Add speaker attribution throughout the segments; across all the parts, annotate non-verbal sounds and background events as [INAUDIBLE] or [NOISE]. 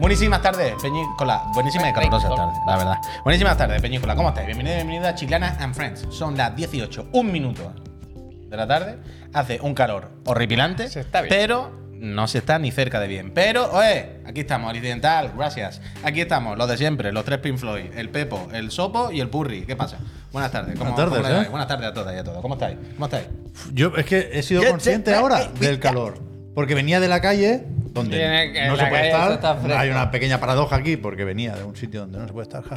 Speaker 1: Buenísimas tardes, Peñícola. Buenísimas y calurosas tardes, la verdad. Buenísimas tardes, Peñícola. ¿Cómo estáis? Bienvenido, bienvenida a Chiclana and Friends. Son las 18, un minuto de la tarde. Hace un calor horripilante,
Speaker 2: Se está bien.
Speaker 1: pero no se está ni cerca de bien. Pero, oye, aquí estamos, Occidental, gracias. Aquí estamos, los de siempre, los tres Pink Floyd, el Pepo, el Sopo y el Purri. ¿Qué pasa? Buenas tardes. ¿Cómo,
Speaker 3: Buenas tardes,
Speaker 1: cómo?
Speaker 3: ¿eh?
Speaker 1: Buenas tardes a todas y a todos. ¿Cómo estáis? ¿Cómo estáis?
Speaker 3: Yo es que he sido consciente ahora
Speaker 1: ¿Qué?
Speaker 3: del calor. Porque venía de la calle, donde no se puede estar. Hay una pequeña paradoja aquí, porque venía de un sitio donde no se puede estar. ja.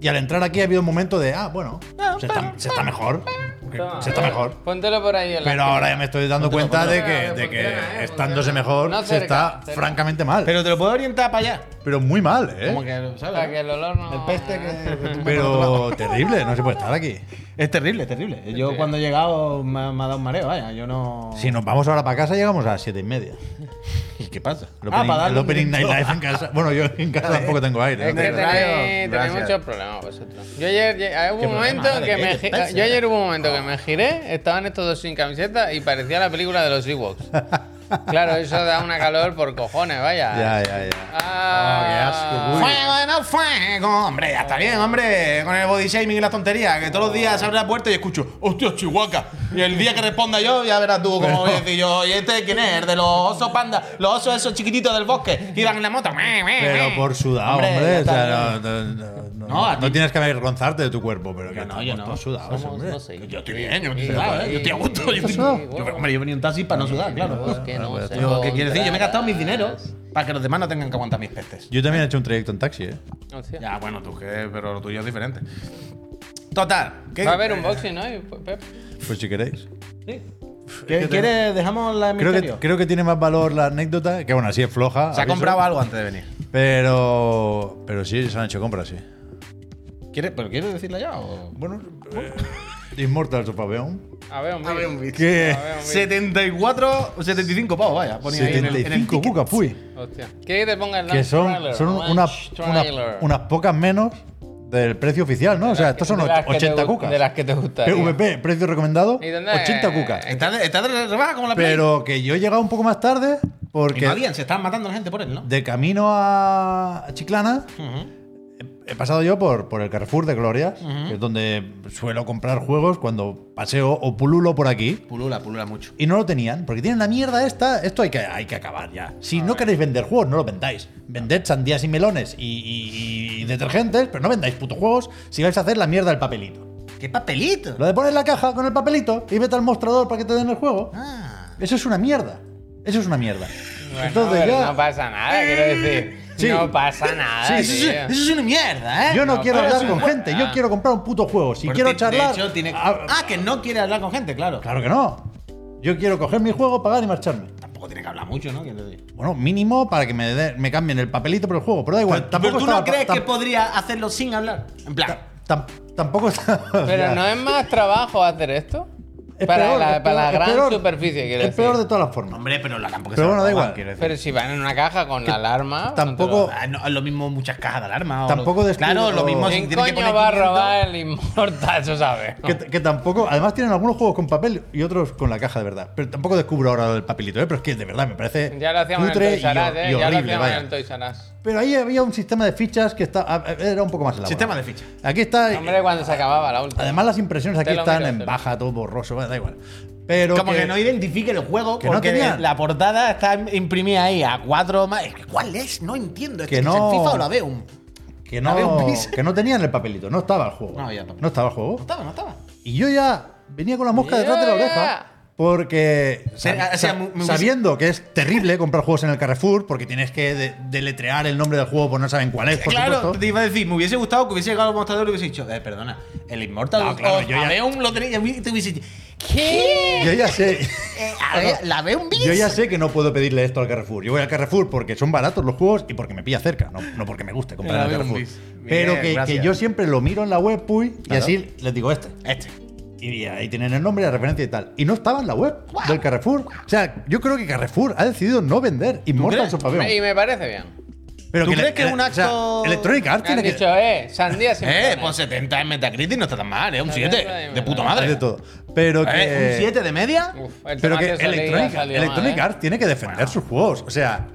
Speaker 3: y al entrar aquí ha habido un momento de, ah, bueno, se está, se está mejor.
Speaker 2: Toma,
Speaker 3: Se está mejor.
Speaker 2: Póntelo por ahí en la
Speaker 3: Pero ahora ya me estoy dando
Speaker 1: Póntelo,
Speaker 3: cuenta de
Speaker 2: póntelo.
Speaker 3: que, de que
Speaker 2: ¿eh?
Speaker 3: estándose mejor
Speaker 2: No
Speaker 3: se
Speaker 2: cerca,
Speaker 3: está
Speaker 2: cerca.
Speaker 3: francamente mal. Pero,
Speaker 1: Pero te lo puedo orientar para allá.
Speaker 3: muy mal, ¿eh?
Speaker 1: Como que, ¿sabes?
Speaker 2: Para que el olor no.
Speaker 1: El peste que.
Speaker 3: Pero terrible, no se puede estar aquí.
Speaker 1: Es terrible, es terrible. Yo cuando he llegado me, me ha dado un mareo, vaya. Yo no.
Speaker 3: Si nos vamos ahora para casa, llegamos a las siete y media.
Speaker 1: ¿Y qué pasa?
Speaker 3: El
Speaker 1: Ah,
Speaker 3: opening,
Speaker 1: para darle
Speaker 3: el opening
Speaker 1: directo.
Speaker 3: nightlife en casa. [LAUGHS] Bueno, yo en casa tampoco tengo aire.
Speaker 2: Es que tenéis, muchos problemas vosotros. Yo ayer, lle- hubo
Speaker 1: ¿Qué
Speaker 2: un momento
Speaker 1: problema?
Speaker 2: que
Speaker 1: ¿De
Speaker 2: me yo ayer hubo un momento que me giré, estaban estos dos sin camiseta y parecía la película de los Ewoks. [LAUGHS] claro, eso da una calor por cojones, vaya.
Speaker 3: Ya, ya, ya.
Speaker 2: Ah,
Speaker 3: Oh, qué asco, uy.
Speaker 1: Fuego el fuego, hombre, ya está bien, hombre, con el body shaming y las tonterías, que todos los días abre la puerta y escucho, hostia, Chihuahua. Y el día que responda yo, ya verás tú cómo voy a decir yo, ¿y este quién es? El de los osos panda, los osos esos chiquititos del bosque, que iban en la moto.
Speaker 3: Pero por sudado,
Speaker 1: Hombre,
Speaker 3: hombre.
Speaker 1: ya
Speaker 3: o sea,
Speaker 1: está
Speaker 3: no, no, no, no,
Speaker 1: No,
Speaker 3: no tienes que avergonzarte de tu cuerpo, pero que
Speaker 1: no, yo no.
Speaker 2: somos-
Speaker 3: hombre.
Speaker 2: no sé.
Speaker 1: Yo estoy bien, yo estoy, sudado, ¿eh? a gusto. Yo hombre, yo venía en taxi para no sudar, claro.
Speaker 2: Es que no sé.
Speaker 1: Yo, ¿Qué quiere decir? Yo me he gastado mis dineros para que los demás no tengan que aguantar mis pestes.
Speaker 3: Yo también he hecho un trayecto en taxi, ¿eh?
Speaker 1: Ya, bueno, tú qué, pero lo tuyo es diferente. Total. ¿qué,
Speaker 2: Va a haber un boxing, ¿no? Pep.
Speaker 3: Pues si queréis.
Speaker 1: ¿Qué- ¿Quieres? Dejamos la
Speaker 3: Creo que, creo que tiene más valor la anécdota, que bueno, así es floja.
Speaker 1: Se ha comprado algo antes de venir.
Speaker 3: Pero. Pero sí, se han hecho compras, sí.
Speaker 1: ¿Quieres, ¿Pero quieres decirla ya? O?
Speaker 3: Bueno, eh, Immortals of Abeon.
Speaker 2: A ver, un vídeo.
Speaker 3: ¿Qué?
Speaker 2: A ver, un vídeo.
Speaker 1: 74 o 75 pavos, vaya. ponía ahí en el- en el
Speaker 3: 75
Speaker 1: ticket.
Speaker 3: cucas, fui.
Speaker 2: Hostia. ¿Quieres que te ponga el
Speaker 3: Que son, son unas, unas, pocas menos del precio oficial, ¿no? O sea, estos son
Speaker 2: De las que te
Speaker 3: 80
Speaker 2: gu-
Speaker 3: cucas.
Speaker 2: De las que te gustan.
Speaker 3: PVP, precio recomendado,
Speaker 2: ¿Y dónde?
Speaker 3: 80 cucas.
Speaker 1: Está de, está de rebaja como la Play.
Speaker 3: Pero que yo he llegado un poco más tarde
Speaker 1: Y
Speaker 3: porque
Speaker 1: no habían, se estaban matando la gente por él, ¿no?
Speaker 3: de camino a Chiclana
Speaker 1: Ujú.
Speaker 3: He pasado yo por, por el Carrefour de Glorias, que es donde suelo comprar juegos cuando paseo o pululo por aquí.
Speaker 1: Pulula, pulula mucho.
Speaker 3: Y no lo tenían, porque tienen la mierda esta. Esto hay que, hay que acabar ya. Si no queréis vender juegos, no lo vendáis. Vended sandías y melones y, y- y detergentes, pero no vendáis putos juegos si vais a hacer la mierda del papelito.
Speaker 1: ¡Qué papelito!
Speaker 3: Lo de poner la caja con el papelito y vete al mostrador para que te den el juego.
Speaker 1: Ah.
Speaker 3: Eso es una mierda. Eso es una mierda.
Speaker 2: Bueno,
Speaker 3: Entonces ya.
Speaker 2: No pasa nada, quiero decir.
Speaker 3: Sí.
Speaker 2: No pasa nada.
Speaker 3: Sí,
Speaker 1: Eso,
Speaker 2: tío.
Speaker 1: es, eso es una mierda, ¿eh?
Speaker 3: Yo no,
Speaker 2: No,
Speaker 3: quiero hablar con gente, yo
Speaker 2: Ah.
Speaker 3: quiero comprar un puto juego. Si
Speaker 1: Porque,
Speaker 3: quiero
Speaker 1: de
Speaker 3: charlar.
Speaker 1: hecho, tiene-
Speaker 3: Ah,
Speaker 1: Ah, que no quiere hablar con gente, claro.
Speaker 3: Claro que no. Yo quiero coger mi juego, pagar y marcharme.
Speaker 1: Tampoco tiene que hablar mucho, ¿no?
Speaker 3: Bueno, mínimo para que me, de- me cambien el papelito por el juego. Pero da igual.
Speaker 1: Pero,
Speaker 3: tampoco
Speaker 1: tú
Speaker 3: estaba-
Speaker 1: no crees que podría hacerlo sin hablar. En plan.
Speaker 3: tam- tampoco está.
Speaker 2: Pero no es más trabajo hacer esto.
Speaker 3: Es
Speaker 2: para
Speaker 3: peor,
Speaker 2: la,
Speaker 3: es
Speaker 2: para la
Speaker 3: peor, es
Speaker 2: gran
Speaker 3: peor.
Speaker 2: superficie, quiero
Speaker 3: Es
Speaker 2: decir.
Speaker 3: peor de todas las formas.
Speaker 1: Hombre, pero la tampoco
Speaker 3: Pero
Speaker 1: se
Speaker 3: bueno, da
Speaker 1: roban,
Speaker 3: igual.
Speaker 1: quiero decir.
Speaker 2: Pero si van en una caja con la alarma.
Speaker 3: tampoco-
Speaker 1: Ah, no, es lo mismo muchas cajas de alarma. o
Speaker 3: Tampoco
Speaker 1: lo-
Speaker 3: descuido-
Speaker 1: Claro, lo mismo si
Speaker 2: ¿Quién
Speaker 1: que
Speaker 2: coño
Speaker 1: poner
Speaker 2: va a
Speaker 1: 500.
Speaker 2: robar el Immortal? Eso sabes.
Speaker 3: Que, que tampoco. Además, tienen algunos juegos con papel y otros con la caja de verdad. Pero tampoco descubro ahora el papelito, ¿eh? Pero es que de verdad me parece.
Speaker 2: Ya lo hacíamos en
Speaker 3: cutre
Speaker 2: el Toys R Us, ¿eh?
Speaker 3: y
Speaker 2: Ya lo
Speaker 3: horrible,
Speaker 2: hacíamos en el Toys R Us.
Speaker 3: Pero ahí había un sistema de fichas que está, a- era un poco más elaborado.
Speaker 1: Sistema de fichas.
Speaker 3: Aquí está.
Speaker 2: Hombre, cuando se acababa la última.
Speaker 3: Además, las impresiones aquí están
Speaker 2: miro,
Speaker 3: en baja, todo borroso, da igual. Pero
Speaker 1: Como que, no identifique el juego
Speaker 3: que no
Speaker 1: porque
Speaker 3: tenían.
Speaker 1: la portada está imprimida ahí a cuatro más. ¿Cuál es? No entiendo. ¿Es
Speaker 3: Que
Speaker 1: que,
Speaker 3: no-
Speaker 1: ¿Es el FIFA o la veo? un-
Speaker 3: que no, que no tenían el papelito, no estaba el juego.
Speaker 1: No, ya no.
Speaker 3: No estaba el juego.
Speaker 1: No estaba, no estaba.
Speaker 3: Y yo ya venía con la mosca detrás de la
Speaker 2: Yeah.
Speaker 3: oreja. Porque sab- sab-
Speaker 1: hubiese-
Speaker 3: sabiendo que es terrible comprar juegos en el Carrefour porque tienes que de- deletrear el nombre del juego porque no saben cuál es, por
Speaker 1: claro,
Speaker 3: supuesto.
Speaker 1: te iba a decir, me hubiese gustado que hubiese llegado al mostrador y hubiese dicho, eh, perdona, el Immortal
Speaker 3: No, claro, yo ya-
Speaker 1: Aveum lo tenía y te hubiese dicho,
Speaker 2: ¿Qué?
Speaker 3: Yo ya sé. [LAUGHS]
Speaker 1: eh, a ver, la veo un bis.
Speaker 3: Yo ya sé que no puedo pedirle esto al Carrefour. Yo voy al Carrefour porque son baratos los juegos y porque me pilla cerca, no, no porque me guste comprar en el
Speaker 1: un
Speaker 3: Carrefour.
Speaker 1: Bien,
Speaker 3: Pero que, yo siempre lo miro en la web, puy, y
Speaker 1: Claro.
Speaker 3: así les digo este.
Speaker 1: Este.
Speaker 3: Y ahí tienen el nombre, la referencia y tal. Y no estaba en la web del Carrefour. O sea, yo creo que Carrefour ha decidido no vender Immortals
Speaker 1: crees?
Speaker 3: of Aveum.
Speaker 2: Y me parece bien.
Speaker 3: Pero
Speaker 1: ¿Tú
Speaker 3: le-
Speaker 1: crees que
Speaker 3: le-
Speaker 1: un
Speaker 3: o sea,
Speaker 1: acto-
Speaker 3: Electronic Arts tiene
Speaker 2: dicho,
Speaker 3: que.
Speaker 2: eh, sandía [LAUGHS] sin
Speaker 1: Eh,
Speaker 2: planes.
Speaker 1: pues 70 en Metacritic no está tan mal, ¿eh? Un
Speaker 2: No,
Speaker 1: 7.
Speaker 2: no, no,
Speaker 1: De puta madre.
Speaker 3: de todo. Pero que.
Speaker 1: Eh, ¿Un 7 de media?
Speaker 2: Uf, el
Speaker 3: Pero que Electronic, Electronic
Speaker 2: mal, ¿eh?
Speaker 3: Arts tiene que defender sus juegos. O sea,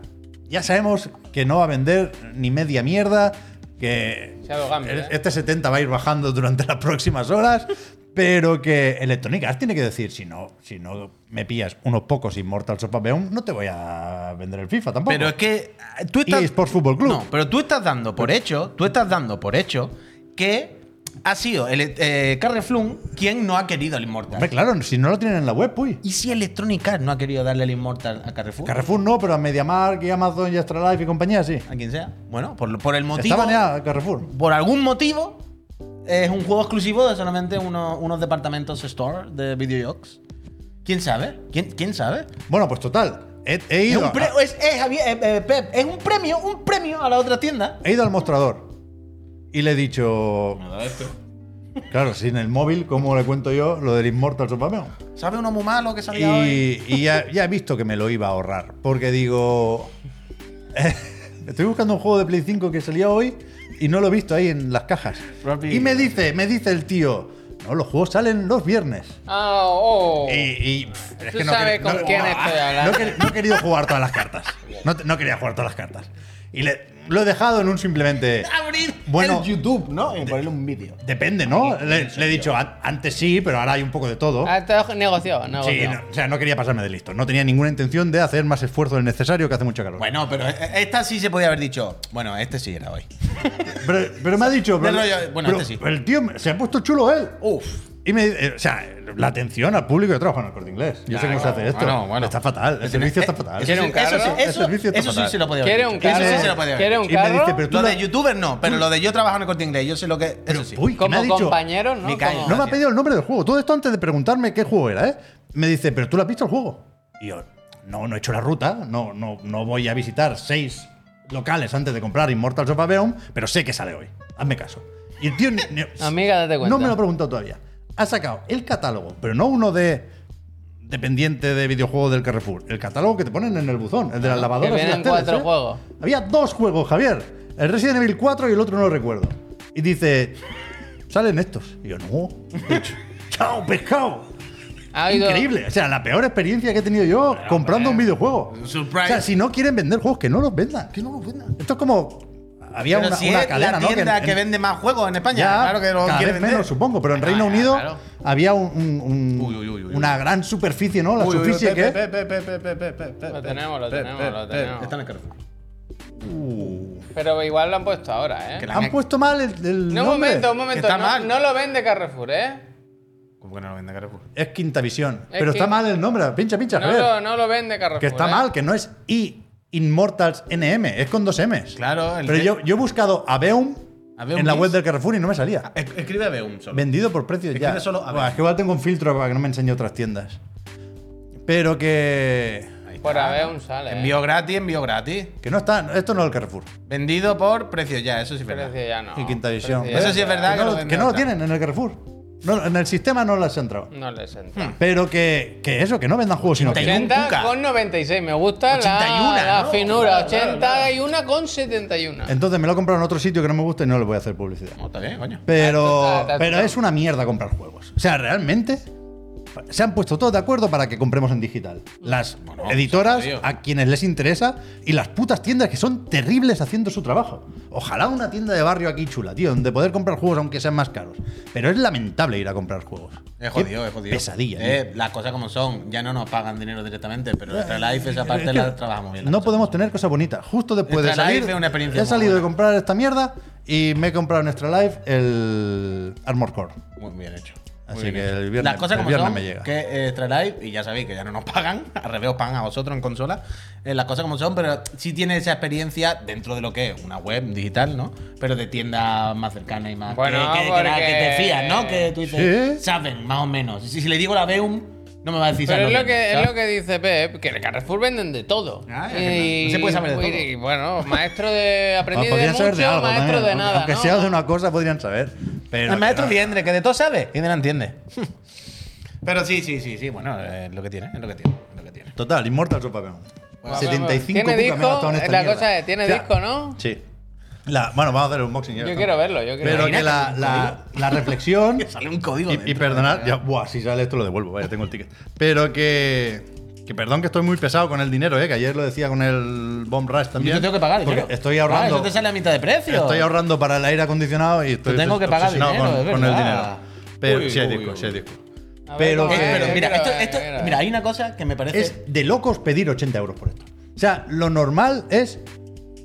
Speaker 3: ya sabemos que no va a vender ni media mierda, que
Speaker 2: Gambit, ¿eh?
Speaker 3: este 70 va a ir bajando durante las próximas horas, pero que Electronic Arts tiene que decir, si no, si no me pillas unos pocos Immortals of Aveum, no te voy a vender el FIFA tampoco.
Speaker 1: Pero es que eh, tú estás.
Speaker 3: Y Sports Football Club.
Speaker 1: No, pero tú estás dando por hecho, tú estás dando por hecho que ha sido el, eh, Carreflum quien no ha querido el Immortal.
Speaker 3: Hombre, claro, si no lo tienen en la web, pues.
Speaker 1: ¿Y si Electronic Arts no ha querido darle el Immortal a Carrefour?
Speaker 3: Carrefour no, pero a MediaMark y Amazon y Extra Life y compañía sí.
Speaker 1: A quien sea. Bueno, por, por el motivo.
Speaker 3: Está baneada Carrefour.
Speaker 1: Por algún motivo, es un juego exclusivo de solamente uno- unos departamentos store de videojuegos. ¿Quién sabe? ¿Quién, quién sabe?
Speaker 3: Bueno, pues total. He, he
Speaker 1: Es
Speaker 3: ido,
Speaker 1: un, pre-
Speaker 3: a-
Speaker 1: es, es, Javier- eh, eh, Pep, es un premio, un premio a la otra tienda.
Speaker 3: he ido al mostrador y le he dicho. Claro, sin el móvil, ¿cómo le cuento yo lo del Immortals of Aveum?
Speaker 1: ¿Sabe uno muy malo que salía hoy?
Speaker 3: Y, y ya, ya he visto que me lo iba a ahorrar. Porque digo. eh, [LAUGHS] estoy buscando un juego de Play 5 que salía hoy y no lo he visto ahí en las cajas. Y me dice, me dice el tío. No, los juegos salen los viernes.
Speaker 2: Ah, oh.
Speaker 3: Y, y, pff, es
Speaker 2: Tú
Speaker 3: que no
Speaker 2: sabes con
Speaker 3: no-
Speaker 2: quién [LAUGHS] estoy
Speaker 3: no
Speaker 2: hablando.
Speaker 3: he no he querido jugar todas las cartas. No, no quería jugar todas las cartas. Y le- lo he dejado en un simplemente.
Speaker 1: Abrir
Speaker 3: Bueno,
Speaker 1: el YouTube, ¿no? Y ponerle un vídeo.
Speaker 3: Depende, ¿no? Le, le he dicho, "An- antes sí, pero ahora hay un poco de todo.
Speaker 2: Ah, está negociado,
Speaker 3: Sí, no, o sea, no quería pasarme de listo. No tenía ninguna intención de hacer más esfuerzo del necesario que hace mucho calor.
Speaker 1: Bueno, pero eh, esta sí se podía haber dicho. Bueno, este sí era hoy.
Speaker 3: Pero, pero me ha dicho. [LAUGHS] Pero,
Speaker 1: rollo, bueno,
Speaker 3: pero-
Speaker 1: este sí.
Speaker 3: pero el tío se ha puesto chulo él.
Speaker 1: Uf.
Speaker 3: Y me eh, o sea, la atención al público que trabaja en el corte inglés. Yo sé cómo se hace esto.
Speaker 1: bueno, bueno.
Speaker 3: Está fatal. El servicio está fatal.
Speaker 2: ¿Quiere un carro?
Speaker 1: Eso, sí,
Speaker 3: El
Speaker 1: eso, eso sí se lo podía haber
Speaker 2: ¿Quiere un carro?
Speaker 1: Eso sí se lo podía
Speaker 2: ¿Quiere un
Speaker 3: Y me dice,
Speaker 2: carro?
Speaker 3: pero tú
Speaker 1: Lo
Speaker 3: la-
Speaker 1: de youtuber no, pero lo de yo trabajo en el corte inglés, yo sé lo que. Eso sí.
Speaker 3: Uy,
Speaker 2: Como compañeros, ¿no?
Speaker 3: No me ha pedido el nombre del juego. Todo esto antes de preguntarme qué juego era, ¿eh? Me dice, pero tú lo has visto el juego. Y yo, no, no he hecho la ruta. No, no, no voy a visitar seis locales antes de comprar Immortals of Aveum, pero sé que sale hoy. Hazme caso. Y el tío. [LAUGHS]
Speaker 2: Amiga, date cuenta.
Speaker 3: No me lo ha preguntado todavía. Ha sacado el catálogo, pero no uno de dependiente de videojuegos del Carrefour. El catálogo que te ponen en el buzón, el de las lavadoras.
Speaker 2: Que
Speaker 3: y las
Speaker 2: vienen
Speaker 3: teles,
Speaker 2: cuatro
Speaker 3: ¿eh?
Speaker 2: juegos.
Speaker 3: Había dos juegos, Javier. El Resident Evil 4 y el otro no lo recuerdo. Y dice, salen estos. Y yo, no. Chao, pescado.
Speaker 2: Ha
Speaker 3: Increíble. O sea, la peor experiencia que he tenido yo comprando un videojuego.
Speaker 1: Surprise.
Speaker 3: O sea, si no quieren vender juegos, que no los vendan. Que no los vendan. Esto es como había una,
Speaker 1: si
Speaker 3: una
Speaker 1: es la tienda que, vende más juegos en España. Claro que lo
Speaker 3: cada vez
Speaker 1: vender.
Speaker 3: menos, supongo. Pero en Reino Unido había una gran superficie, ¿no? La superficie que.
Speaker 2: Lo tenemos, lo tenemos, lo tenemos.
Speaker 1: Está en el Carrefour.
Speaker 2: Pero igual lo han puesto ahora, ¿eh?
Speaker 1: Que
Speaker 3: han puesto mal el, el
Speaker 2: no,
Speaker 3: nombre.
Speaker 2: momento, un momento.
Speaker 1: Está
Speaker 2: no,
Speaker 1: mal.
Speaker 2: no lo vende Carrefour, ¿eh?
Speaker 1: ¿Cómo que no lo vende Carrefour?
Speaker 3: Es Quinta Visión. Pero está mal el nombre. Pincha, pincha,
Speaker 2: no no lo vende Carrefour.
Speaker 3: Que está
Speaker 2: ¿eh?
Speaker 3: mal, que no es I Immortals NM, es con dos M's.
Speaker 1: Claro, el
Speaker 3: Pero yo, yo he buscado Aveum,
Speaker 1: Aveum
Speaker 3: en la
Speaker 1: Mix.
Speaker 3: web del Carrefour y no me salía.
Speaker 1: Es- Escribe Beum solo.
Speaker 3: Vendido por precios
Speaker 1: Escribe
Speaker 3: ya.
Speaker 1: solo Aveum.
Speaker 3: Buah, es que igual tengo un filtro para que no me enseñe otras tiendas. Pero que.
Speaker 1: Ahí
Speaker 2: Por un sale. ¿eh?
Speaker 1: Envío gratis, envío gratis.
Speaker 3: Que no está. Esto no es el Carrefour.
Speaker 1: Vendido por precio ya, eso sí es verdad.
Speaker 2: Precio ya no.
Speaker 3: y Quinta Visión.
Speaker 2: Precio
Speaker 1: Eso
Speaker 2: ya
Speaker 1: sí es
Speaker 2: no.
Speaker 1: verdad
Speaker 3: Que
Speaker 1: que
Speaker 3: no,
Speaker 1: lo
Speaker 3: lo-
Speaker 1: venden
Speaker 3: que no lo
Speaker 1: acá.
Speaker 3: tienen en el Carrefour. No, en el sistema no les ha entrado.
Speaker 2: No les entra.
Speaker 3: Pero que, que eso, que no vendan juegos, sino que.
Speaker 1: 81
Speaker 2: 80
Speaker 1: cuca.
Speaker 2: con 96. Me gusta
Speaker 1: 81,
Speaker 2: la, la
Speaker 1: ¿no?
Speaker 2: finura.
Speaker 1: Claro, claro,
Speaker 2: 81 con 71.
Speaker 3: Entonces me lo he comprado en otro sitio que no me gusta y no le voy a hacer publicidad.
Speaker 1: No, está bien, coño.
Speaker 3: Pero,
Speaker 2: Ah, está- está-
Speaker 3: pero
Speaker 2: está-
Speaker 3: es una mierda comprar juegos. O sea, realmente se han puesto todos de acuerdo para que compremos en digital. Las
Speaker 1: Bueno,
Speaker 3: editoras, a quienes les interesa, y las putas tiendas que son terribles haciendo su trabajo. Ojalá una tienda de barrio aquí chula, tío, donde poder comprar juegos aunque sean más caros. Pero es lamentable ir a comprar juegos.
Speaker 1: Es jodido, es jodido.
Speaker 3: Pesadilla.
Speaker 1: Eh, las cosas como son, ya no nos pagan dinero directamente, pero Extra Life esa parte
Speaker 3: Es que
Speaker 1: la trabajamos bien. la
Speaker 3: No podemos tener cosas bonitas. Justo después de
Speaker 1: Extra
Speaker 3: salir,
Speaker 1: Life es una experiencia
Speaker 3: he salido de comprar esta mierda y me he comprado en Extra Life el Armor Core.
Speaker 1: Muy bien hecho.
Speaker 3: Así
Speaker 1: Muy
Speaker 3: que el viernes-
Speaker 1: Las cosas
Speaker 3: el
Speaker 1: como
Speaker 3: viernes
Speaker 1: son,
Speaker 3: me llega.
Speaker 1: que eh, Extra Life, y ya sabéis que ya no nos pagan, [LAUGHS] al revés os pagan a vosotros en consola, eh, las cosas como son, pero sí tiene esa experiencia dentro de lo que es una web digital, ¿no? Pero de tiendas más cercanas y más.
Speaker 2: Bueno,
Speaker 1: que, que-
Speaker 2: porque-
Speaker 1: que te fías, ¿no? Que tú dices,
Speaker 3: Sí.
Speaker 1: saben, más o menos. Si, si le digo la Beum, no me va a decir
Speaker 2: Pero es lo, que, es lo que dice Pep, que en el Carrefour venden de todo.
Speaker 1: Ah, es verdad. No se puede saber de todo.
Speaker 2: y, bueno, maestro de aprendiz de
Speaker 3: podrían
Speaker 2: mucho,
Speaker 3: saber de algo
Speaker 2: maestro
Speaker 3: también.
Speaker 2: de nada.
Speaker 3: Aunque
Speaker 2: ¿no?
Speaker 3: sea de una cosa, podrían saber. Pero
Speaker 1: El maestro
Speaker 3: que no.
Speaker 1: Liendre, que de todo sabe y de no entiende. Pero sí, sí, sí, sí, bueno, es lo que tiene, es lo que tiene, es lo que tiene.
Speaker 3: Total, Immortals of Aveum.
Speaker 2: Bueno,
Speaker 3: 75
Speaker 2: ¿Tiene disco?
Speaker 3: en esta
Speaker 2: La
Speaker 3: mierda.
Speaker 2: cosa es, ¿tiene
Speaker 3: O sea,
Speaker 2: disco, no?
Speaker 3: Sí. La- bueno, vamos a hacer un unboxing ya.
Speaker 2: Yo
Speaker 3: ¿no?
Speaker 2: quiero verlo, yo quiero
Speaker 3: Pero que la, la, la reflexión. [LAUGHS]
Speaker 1: Que sale un código
Speaker 3: y, y perdonad, ya, buah, si sale esto lo devuelvo, vaya, tengo el ticket. Pero que. Que perdón que estoy muy pesado con el dinero, ¿eh? que ayer lo decía con el Bomb Rush
Speaker 1: Yo
Speaker 3: también.
Speaker 1: te tengo que pagar
Speaker 3: porque
Speaker 1: dinero.
Speaker 3: estoy
Speaker 1: Ah,
Speaker 3: ahorrando.
Speaker 1: eso te sale a mitad de precio.
Speaker 3: Estoy ahorrando para el aire acondicionado y estoy
Speaker 1: Te tengo que pagar dinero,
Speaker 3: con, el dinero. Pero
Speaker 2: Uy,
Speaker 3: sí hay
Speaker 2: uy,
Speaker 3: disco,
Speaker 2: uy.
Speaker 3: sí hay disco.
Speaker 2: Ver
Speaker 3: Pero que-
Speaker 2: yo
Speaker 1: mira, esto, esto- mira, hay una cosa que me parece.
Speaker 3: Es de locos pedir 80 euros por esto. O sea, lo normal es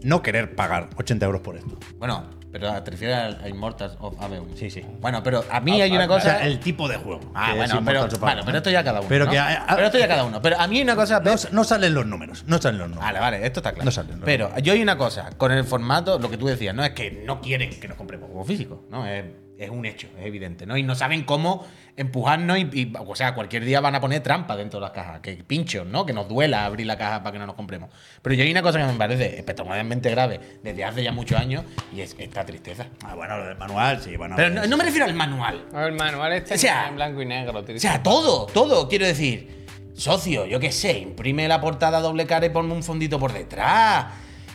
Speaker 3: no querer pagar 80 euros por esto.
Speaker 1: Bueno, pero te refieres a, a Immortals of Aveum.
Speaker 3: Sí, sí.
Speaker 1: Bueno, pero a mí hay una
Speaker 3: O
Speaker 1: cosa.
Speaker 3: sea, el tipo de juego.
Speaker 1: Ah, bueno, pero, bueno, pero esto ya cada uno.
Speaker 3: Pero
Speaker 1: ¿no?
Speaker 3: que hay-
Speaker 1: pero esto ya cada uno. Pero a mí hay una cosa.
Speaker 3: No, no salen los números. No salen los números.
Speaker 1: Vale, vale, esto está claro.
Speaker 3: No salen, no.
Speaker 1: Pero yo hay una cosa, con el formato, lo que tú decías, no es que no quieren que nos compremos juegos físicos, ¿no? Es, es un hecho, es evidente, ¿no? Y no saben cómo empujarnos y, y, o sea, cualquier día van a poner trampa dentro de las cajas, que pinchos, ¿no? Que nos duela abrir la caja para que no nos compremos. Pero yo hay una cosa que me parece espectacularmente grave desde hace ya muchos años y es esta tristeza.
Speaker 3: Ah, bueno, lo del manual, sí, bueno.
Speaker 1: Pero no, no me refiero al manual.
Speaker 2: A ver, el manual este
Speaker 1: O sea,
Speaker 2: en blanco y negro.
Speaker 1: O sea, todo, todo, quiero decir. Socio, yo qué sé, imprime la portada doble cara y ponme un fondito por detrás.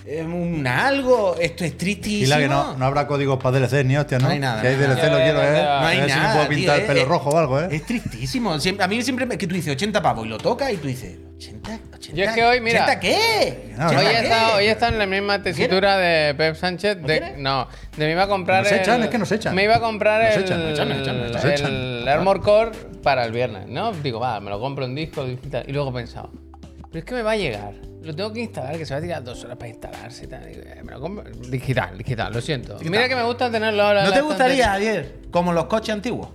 Speaker 1: Eh, un algo. Esto es tristísimo.
Speaker 3: Y la que no, no habrá códigos para DLC ni hostia, ¿no?
Speaker 1: No hay nada,
Speaker 3: Si hay DLC
Speaker 2: nada.
Speaker 3: lo quiero, ¿eh?
Speaker 2: No
Speaker 1: hay
Speaker 3: a ver si me puedo pintar
Speaker 1: tío,
Speaker 3: el pelo
Speaker 1: eh,
Speaker 3: rojo o algo, ¿eh?
Speaker 1: Es tristísimo. Siempre- a mí siempre me- que tú dices 80 pavos y lo tocas y tú dices, ¿80? 80
Speaker 2: Yo es que hoy, mira,
Speaker 1: ¿80 qué?
Speaker 3: no,
Speaker 2: Hoy
Speaker 3: ¿80
Speaker 2: he,
Speaker 1: qué?
Speaker 2: estado, hoy estado en la misma tesitura de Pep Sánchez. De, no, de me iba a comprar.
Speaker 3: Nos echan, es que nos echan.
Speaker 2: Me iba a comprar
Speaker 3: Nos
Speaker 2: el,
Speaker 3: echan, nos
Speaker 1: echan, nos echan, nos
Speaker 3: echan.
Speaker 2: el
Speaker 3: Nos echan.
Speaker 2: Armor Core para el viernes, ¿no? Digo, va, me lo compro en disco digital. Y luego he pensado, pero es que me va a llegar. Lo tengo que instalar, que se va a tirar dos horas para instalarse. tal. Eh, me lo compro. Digital, digital, lo siento. Mira que me gusta tenerlo ahora.
Speaker 1: ¿No te gustaría. Javier, como los coches antiguos?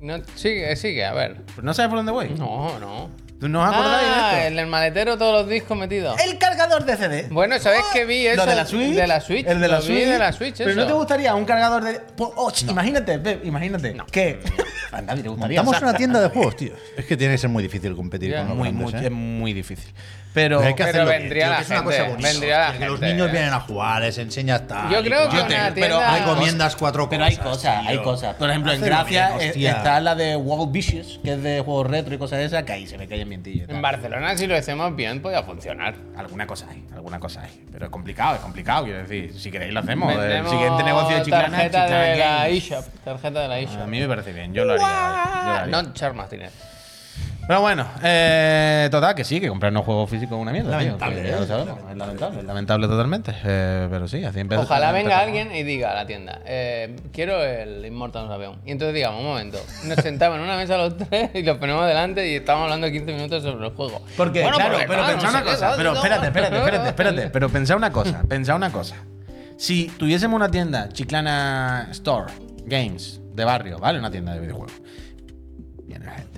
Speaker 2: No, sigue, sigue, a ver.
Speaker 1: Pues no sabes por dónde voy.
Speaker 2: No, no.
Speaker 1: ¿Tú no os acordáis
Speaker 2: Ah,
Speaker 1: de esto?
Speaker 2: en el maletero todos los discos metidos.
Speaker 1: El cargador de CD.
Speaker 2: Bueno, ¿sabes qué vi eso?
Speaker 1: ¿Lo de la Switch?
Speaker 2: De la Switch.
Speaker 1: El de la
Speaker 2: Lo vi
Speaker 1: Switch.
Speaker 2: de la Switch,
Speaker 1: Pero
Speaker 2: eso.
Speaker 1: ¿no te gustaría un cargador de. Oh, ch, Imagínate, Pep, imagínate. Que. [LAUGHS] A nadie le gustaría.
Speaker 3: Montamos
Speaker 1: o sea,
Speaker 3: una tienda de juegos, tío. Es que tiene que ser muy difícil competir
Speaker 2: Ya.
Speaker 3: con los
Speaker 1: Muy,
Speaker 3: grandes,
Speaker 1: muy,
Speaker 3: ¿eh?
Speaker 1: es muy difícil. Pero.
Speaker 3: Pero hay que
Speaker 2: Pero vendría
Speaker 3: tío,
Speaker 2: la
Speaker 3: que es una
Speaker 2: gente, vendría la
Speaker 3: Que Los
Speaker 2: gente.
Speaker 3: niños vienen a jugar, les enseñas tal.
Speaker 2: Yo creo que
Speaker 1: Yo
Speaker 2: una
Speaker 1: te-
Speaker 2: tienda.
Speaker 1: pero hay
Speaker 3: recomiendas cuatro
Speaker 1: Pero hay
Speaker 3: cosas,
Speaker 1: cosas,
Speaker 3: tío.
Speaker 1: hay cosas. Por ejemplo, en Gracia
Speaker 3: bien,
Speaker 1: eh, está la de World Vicious, que es de juegos retro y cosas de esas, que ahí se me cae el tal.
Speaker 2: En Barcelona, si lo hacemos bien, podría funcionar.
Speaker 1: Alguna cosa hay, alguna cosa hay. Pero es complicado, es complicado, quiero decir. Si queréis lo hacemos. El
Speaker 2: Vendemos
Speaker 1: siguiente negocio de Chiclana,
Speaker 2: tarjeta
Speaker 1: Chiclana
Speaker 2: de la eShop. Tarjeta de la
Speaker 1: A
Speaker 2: eShop.
Speaker 1: mí me parece bien, yo lo haría. yo lo haría.
Speaker 2: No, Charles Martínez.
Speaker 1: Pero bueno, eh, total, que sí, que comprarnos juegos físicos es una mierda. tío,
Speaker 3: Lamentable,
Speaker 1: que ya
Speaker 3: ¿eh?
Speaker 1: lo sabemos, es lamentable, es lamentable totalmente. Eh, pero sí, así empezó.
Speaker 2: Ojalá venga
Speaker 1: empezamos.
Speaker 2: alguien y diga a la tienda, eh, quiero el Immortals Aveum. Y entonces digamos, un momento, nos sentamos en una mesa los tres y los ponemos delante y estamos hablando 15 minutos sobre el juego.
Speaker 1: Porque,
Speaker 2: Bueno,
Speaker 1: claro,
Speaker 2: porque,
Speaker 1: pero
Speaker 2: claro,
Speaker 1: pensá
Speaker 2: no
Speaker 1: una cosa.
Speaker 2: ¿sabes?
Speaker 1: Pero espérate, espérate, espérate, espérate. Pero pensá una cosa, pensá una cosa. Si tuviésemos una tienda, Chiclana Store, Games, de barrio, ¿vale? Una tienda de videojuegos. Viene la gente.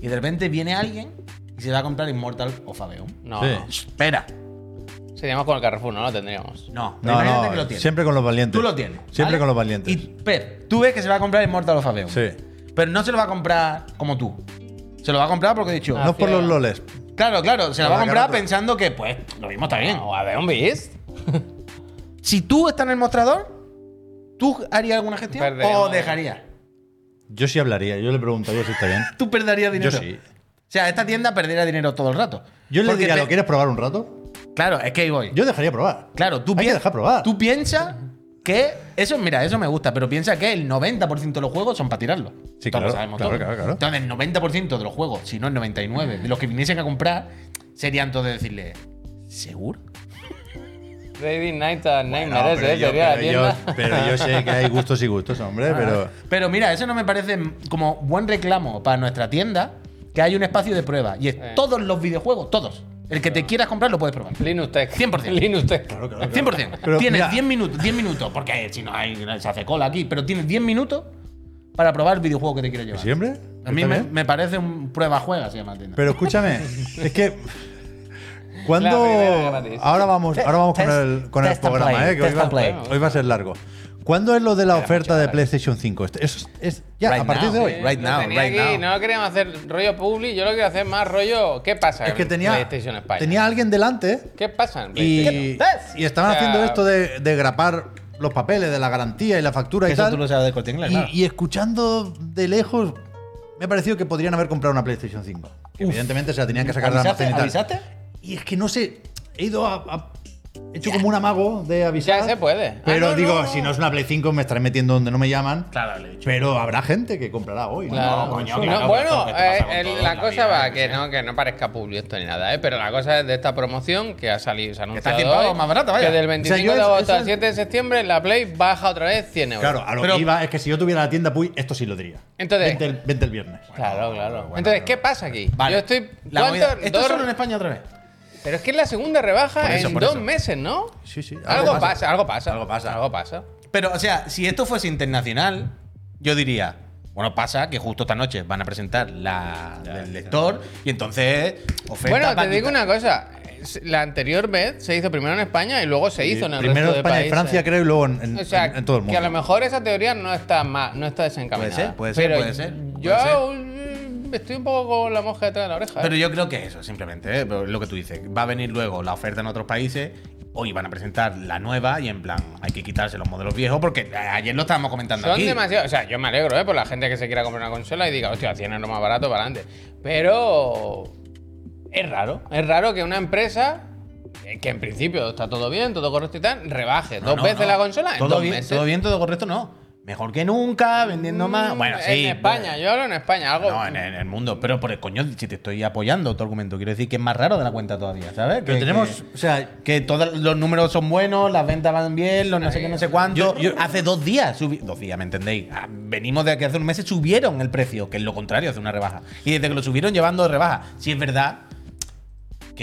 Speaker 1: Y de repente viene alguien y se va a comprar Immortal of Aveum.
Speaker 2: No,
Speaker 3: Sí.
Speaker 2: no.
Speaker 1: Espera.
Speaker 2: Seríamos con el Carrefour, no lo tendríamos.
Speaker 1: No,
Speaker 3: No, no,
Speaker 1: que lo tienes.
Speaker 3: siempre con los valientes.
Speaker 1: Tú lo tienes.
Speaker 3: Siempre
Speaker 1: ¿vale?
Speaker 3: con los valientes.
Speaker 1: Y Pep, tú ves que se va a comprar Immortal of Aveum.
Speaker 3: Sí.
Speaker 1: Pero no se lo va a comprar como tú. Se lo va a comprar porque he dicho.
Speaker 2: Ah,
Speaker 3: no por los loles.
Speaker 1: Claro, claro, se lo va a comprar pensando que, pues, lo mismo está bien.
Speaker 2: No, Aveum Beast.
Speaker 1: Si tú estás en el mostrador, ¿tú harías alguna gestión o dejarías?
Speaker 3: Yo sí hablaría, yo le preguntaría si está bien. [LAUGHS]
Speaker 1: Tú perderías dinero.
Speaker 3: Yo sí.
Speaker 1: O sea, esta tienda perdería dinero todo el rato.
Speaker 3: Yo le
Speaker 1: Porque
Speaker 3: diría, ¿lo quieres probar un rato?
Speaker 1: Claro, es que ahí voy.
Speaker 3: Yo dejaría probar.
Speaker 1: claro, tú
Speaker 3: Hay que
Speaker 1: piensas.
Speaker 3: dejar probar.
Speaker 1: Tú piensas que. Eso, mira, eso me gusta, pero piensa que el 90% de los juegos son para tirarlo.
Speaker 3: Sí,
Speaker 1: lo
Speaker 3: claro,
Speaker 1: sabemos
Speaker 3: claro,
Speaker 1: todos.
Speaker 3: claro, claro.
Speaker 1: Entonces, el 90% de los juegos, si no el 99%, de los que viniesen a comprar, serían todos de decirle, ¿seguro?
Speaker 2: Ready Night and Night
Speaker 3: No,
Speaker 2: merece,
Speaker 3: pero,
Speaker 2: ¿eh?
Speaker 3: yo,
Speaker 2: Sería
Speaker 3: pero,
Speaker 2: tienda.
Speaker 3: yo, pero yo sé que hay gustos y gustos, hombre, pero.
Speaker 1: Pero mira, eso no me parece como buen reclamo para nuestra tienda que hay un espacio de prueba. Y es
Speaker 2: Eh.
Speaker 1: todos los videojuegos, todos. El que te quieras comprar lo puedes probar.
Speaker 2: Linux Tech.
Speaker 1: 100%.
Speaker 2: Linux Tech.
Speaker 3: Claro, claro, claro.
Speaker 1: 100%.
Speaker 3: Pero
Speaker 1: tienes
Speaker 3: mira-
Speaker 1: 10 minutos, 10 minutos, porque si no hay, se hace cola aquí, pero tienes 10 minutos para probar el videojuego que te quieres llevar.
Speaker 3: ¿Siempre?
Speaker 1: A mí
Speaker 3: ¿Está
Speaker 1: me, parece un prueba-juega, se llama la tienda.
Speaker 3: Pero escúchame, [LAUGHS] es que.
Speaker 2: Gratis.
Speaker 3: Ahora vamos, ahora vamos con el, con el programa,
Speaker 1: play,
Speaker 3: ¿eh? que hoy va, hoy va a ser largo. ¿Cuándo es lo de la oferta de PlayStation 5? Esto- Es, es ya,
Speaker 1: Right
Speaker 3: a partir
Speaker 1: now.
Speaker 3: de hoy.
Speaker 1: Sí. Right now,
Speaker 2: tenía
Speaker 1: right
Speaker 2: aquí,
Speaker 1: now.
Speaker 2: No queríamos hacer rollo publi, yo lo quiero hacer más rollo. ¿Qué pasa?
Speaker 3: Es que
Speaker 2: en
Speaker 3: tenía,
Speaker 2: PlayStation España?
Speaker 3: tenía alguien delante
Speaker 2: ¿Qué pasa en
Speaker 3: y, y estaban
Speaker 2: O sea-
Speaker 3: haciendo esto de, de grapar los papeles de la garantía y la factura y
Speaker 1: Eso
Speaker 3: tal.
Speaker 1: tú lo sabes de corte inglés,
Speaker 3: y,
Speaker 1: claro.
Speaker 3: y escuchando de lejos, me ha parecido que podrían haber comprado una PlayStation 5. Que evidentemente se la tenían que sacar de la y tal.
Speaker 1: ¿Avisaste?
Speaker 3: Y es que no sé, he ido a, a He hecho como un amago de avisar.
Speaker 2: Ya se puede.
Speaker 3: Pero
Speaker 2: Ah, no,
Speaker 3: digo,
Speaker 2: no, no.
Speaker 3: si no es una Play 5, me estaré metiendo donde no me llaman.
Speaker 1: Claro, le he dicho.
Speaker 3: Pero habrá gente que comprará hoy. ¿no?
Speaker 2: Claro.
Speaker 1: No, coño,
Speaker 2: No,
Speaker 1: claro,
Speaker 2: bueno,
Speaker 1: pero
Speaker 2: eh, el- la
Speaker 1: la
Speaker 2: cosa
Speaker 1: vida,
Speaker 2: va que no, que no parezca publi esto ni nada, ¿eh? pero la cosa es de esta promoción que ha salido, se ha
Speaker 1: está
Speaker 2: anunciado
Speaker 1: 100 pavos
Speaker 2: hoy,
Speaker 1: más barata, vaya.
Speaker 2: que del
Speaker 3: O sea,
Speaker 2: 25
Speaker 3: yo
Speaker 2: de agosto al
Speaker 3: es-
Speaker 2: 7 de septiembre la Play baja otra vez 100 euros.
Speaker 3: Claro, a lo
Speaker 1: Pero-
Speaker 3: que iba es que si yo tuviera la tienda Puy, esto sí lo diría.
Speaker 2: Entonces-
Speaker 3: vente el, vente el viernes.
Speaker 2: Claro, claro.
Speaker 1: bueno,
Speaker 2: Entonces,
Speaker 1: pero-
Speaker 2: ¿qué pasa aquí?
Speaker 1: Vale.
Speaker 2: Yo estoy.
Speaker 1: Esto solo en España otra vez.
Speaker 2: Pero es que es la segunda rebaja
Speaker 1: eso,
Speaker 2: en dos
Speaker 1: eso.
Speaker 2: meses, ¿no?
Speaker 3: Sí, sí.
Speaker 2: Algo, pasa. algo pasa.
Speaker 3: Algo pasa.
Speaker 2: Algo pasa.
Speaker 1: Pero, o sea, si esto fuese internacional, yo diría, bueno, pasa que justo esta noche van a presentar la del lector y entonces oferta
Speaker 2: Bueno, te digo
Speaker 1: quitar-
Speaker 2: una cosa. La anterior vez se hizo primero en España y luego se hizo en el
Speaker 3: Primero
Speaker 2: resto de
Speaker 3: España y
Speaker 2: países.
Speaker 3: Francia, creo, y luego en, en-
Speaker 2: O sea,
Speaker 3: en- en todo el mundo.
Speaker 2: que a lo mejor esa teoría no está no está desencaminada.
Speaker 1: Puede ser, puede ser,
Speaker 2: Pero
Speaker 1: puede ser,
Speaker 2: Yo mm, estoy un poco con la mosca detrás de la oreja. ¿eh?
Speaker 1: Pero yo creo que eso, simplemente, ¿eh? Lo que tú dices. Va a venir luego la oferta en otros países. Hoy van a presentar la nueva y en plan, hay que quitarse los modelos viejos porque ayer lo estábamos comentando
Speaker 2: Son
Speaker 1: aquí.
Speaker 2: demasiado. O sea, yo me alegro, ¿eh? Por la gente que se quiera comprar una consola y diga, hostia, 100 euros más barato para adelante. Pero. Es raro. Es raro que una empresa. eh, Que en principio está todo bien, todo correcto y tal, rebaje
Speaker 1: No,
Speaker 2: dos
Speaker 1: no,
Speaker 2: veces
Speaker 1: no.
Speaker 2: la consola en
Speaker 1: todo
Speaker 2: dos
Speaker 1: bien,
Speaker 2: meses.
Speaker 1: Todo bien, todo correcto, no. Mejor que nunca, vendiendo más.
Speaker 2: Mm,
Speaker 1: Bueno, sí.
Speaker 2: En España, yo hablo en España, algo.
Speaker 1: No, en, en el mundo. Pero por el coño, si te estoy apoyando tu argumento, quiero decir que es más raro de la cuenta todavía, ¿sabes?
Speaker 3: Pero
Speaker 1: Que-
Speaker 3: tenemos,
Speaker 1: que-
Speaker 3: o sea,
Speaker 1: que todos los números son buenos, las ventas van bien, los no sé qué, no sé cuánto.
Speaker 3: Yo- yo-
Speaker 1: hace dos días, subi- dos días, ¿me entendéis? Ah, Venimos de que hace unos meses subieron el precio, que es lo contrario, hace una rebaja. Y desde que lo subieron llevando de rebaja, si es verdad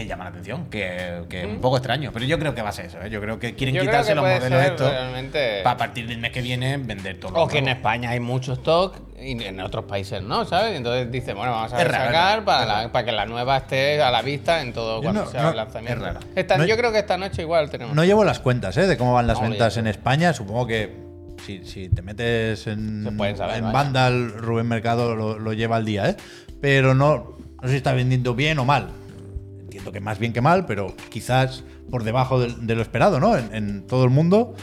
Speaker 1: que llama la atención, que, que es un poco extraño. Pero yo creo que va a ser eso, ¿eh? Yo creo que quieren
Speaker 2: Yo creo
Speaker 1: quitarse
Speaker 2: que
Speaker 1: los
Speaker 2: puede
Speaker 1: modelos
Speaker 2: ser
Speaker 1: estos
Speaker 2: realmente-
Speaker 1: para a partir del mes que viene vender todo.
Speaker 2: O que en España hay mucho stock y en otros países no, ¿sabes? Y entonces dice, bueno, vamos a
Speaker 1: Es raro,
Speaker 2: sacar para, la- para que la nueva esté a la vista en todo
Speaker 3: Yo
Speaker 2: cuando
Speaker 3: no-
Speaker 2: sea
Speaker 3: no-
Speaker 2: el lanzamiento.
Speaker 1: es.
Speaker 2: Esta-
Speaker 3: No-
Speaker 2: yo creo que esta noche igual tenemos.
Speaker 3: no llevo las cuentas ¿eh? de cómo van las
Speaker 2: No,
Speaker 3: ventas en España. Supongo que si, si te metes en,
Speaker 2: pueden saber,
Speaker 3: en
Speaker 2: vaya.
Speaker 3: Vandal, Rubén Mercado lo, lo lleva al día, ¿eh? Pero no, no sé si está vendiendo bien o mal. Entiendo que más bien que mal, pero quizás por debajo de, de lo esperado, ¿no? En, en todo el mundo.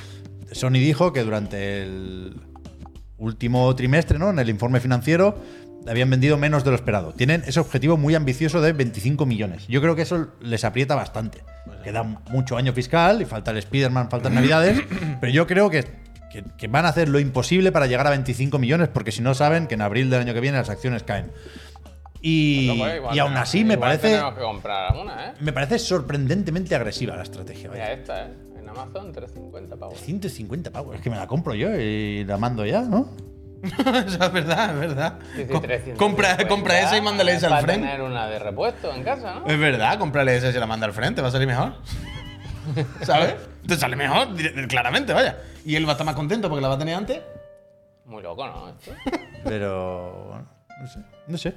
Speaker 3: Sony dijo que durante el último trimestre, ¿no? En el informe financiero, habían vendido menos de lo esperado. Tienen ese objetivo muy ambicioso de 25 millones. Yo creo que eso les aprieta bastante. Queda mucho año fiscal y falta el Spider-Man, faltan [COUGHS] Navidades, pero yo creo que, que- que van a hacer lo imposible para llegar a 25 millones, porque si no saben que en abril del año que viene las acciones caen. Y,
Speaker 2: Loco, igual
Speaker 3: y aún así me parece,
Speaker 2: Tenemos que comprar alguna, ¿eh?
Speaker 3: me parece sorprendentemente agresiva la estrategia. vaya.
Speaker 2: Mira esta, ¿eh? En Amazon, 350 pavos.
Speaker 3: 150 pavos, es que me la compro yo y la mando ya, ¿no? [LAUGHS]
Speaker 1: Eso es verdad, es verdad.
Speaker 2: Sí, sí,
Speaker 1: Com-
Speaker 2: 350.
Speaker 1: compra, compra esa y mándale esa al frente.
Speaker 2: tener una de repuesto en casa, ¿no?
Speaker 1: Es verdad, cómprale esa y se la manda al frente, va a salir mejor. [LAUGHS] ¿Sabes? Te sale mejor, claramente, vaya. Y él va a estar más contento porque la va a tener antes.
Speaker 2: Muy loco, ¿no? Esto. [LAUGHS]
Speaker 3: Pero bueno, no sé, no sé.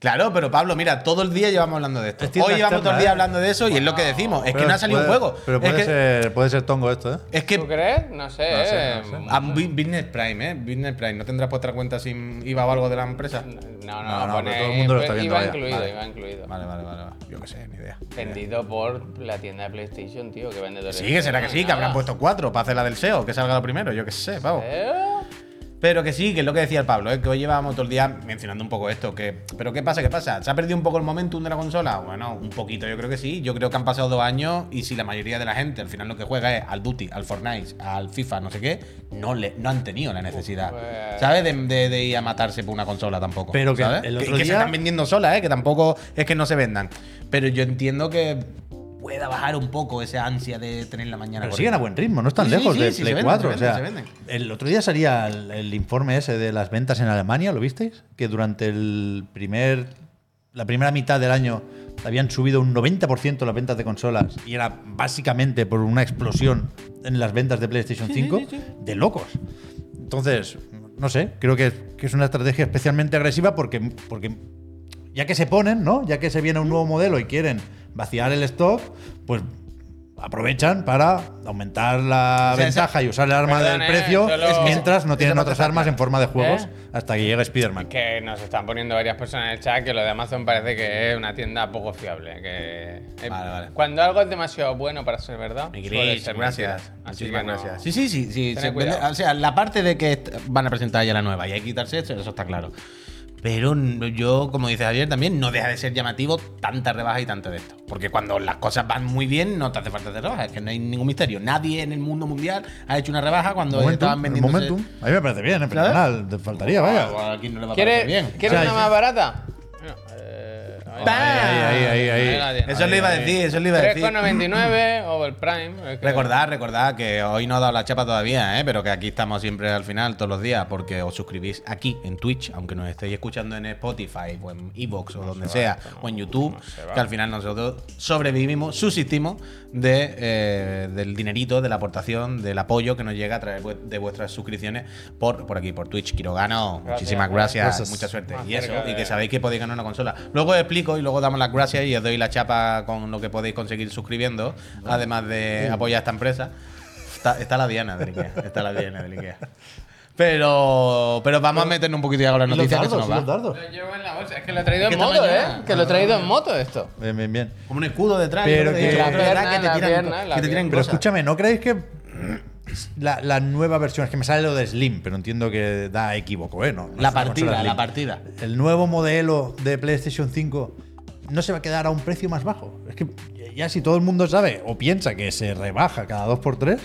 Speaker 1: Claro, pero Pablo, mira, todo el día llevamos hablando de esto.
Speaker 3: Es
Speaker 1: Hoy llevamos todo el día
Speaker 3: ¿eh?
Speaker 1: hablando de eso y es lo que decimos. Es que no ha salido
Speaker 3: puede-
Speaker 1: un juego.
Speaker 3: Pero
Speaker 1: es
Speaker 3: puede,
Speaker 1: que,
Speaker 3: ser, puede ser tongo esto, ¿eh?
Speaker 1: es que
Speaker 2: ¿Tú crees? No sé.
Speaker 3: No sé,
Speaker 2: eh,
Speaker 3: no sé.
Speaker 1: a Bu- Business Prime, ¿eh? Business Prime. ¿No tendrás puesta cuenta sin IVA o algo de la empresa?
Speaker 2: No, no,
Speaker 3: No, no,
Speaker 2: pone-
Speaker 3: pero todo el mundo lo está
Speaker 2: pues,
Speaker 3: viendo,
Speaker 2: Iba
Speaker 3: vaya.
Speaker 2: incluido,
Speaker 1: Vale.
Speaker 2: iba incluido.
Speaker 1: Vale, vale, vale. vale. Yo qué sé, ni idea.
Speaker 2: Vendido por la tienda de PlayStation, tío, que vende
Speaker 1: Sí, que será que sí, que habrán puesto cuatro para hacer la del SEO, que salga lo primero, yo qué sé, pavo.
Speaker 2: ¿Eh?
Speaker 1: Pero que sí, que es lo que decía el Pablo, ¿eh? que hoy llevábamos todo el día mencionando un poco esto. Que, pero ¿qué pasa? ¿Qué pasa? ¿Se ha perdido un poco el momentum de la consola? Bueno, un poquito, yo creo que sí. Yo creo que han pasado dos años y si la mayoría de la gente al final lo que juega es al Duty, al Fortnite, al FIFA, no sé qué, no, le, no han tenido la necesidad,
Speaker 2: pues-
Speaker 1: ¿sabes? De, de- de ir a matarse por una consola tampoco.
Speaker 3: Pero que
Speaker 1: ¿sabes?
Speaker 3: el
Speaker 1: Que- que se están vendiendo solas, ¿eh? que tampoco es que no se vendan. Pero yo entiendo que pueda bajar un poco esa ansia de tener la mañana.
Speaker 3: Pero
Speaker 1: corriendo.
Speaker 3: siguen a buen ritmo, no están
Speaker 1: Sí,
Speaker 3: lejos
Speaker 1: sí,
Speaker 3: de
Speaker 1: sí,
Speaker 3: Play
Speaker 1: se venden,
Speaker 3: 4.
Speaker 1: se
Speaker 3: o sea,
Speaker 1: venden, se venden.
Speaker 3: el otro día salía el, el informe ese de las ventas en Alemania, ¿lo visteis? Que durante el primer, la primera mitad del año habían subido un 90% las ventas de consolas y era básicamente por una explosión en las ventas de PlayStation 5 de locos. Entonces, no sé, creo que, que es una estrategia especialmente agresiva porque, porque ya que se ponen, ¿no? Ya que se viene un nuevo modelo y quieren vaciar el stock, pues aprovechan para aumentar la
Speaker 1: O sea,
Speaker 3: ventaja
Speaker 1: esa-
Speaker 3: y usar el arma
Speaker 2: Perdón,
Speaker 3: del
Speaker 2: eh,
Speaker 3: precio
Speaker 2: solo-
Speaker 3: mientras no tienen otras armas en forma de juegos
Speaker 2: ¿Eh?
Speaker 3: hasta que llegue Spider-Man.
Speaker 2: Que nos están poniendo varias personas en el chat que lo de Amazon parece que es una tienda poco fiable. Que eh,
Speaker 1: Vale, vale.
Speaker 2: Cuando algo es demasiado bueno para ser verdad,
Speaker 1: Mi
Speaker 2: suele
Speaker 1: Gris,
Speaker 2: ser
Speaker 1: gracias.
Speaker 2: Así
Speaker 1: Muchísimas
Speaker 2: que no-
Speaker 1: gracias. Sí, sí, sí. sí se vende- o sea, la parte de que van a presentar ya la nueva y hay que quitarse eso, eso está claro. Pero yo, como dice Javier, también no deja de ser llamativo tanta rebaja y tanto de esto. Porque cuando las cosas van muy bien, no te hace falta hacer rebajas. Es que no hay ningún misterio. Nadie en el mundo mundial ha hecho una rebaja cuando
Speaker 3: Momentum,
Speaker 1: estaban vendiendo.
Speaker 3: momentum. A mí me parece bien, es fenomenal. Te faltaría, vaya.
Speaker 1: Aquí no le va a parecer
Speaker 2: ¿Quieres,
Speaker 1: bien.
Speaker 2: ¿quieres
Speaker 3: O sea,
Speaker 2: una más barata? No, eh,
Speaker 1: Eso le iba a decir, eso le iba a decir.
Speaker 2: 3,99 over Prime. es que-
Speaker 1: Recordad, recordad que hoy no he dado la chapa todavía, ¿eh? pero que aquí estamos siempre al final, todos los días, porque os suscribís aquí en Twitch, aunque nos estéis escuchando en Spotify o en Evox o donde sea, o en YouTube, que al final nosotros sobrevivimos, subsistimos de, eh, del dinerito, de la aportación, del apoyo que nos llega a través de vuestras suscripciones por, por aquí, por Twitch. Kirogano, muchísimas gracias,
Speaker 3: Gracias.
Speaker 1: mucha suerte.
Speaker 2: Más
Speaker 1: Y eso, y que sabéis que podéis ganar una consola. Luego os y luego damos las gracias y os doy la chapa con lo que podéis conseguir suscribiendo, además de apoyar a esta empresa. Está, está la Diana del Ikea. Está la Diana del Ikea. Pero, pero vamos a meternos un poquito ya con las
Speaker 3: Y los
Speaker 1: noticias que se
Speaker 3: dardos,
Speaker 1: nos
Speaker 3: y los
Speaker 1: va.
Speaker 3: dardos.
Speaker 2: Lo llevo en la bolsa. Es que lo he traído
Speaker 1: ¿Qué
Speaker 2: en moto? ¿eh? Que lo he traído en moto esto.
Speaker 3: Bien, bien, bien.
Speaker 1: Como un escudo detrás.
Speaker 3: Pero que-
Speaker 1: otro
Speaker 2: La pierna,
Speaker 1: que te
Speaker 2: la
Speaker 1: tiran,
Speaker 2: pierna, la
Speaker 1: que te tiran
Speaker 3: Pero
Speaker 1: cosas.
Speaker 3: escúchame, ¿no creéis que la, la nueva versión, es que me sale lo de Slim, pero entiendo que da equívoco, ¿eh? No, no
Speaker 1: La partida, la partida.
Speaker 3: El nuevo modelo de PlayStation 5 no se va a quedar a un precio más bajo. Es que ya si todo el mundo sabe o piensa que se rebaja cada 2x3,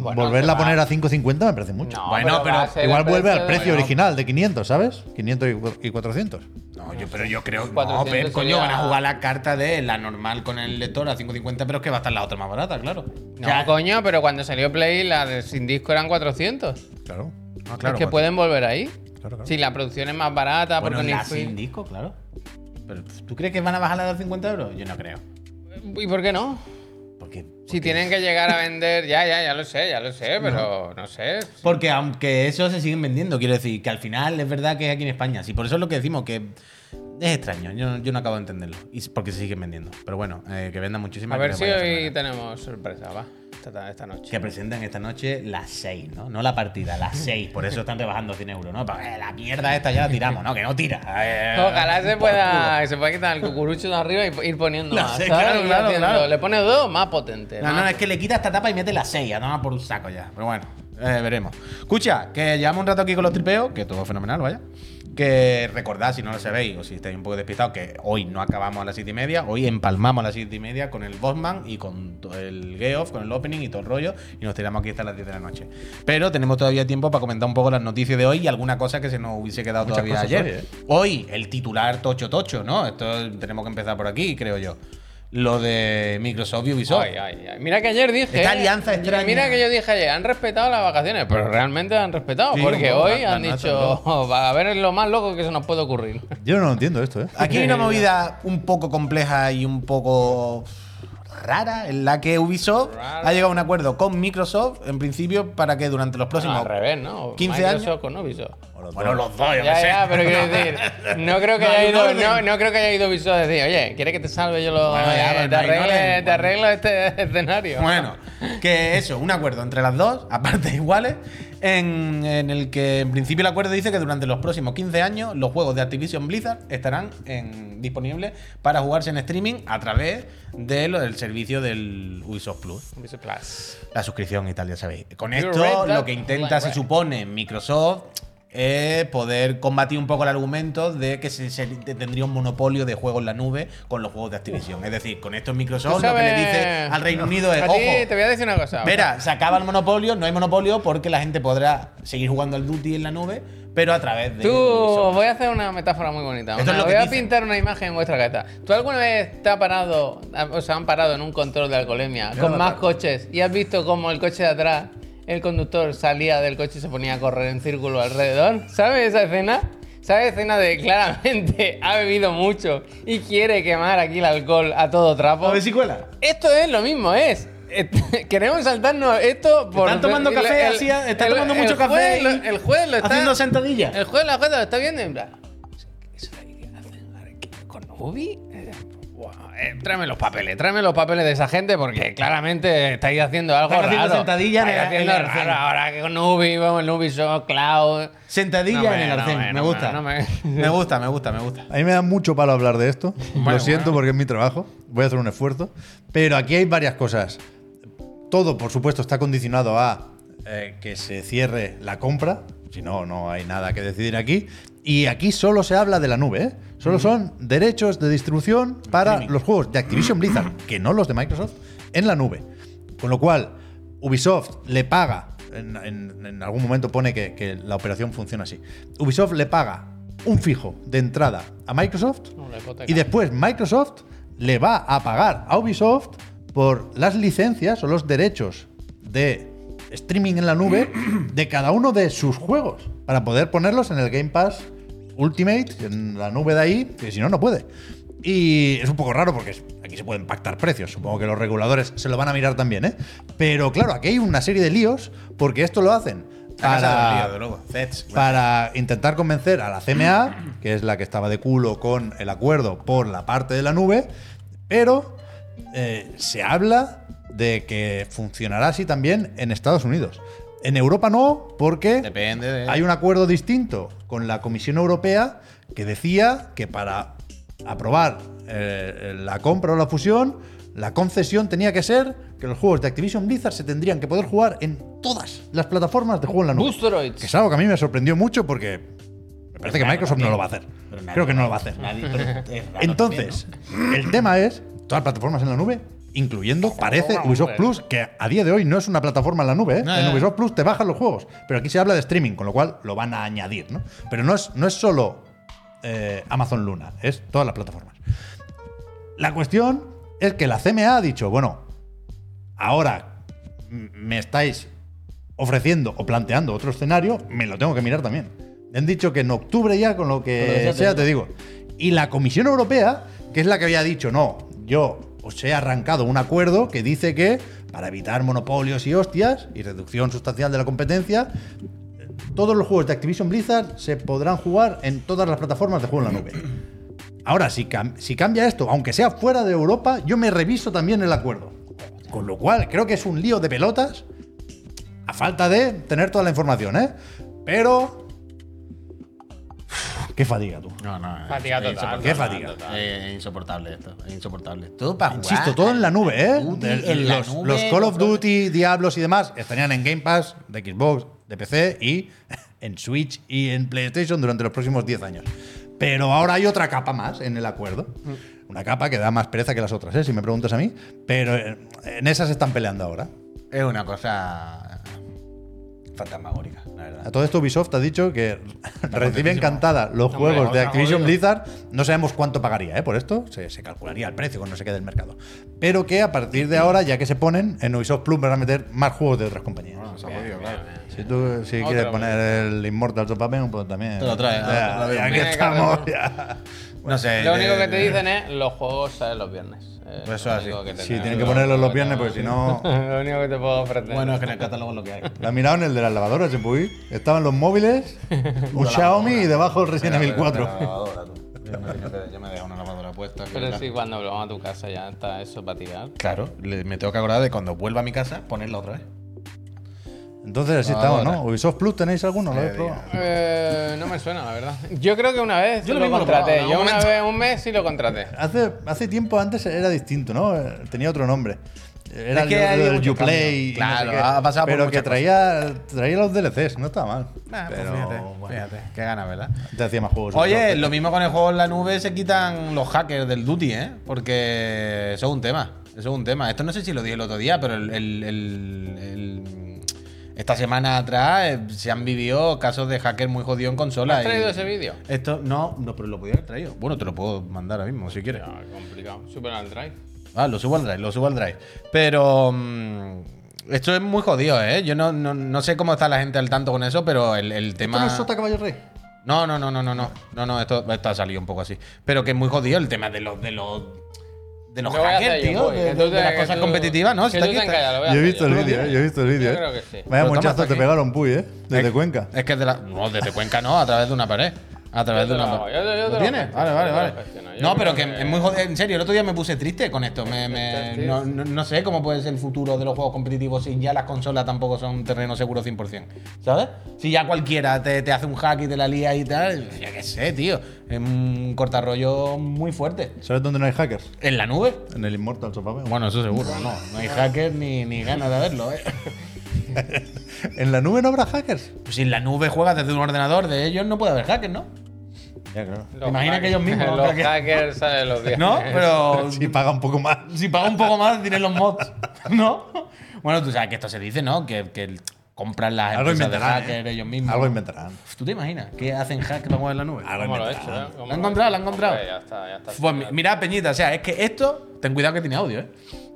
Speaker 2: Bueno,
Speaker 3: volverla a poner a 5.50 me parece mucho.
Speaker 2: No,
Speaker 1: Bueno, pero
Speaker 3: Igual
Speaker 2: el
Speaker 3: vuelve al precio original de 500, ¿sabes? 500 y cu- y 400.
Speaker 1: No, yo, pero yo creo que no,
Speaker 2: 400
Speaker 1: Pep, coño,
Speaker 2: sería-
Speaker 1: van a jugar la carta de la normal con el lector a 550, pero es que va a estar la otra más barata, claro.
Speaker 2: No,
Speaker 1: Ya-
Speaker 2: coño, pero cuando salió Play, la de sin disco eran 400.
Speaker 3: Claro.
Speaker 1: Ah, claro,
Speaker 2: es que pueden volver ahí.
Speaker 3: Claro, claro.
Speaker 2: Si la producción es más barata,
Speaker 1: Bueno,
Speaker 2: porque
Speaker 1: la
Speaker 2: ni
Speaker 1: sin disco, claro. Pero, ¿tú crees que van a bajar la de 50 euros? Yo no creo.
Speaker 2: ¿Y por qué no?
Speaker 1: Porque,
Speaker 2: Si tienen que llegar a vender, ya, ya, ya lo sé, ya lo sé, pero no, sé.
Speaker 1: porque aunque eso se siguen vendiendo, quiero decir, que al final es verdad que es aquí en España. Sí, por eso es lo que decimos, que es extraño. Yo, yo no acabo de entenderlo. Y porque se siguen vendiendo. Pero bueno, eh, que vendan muchísimas.
Speaker 2: A ver si hoy tenemos sorpresa, va. Esta, esta noche.
Speaker 1: Que presentan esta noche las 6, ¿no? No la partida, las 6. Por eso están rebajando 100 euros, ¿no? La mierda esta ya la tiramos, ¿no? Que no tira. Eh,
Speaker 2: Ojalá se pueda, se pueda quitar el cucurucho de arriba y ir poniendo
Speaker 1: No
Speaker 2: más.
Speaker 1: claro, claro, claro.
Speaker 2: Le pone dos más potente.
Speaker 1: No,
Speaker 2: más
Speaker 1: no, es que le quita esta tapa y mete las 6, a tomar por un saco ya. Pero bueno, eh, veremos. Escucha, que llevamos un rato aquí con los tripeos, que todo fenomenal, vaya. Que recordad, si no lo sabéis, o si estáis un poco despistados, que hoy no acabamos a las 7 y media, hoy empalmamos a las 7 y media con el Bossman y con el Geoff, con el opening y todo el rollo, y nos tiramos aquí hasta las 10 de la noche. Pero tenemos todavía tiempo para comentar un poco las noticias de hoy y alguna cosa que se nos hubiese quedado
Speaker 3: Muchas
Speaker 1: todavía ayer.
Speaker 3: hoy, ¿eh?
Speaker 1: Hoy, el titular tocho tocho, ¿no? Esto tenemos que empezar por aquí, creo yo. Lo de Microsoft y Ubisoft.
Speaker 2: Ay, ay, ay. Mira que ayer dije.
Speaker 1: Esta alianza extraña.
Speaker 2: Mira que yo dije ayer, han respetado las vacaciones, pero realmente han respetado.
Speaker 1: Sí,
Speaker 2: porque hoy
Speaker 1: la-
Speaker 2: han
Speaker 1: la
Speaker 2: dicho, [LAUGHS] va a ver lo más loco que se nos puede ocurrir.
Speaker 3: Yo no lo entiendo esto, ¿eh?
Speaker 1: Aquí hay una [LAUGHS] movida un poco compleja y un poco rara en la que Ubisoft
Speaker 2: Rara.
Speaker 1: ha llegado a un acuerdo con Microsoft, en principio, para que durante los próximos.
Speaker 2: al revés, ¿no?
Speaker 1: 15
Speaker 2: Microsoft
Speaker 1: años.
Speaker 2: con Ubisoft.
Speaker 1: Bueno, los dos, yo
Speaker 2: Ya,
Speaker 1: qué sé.
Speaker 2: ya, pero quiero [LAUGHS] decir, no creo que
Speaker 1: No
Speaker 2: haya ido, no, no creo que haya ido Ubisoft a decir, oye, ¿quieres que te salve yo lo,
Speaker 1: Bueno, ya,
Speaker 2: eh, arregle, te arreglo este [LAUGHS] escenario?
Speaker 1: Bueno, que eso, un acuerdo entre las dos, [LAUGHS] aparte iguales, en, en el que en principio el acuerdo dice que durante los próximos 15 años los juegos de Activision Blizzard estarán en- disponibles para jugarse en streaming a través de lo- del servicio del Ubisoft Plus.
Speaker 2: Ubisoft Plus.
Speaker 1: La suscripción y tal, ya sabéis. Con esto, lo que intenta, se supone, Microsoft es poder combatir un poco el argumento de que se, se tendría un monopolio de juegos en la nube con los juegos de Activision. Es decir, con esto Microsoft lo que le dice al Reino Unido es,
Speaker 2: A
Speaker 1: ojo,
Speaker 2: te voy a decir una cosa.
Speaker 1: Espera, se acaba el monopolio, no hay monopolio porque la gente podrá seguir jugando al Duty en la nube, pero a través de
Speaker 2: Tú, voy a hacer una metáfora muy bonita. Una-
Speaker 1: es
Speaker 2: voy a
Speaker 1: dicen.
Speaker 2: pintar una imagen en vuestra cabeza. ¿Tú alguna vez te has parado, o sea, han parado en un control de alcoholemia con más coches y has visto cómo el coche de atrás, el conductor salía del coche y se ponía a correr en círculo alrededor? ¿Sabes esa escena? ¿Sabes escena de claramente [LAUGHS] ha bebido mucho y quiere quemar aquí el alcohol a todo trapo?
Speaker 1: A ver si cuela.
Speaker 2: Esto es lo mismo, es. [LAUGHS] Queremos saltarnos esto por.
Speaker 1: ¿Están tomando café así? ¿Están tomando mucho café
Speaker 2: juez
Speaker 1: y
Speaker 2: lo- el juez lo está.
Speaker 1: haciendo sentadillas?
Speaker 2: El juez, la jueza lo está viendo en plan. ¿Eso de que hacen con Ubi? Eh, tráeme los papeles, tráeme los papeles de esa gente porque claramente estáis haciendo algo
Speaker 1: Están haciendo
Speaker 2: raro.
Speaker 1: sentadillas en
Speaker 2: Estáis
Speaker 1: el-
Speaker 2: haciendo
Speaker 1: en el
Speaker 2: raro
Speaker 1: Arcén.
Speaker 2: ahora que con Ubi, vamos, el Ubisoft Cloud.
Speaker 1: Sentadilla
Speaker 2: No,
Speaker 1: en el arcén,
Speaker 2: no,
Speaker 1: me gusta.
Speaker 2: no, me- [LAUGHS]
Speaker 1: Me gusta, me gusta, me gusta.
Speaker 3: A mí me da mucho palo hablar de esto.
Speaker 1: Bueno,
Speaker 3: Lo siento
Speaker 1: bueno.
Speaker 3: porque es mi trabajo. Voy a hacer un esfuerzo. Pero aquí hay varias cosas. Todo, por supuesto, está condicionado a eh, que se cierre la compra. Si no, no hay nada que decidir aquí. Y aquí solo se habla de la nube, ¿eh? Solo son derechos de distribución para los juegos de Activision Blizzard, que no los de Microsoft, en la nube. Con lo cual, Ubisoft le paga, en, en- en algún momento pone que, que la operación funciona así. Ubisoft le paga un fijo de entrada a Microsoft y después Microsoft le va a pagar a Ubisoft por las licencias o los derechos de streaming en la nube [CLEARS THROAT] de cada uno de sus juegos para poder ponerlos en el Game Pass Ultimate, en la nube de ahí, que si no, no puede. Y es un poco raro porque aquí se pueden pactar precios. Supongo que los reguladores se lo van a mirar también, ¿eh? Pero claro, aquí hay una serie de líos porque esto lo hacen para, para intentar convencer a la CMA, que es la que estaba de culo con el acuerdo por la parte de la nube, pero eh, se habla de que funcionará así también en Estados Unidos. En Europa no, porque
Speaker 1: Depende de-
Speaker 3: hay un acuerdo distinto con la Comisión Europea que decía que para aprobar eh, la compra o la fusión, la concesión tenía que ser que los juegos de Activision Blizzard se tendrían que poder jugar en todas las plataformas de juego en la nube.
Speaker 2: Boostroids.
Speaker 3: Que es algo que a mí me sorprendió mucho porque me parece que Microsoft no lo va a hacer. Creo que no lo
Speaker 1: va
Speaker 3: a hacer.
Speaker 1: Nadie, pero es raro
Speaker 3: Entonces, el tema es todas las plataformas en la nube, incluyendo, parece, Ubisoft Plus, que a día de hoy no es una plataforma en la nube. ¿eh?
Speaker 1: No,
Speaker 3: en
Speaker 1: no.
Speaker 3: Ubisoft Plus te bajan los juegos, pero aquí se habla de streaming, con lo cual lo van a añadir. ¿no? Pero no es, no es solo eh, Amazon Luna, es todas las plataformas. La cuestión es que la CMA ha dicho, bueno, ahora me estáis ofreciendo o planteando otro escenario, me lo tengo que mirar también. Han dicho que en octubre ya, con lo que sea, te digo. Y la Comisión Europea, que es la que había dicho, no, yo os he arrancado un acuerdo que dice que para evitar monopolios y hostias y reducción sustancial de la competencia, todos los juegos de Activision Blizzard se podrán jugar en todas las plataformas de juego en la nube. Ahora, si, si cambia esto, aunque sea fuera de Europa, yo me reviso también el acuerdo. Con lo cual, creo que es un lío de pelotas, a falta de tener toda la información, ¿eh? Pero... Qué fatiga, tú.
Speaker 1: No, no. es-
Speaker 2: Fatiga
Speaker 1: es
Speaker 2: total,
Speaker 1: insoportable.
Speaker 3: Qué fatiga.
Speaker 1: Es insoportable esto. Es insoportable. Todo para jugar.
Speaker 3: Insisto, todo en la nube, ¿eh?
Speaker 1: Duty
Speaker 3: De-
Speaker 1: en la
Speaker 3: los,
Speaker 1: nube,
Speaker 3: los Call of Duty, Diablos y demás estarían en Game Pass, de Xbox, de PC y [LAUGHS] en Switch y en PlayStation durante los próximos 10 años. Pero ahora hay otra capa más en el acuerdo. Una capa que da más pereza que las otras, ¿eh? si me preguntas a mí. Pero en esas están peleando ahora.
Speaker 1: Es una cosa fantasmagórica, la
Speaker 3: A todo esto Ubisoft ha dicho que recibe encantada los
Speaker 2: Hombre,
Speaker 3: juegos de Activision. Blizzard. No sabemos cuánto pagaría ¿eh? por esto. Se, se calcularía el precio cuando se quede el mercado. Pero que a partir de ahora, ya que se ponen, en Ubisoft Plus van a meter más juegos de otras compañías.
Speaker 1: Se ha jodido, claro.
Speaker 3: Si tú si quieres poner el Immortal of pues también.
Speaker 1: Te lo traes,
Speaker 3: Ya, ya que
Speaker 2: Viene
Speaker 3: estamos. ya.
Speaker 1: No sé.
Speaker 2: Lo único que te dicen es los juegos salen los viernes. Eh,
Speaker 1: Pues eso así.
Speaker 2: que
Speaker 3: Sí, tienen que ponerlos los viernes, porque si no. [LAUGHS]
Speaker 2: lo único que te puedo ofrecer.
Speaker 1: Bueno, es que en el catálogo es lo que hay.
Speaker 3: La miraron el de las lavadoras, ¿se puede ir? Estaban los móviles, [LAUGHS] un Xiaomi y debajo el Resident Evil 4.
Speaker 1: lavadora, tú. [LAUGHS] Yo me, dejo una lavadora puesta.
Speaker 2: Pero sí, cuando vamos a tu casa ya está eso para tirar.
Speaker 1: Claro, me tengo que acordar de cuando vuelva a mi casa ponerla otra vez.
Speaker 3: Entonces así estamos, ¿no? Ubisoft Plus, ¿tenéis alguno? ¿Lo habéis probado?
Speaker 2: Eh, no me suena, la verdad. Yo creo que una vez
Speaker 1: Yo lo
Speaker 2: lo,
Speaker 1: mismo lo
Speaker 2: contraté. Yo una vez, un mes sí lo contraté.
Speaker 3: Hace, hace tiempo antes era distinto, ¿no? Eh, Tenía otro nombre. Era
Speaker 1: Es que
Speaker 3: el Uplay. no sé
Speaker 1: Claro, ha pasado por
Speaker 3: Pero que
Speaker 1: muchas
Speaker 3: traía, traía los DLCs, no estaba mal.
Speaker 1: Ah, pues
Speaker 3: pero
Speaker 1: fíjate,
Speaker 3: bueno,
Speaker 1: fíjate, qué gana, ¿verdad?
Speaker 3: te hacía más juegos.
Speaker 1: Oye, lo mismo con el juego en la nube se quitan los hackers del Duty, ¿eh? Porque eso es un tema. Eso es un tema. Esto no sé si lo dije el otro día, pero el, el- el- el- esta semana atrás eh, se han vivido casos de hackers muy jodidos en consola.
Speaker 2: ¿Has traído
Speaker 1: y-
Speaker 2: ese vídeo?
Speaker 1: Esto, no, no, pero lo podía haber traído. Bueno, te lo puedo mandar ahora mismo si quieres.
Speaker 2: Ah, complicado. Super al drive.
Speaker 1: Ah, lo subo al drive, lo subo al drive. Pero mm, esto es muy jodido, ¿eh? Yo no, no, no sé cómo está la gente al tanto con eso, pero el, el
Speaker 3: ¿Esto
Speaker 1: tema.
Speaker 3: no es Sota Caballo Rey?
Speaker 1: No, no, no, no, no, no. No, no, esto, esto ha salido un poco así. Pero que es muy jodido el tema de los de los de los
Speaker 2: Lo
Speaker 1: hackers,
Speaker 2: yo,
Speaker 1: tío. De, las cosas
Speaker 2: tú-
Speaker 1: competitivas, ¿no? aquí,
Speaker 2: te
Speaker 3: Yo he visto el
Speaker 1: ¿Tú lo
Speaker 3: vídeo, eh, yo he visto el vídeo.
Speaker 2: Yo
Speaker 3: eh.
Speaker 2: creo que sí.
Speaker 3: Vaya
Speaker 1: está
Speaker 3: te pegaron puy, ¿eh? Desde
Speaker 1: Es-
Speaker 3: Cuenca.
Speaker 1: Es que es de la. No, desde Cuenca no, a través de una pared. A través
Speaker 2: Yo
Speaker 1: de una
Speaker 2: lo yo yo
Speaker 1: ¿Lo tienes? Vale, vale,
Speaker 2: yo
Speaker 1: vale.
Speaker 2: Yo
Speaker 1: No, pero que
Speaker 2: que-
Speaker 1: es muy jodido. En serio, el otro día me puse triste con esto. Me, me- no, no- no sé cómo puede ser el futuro de los juegos competitivos si ya las consolas tampoco son un terreno seguro 100%. ¿Sabes? Si ya cualquiera te, te hace un hack y te la lía y tal, ya qué sé, tío. Es un cortarrollo muy fuerte.
Speaker 3: ¿Sabes dónde no hay hackers?
Speaker 1: ¿En la nube?
Speaker 3: En el Immortal of Aveum.
Speaker 1: Bueno, eso seguro, no. No hay hackers ni, ni ganas de verlo, ¿eh?
Speaker 3: ¿En la nube no habrá hackers?
Speaker 1: Pues si en la nube juegas desde un ordenador de ellos, no puede haber hackers, ¿no?
Speaker 3: Ya, claro.
Speaker 2: Los
Speaker 1: imaginas que
Speaker 2: hackers-
Speaker 1: ellos mismos
Speaker 2: Los
Speaker 1: hackean?
Speaker 2: hackers salen los días. [LAUGHS]
Speaker 1: ¿No? Pero [LAUGHS]
Speaker 3: Si paga un poco más.
Speaker 1: si paga un poco más, tienen los mods. ¿No? Bueno, tú sabes que esto se dice, ¿no? Que, que compran las
Speaker 3: Algo
Speaker 1: empresas de
Speaker 3: inventarán.
Speaker 1: hackers
Speaker 3: ¿eh?
Speaker 1: ellos mismos.
Speaker 3: Algo inventarán.
Speaker 1: ¿Tú te imaginas? ¿Qué hacen hack para mover la nube?
Speaker 3: Algo
Speaker 2: ¿Cómo lo he hecho? eh? ¿Cómo
Speaker 1: Lo han encontrado, lo han encontrado.
Speaker 2: Hombre, ya está, ya está.
Speaker 1: Pues mi- mira, Peñita, o sea, es que esto, ten cuidado que tiene audio, ¿eh?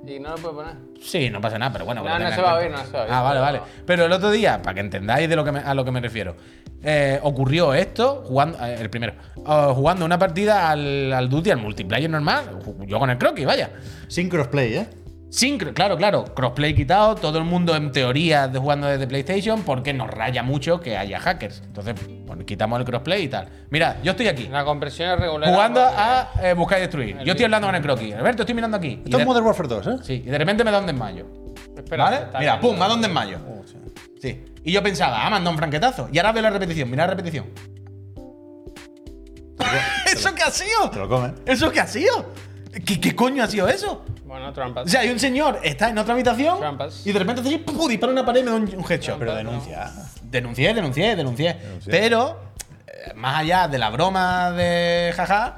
Speaker 2: Y no lo puedo poner.
Speaker 1: Sí, no pasa nada, pero bueno.
Speaker 2: No, no se va a oír, no se va a oír,
Speaker 1: Ah, vale,
Speaker 2: pero-
Speaker 1: vale. Pero el otro día, para que entendáis de lo que me- a lo que me refiero, eh, ocurrió esto jugando, eh, el primero, eh, jugando una partida al, al Duty, al multiplayer normal, yo con el croquis, vaya.
Speaker 3: Sin crossplay, ¿eh?
Speaker 1: Sin, claro, claro, crossplay quitado, todo el mundo en teoría de jugando desde PlayStation porque nos raya mucho que haya hackers. Entonces, bueno, quitamos el crossplay y tal. Mira, yo estoy aquí,
Speaker 2: La compresión es regular.
Speaker 1: jugando a eh, buscar y destruir. Yo estoy hablando con el croquis. Alberto, estoy mirando aquí.
Speaker 3: Esto es Modern Warfare 2, ¿eh?
Speaker 1: Sí, y de repente me da un desmayo.
Speaker 2: Espera,
Speaker 1: ¿Vale? Mira, pum, me da un desmayo. Sí. Y yo pensaba, ah, manda un franquetazo. Y ahora veo la repetición, mira la repetición. [LAUGHS] ¿Eso qué ha sido?
Speaker 3: Te lo comen.
Speaker 1: ¿Eso qué ha sido? ¿Qué, qué coño ha sido eso?
Speaker 2: Bueno, trampas.
Speaker 1: O sea, hay un señor, está en otra habitación
Speaker 2: Trampas.
Speaker 1: y de repente hace ¡pum! dispara una pared y me da un, un headshot.
Speaker 3: Pero denuncia.
Speaker 1: Denuncié, denuncié, denuncié.
Speaker 3: Denuncié.
Speaker 1: Pero, eh, más allá de la broma de jaja,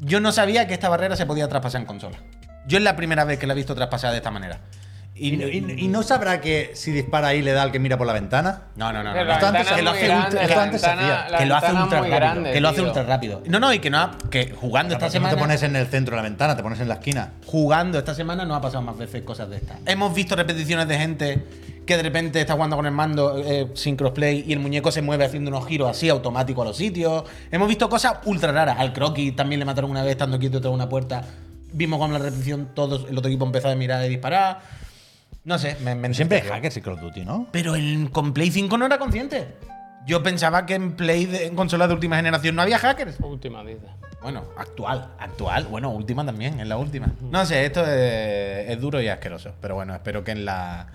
Speaker 1: yo no sabía que esta barrera se podía traspasar en consola. Yo es la primera vez que la he visto traspasada de esta manera.
Speaker 3: ¿Y, y- y no sabrá que si dispara ahí le da al que mira por la ventana?
Speaker 1: No, no, no. No, Esto antes- que lo hace ultra- que lo hace ultra rápido.
Speaker 2: grande,
Speaker 1: que lo hace
Speaker 2: tío.
Speaker 1: ultra rápido. No, no, y que no ha- que jugando esta
Speaker 3: No
Speaker 1: semana.
Speaker 3: te pones en el centro de la ventana, te pones en la esquina.
Speaker 1: Jugando esta semana no ha pasado más veces cosas de estas. Hemos visto repeticiones de gente que de repente está jugando con el mando eh, sin crossplay y el muñeco se mueve haciendo unos giros así automáticos a los sitios. Hemos visto cosas ultra raras. Al croquis también le mataron una vez estando quieto tras una puerta. Vimos con la repetición todos, el otro equipo empezó a mirar y disparar. No sé, me, me
Speaker 3: Siempre hackers y Call of Duty, ¿no?
Speaker 1: Pero en, con Play 5 no era consciente. Yo pensaba que en Play de, en consolas de última generación no había hackers.
Speaker 2: Última, dice.
Speaker 1: Bueno, actual, actual, bueno, última también, en la última. No sé, esto es, es duro y asqueroso, pero bueno, espero que en la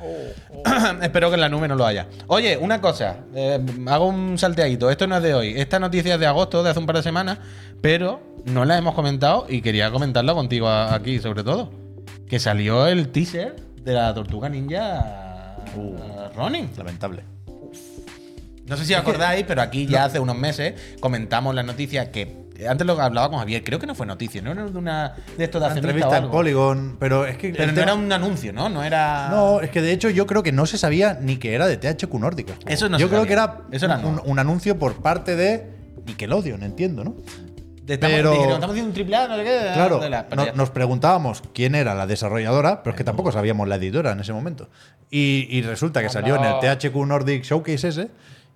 Speaker 1: [CLEARS THROAT] espero que en la nube no lo haya. Oye, una cosa, eh, hago un salteadito, esto no es de hoy, esta noticia es de agosto, de hace un par de semanas, pero no la hemos comentado y quería comentarla contigo aquí sobre todo, que salió el teaser de la Tortuga Ninja
Speaker 3: Uh.
Speaker 1: Ronin.
Speaker 3: Lamentable.
Speaker 1: No sé si os acordáis, pero aquí ya hace unos meses comentamos la noticia que antes lo hablaba con Javier, creo que no fue noticia, no era de una de esto de hacer
Speaker 3: entrevista en Polygon, pero es que.
Speaker 1: Pero no
Speaker 3: tema-
Speaker 1: era un anuncio, ¿no? No era.
Speaker 3: No, es que de hecho yo creo que no se sabía ni que era de THQ Nórdica.
Speaker 1: Eso no
Speaker 3: Yo
Speaker 1: se
Speaker 3: creo
Speaker 1: sabía.
Speaker 3: que era,
Speaker 1: Eso era
Speaker 3: un, un anuncio por parte de Nickelodeon, entiendo, ¿no?
Speaker 1: Estamos,
Speaker 3: pero-
Speaker 1: dijeron, estamos haciendo un triple A, no sé qué.
Speaker 3: Claro,
Speaker 1: la-
Speaker 3: no- nos preguntábamos quién era la desarrolladora, pero es que tampoco sabíamos la editora en ese momento. Y, y resulta que salió en el THQ Nordic Showcase ese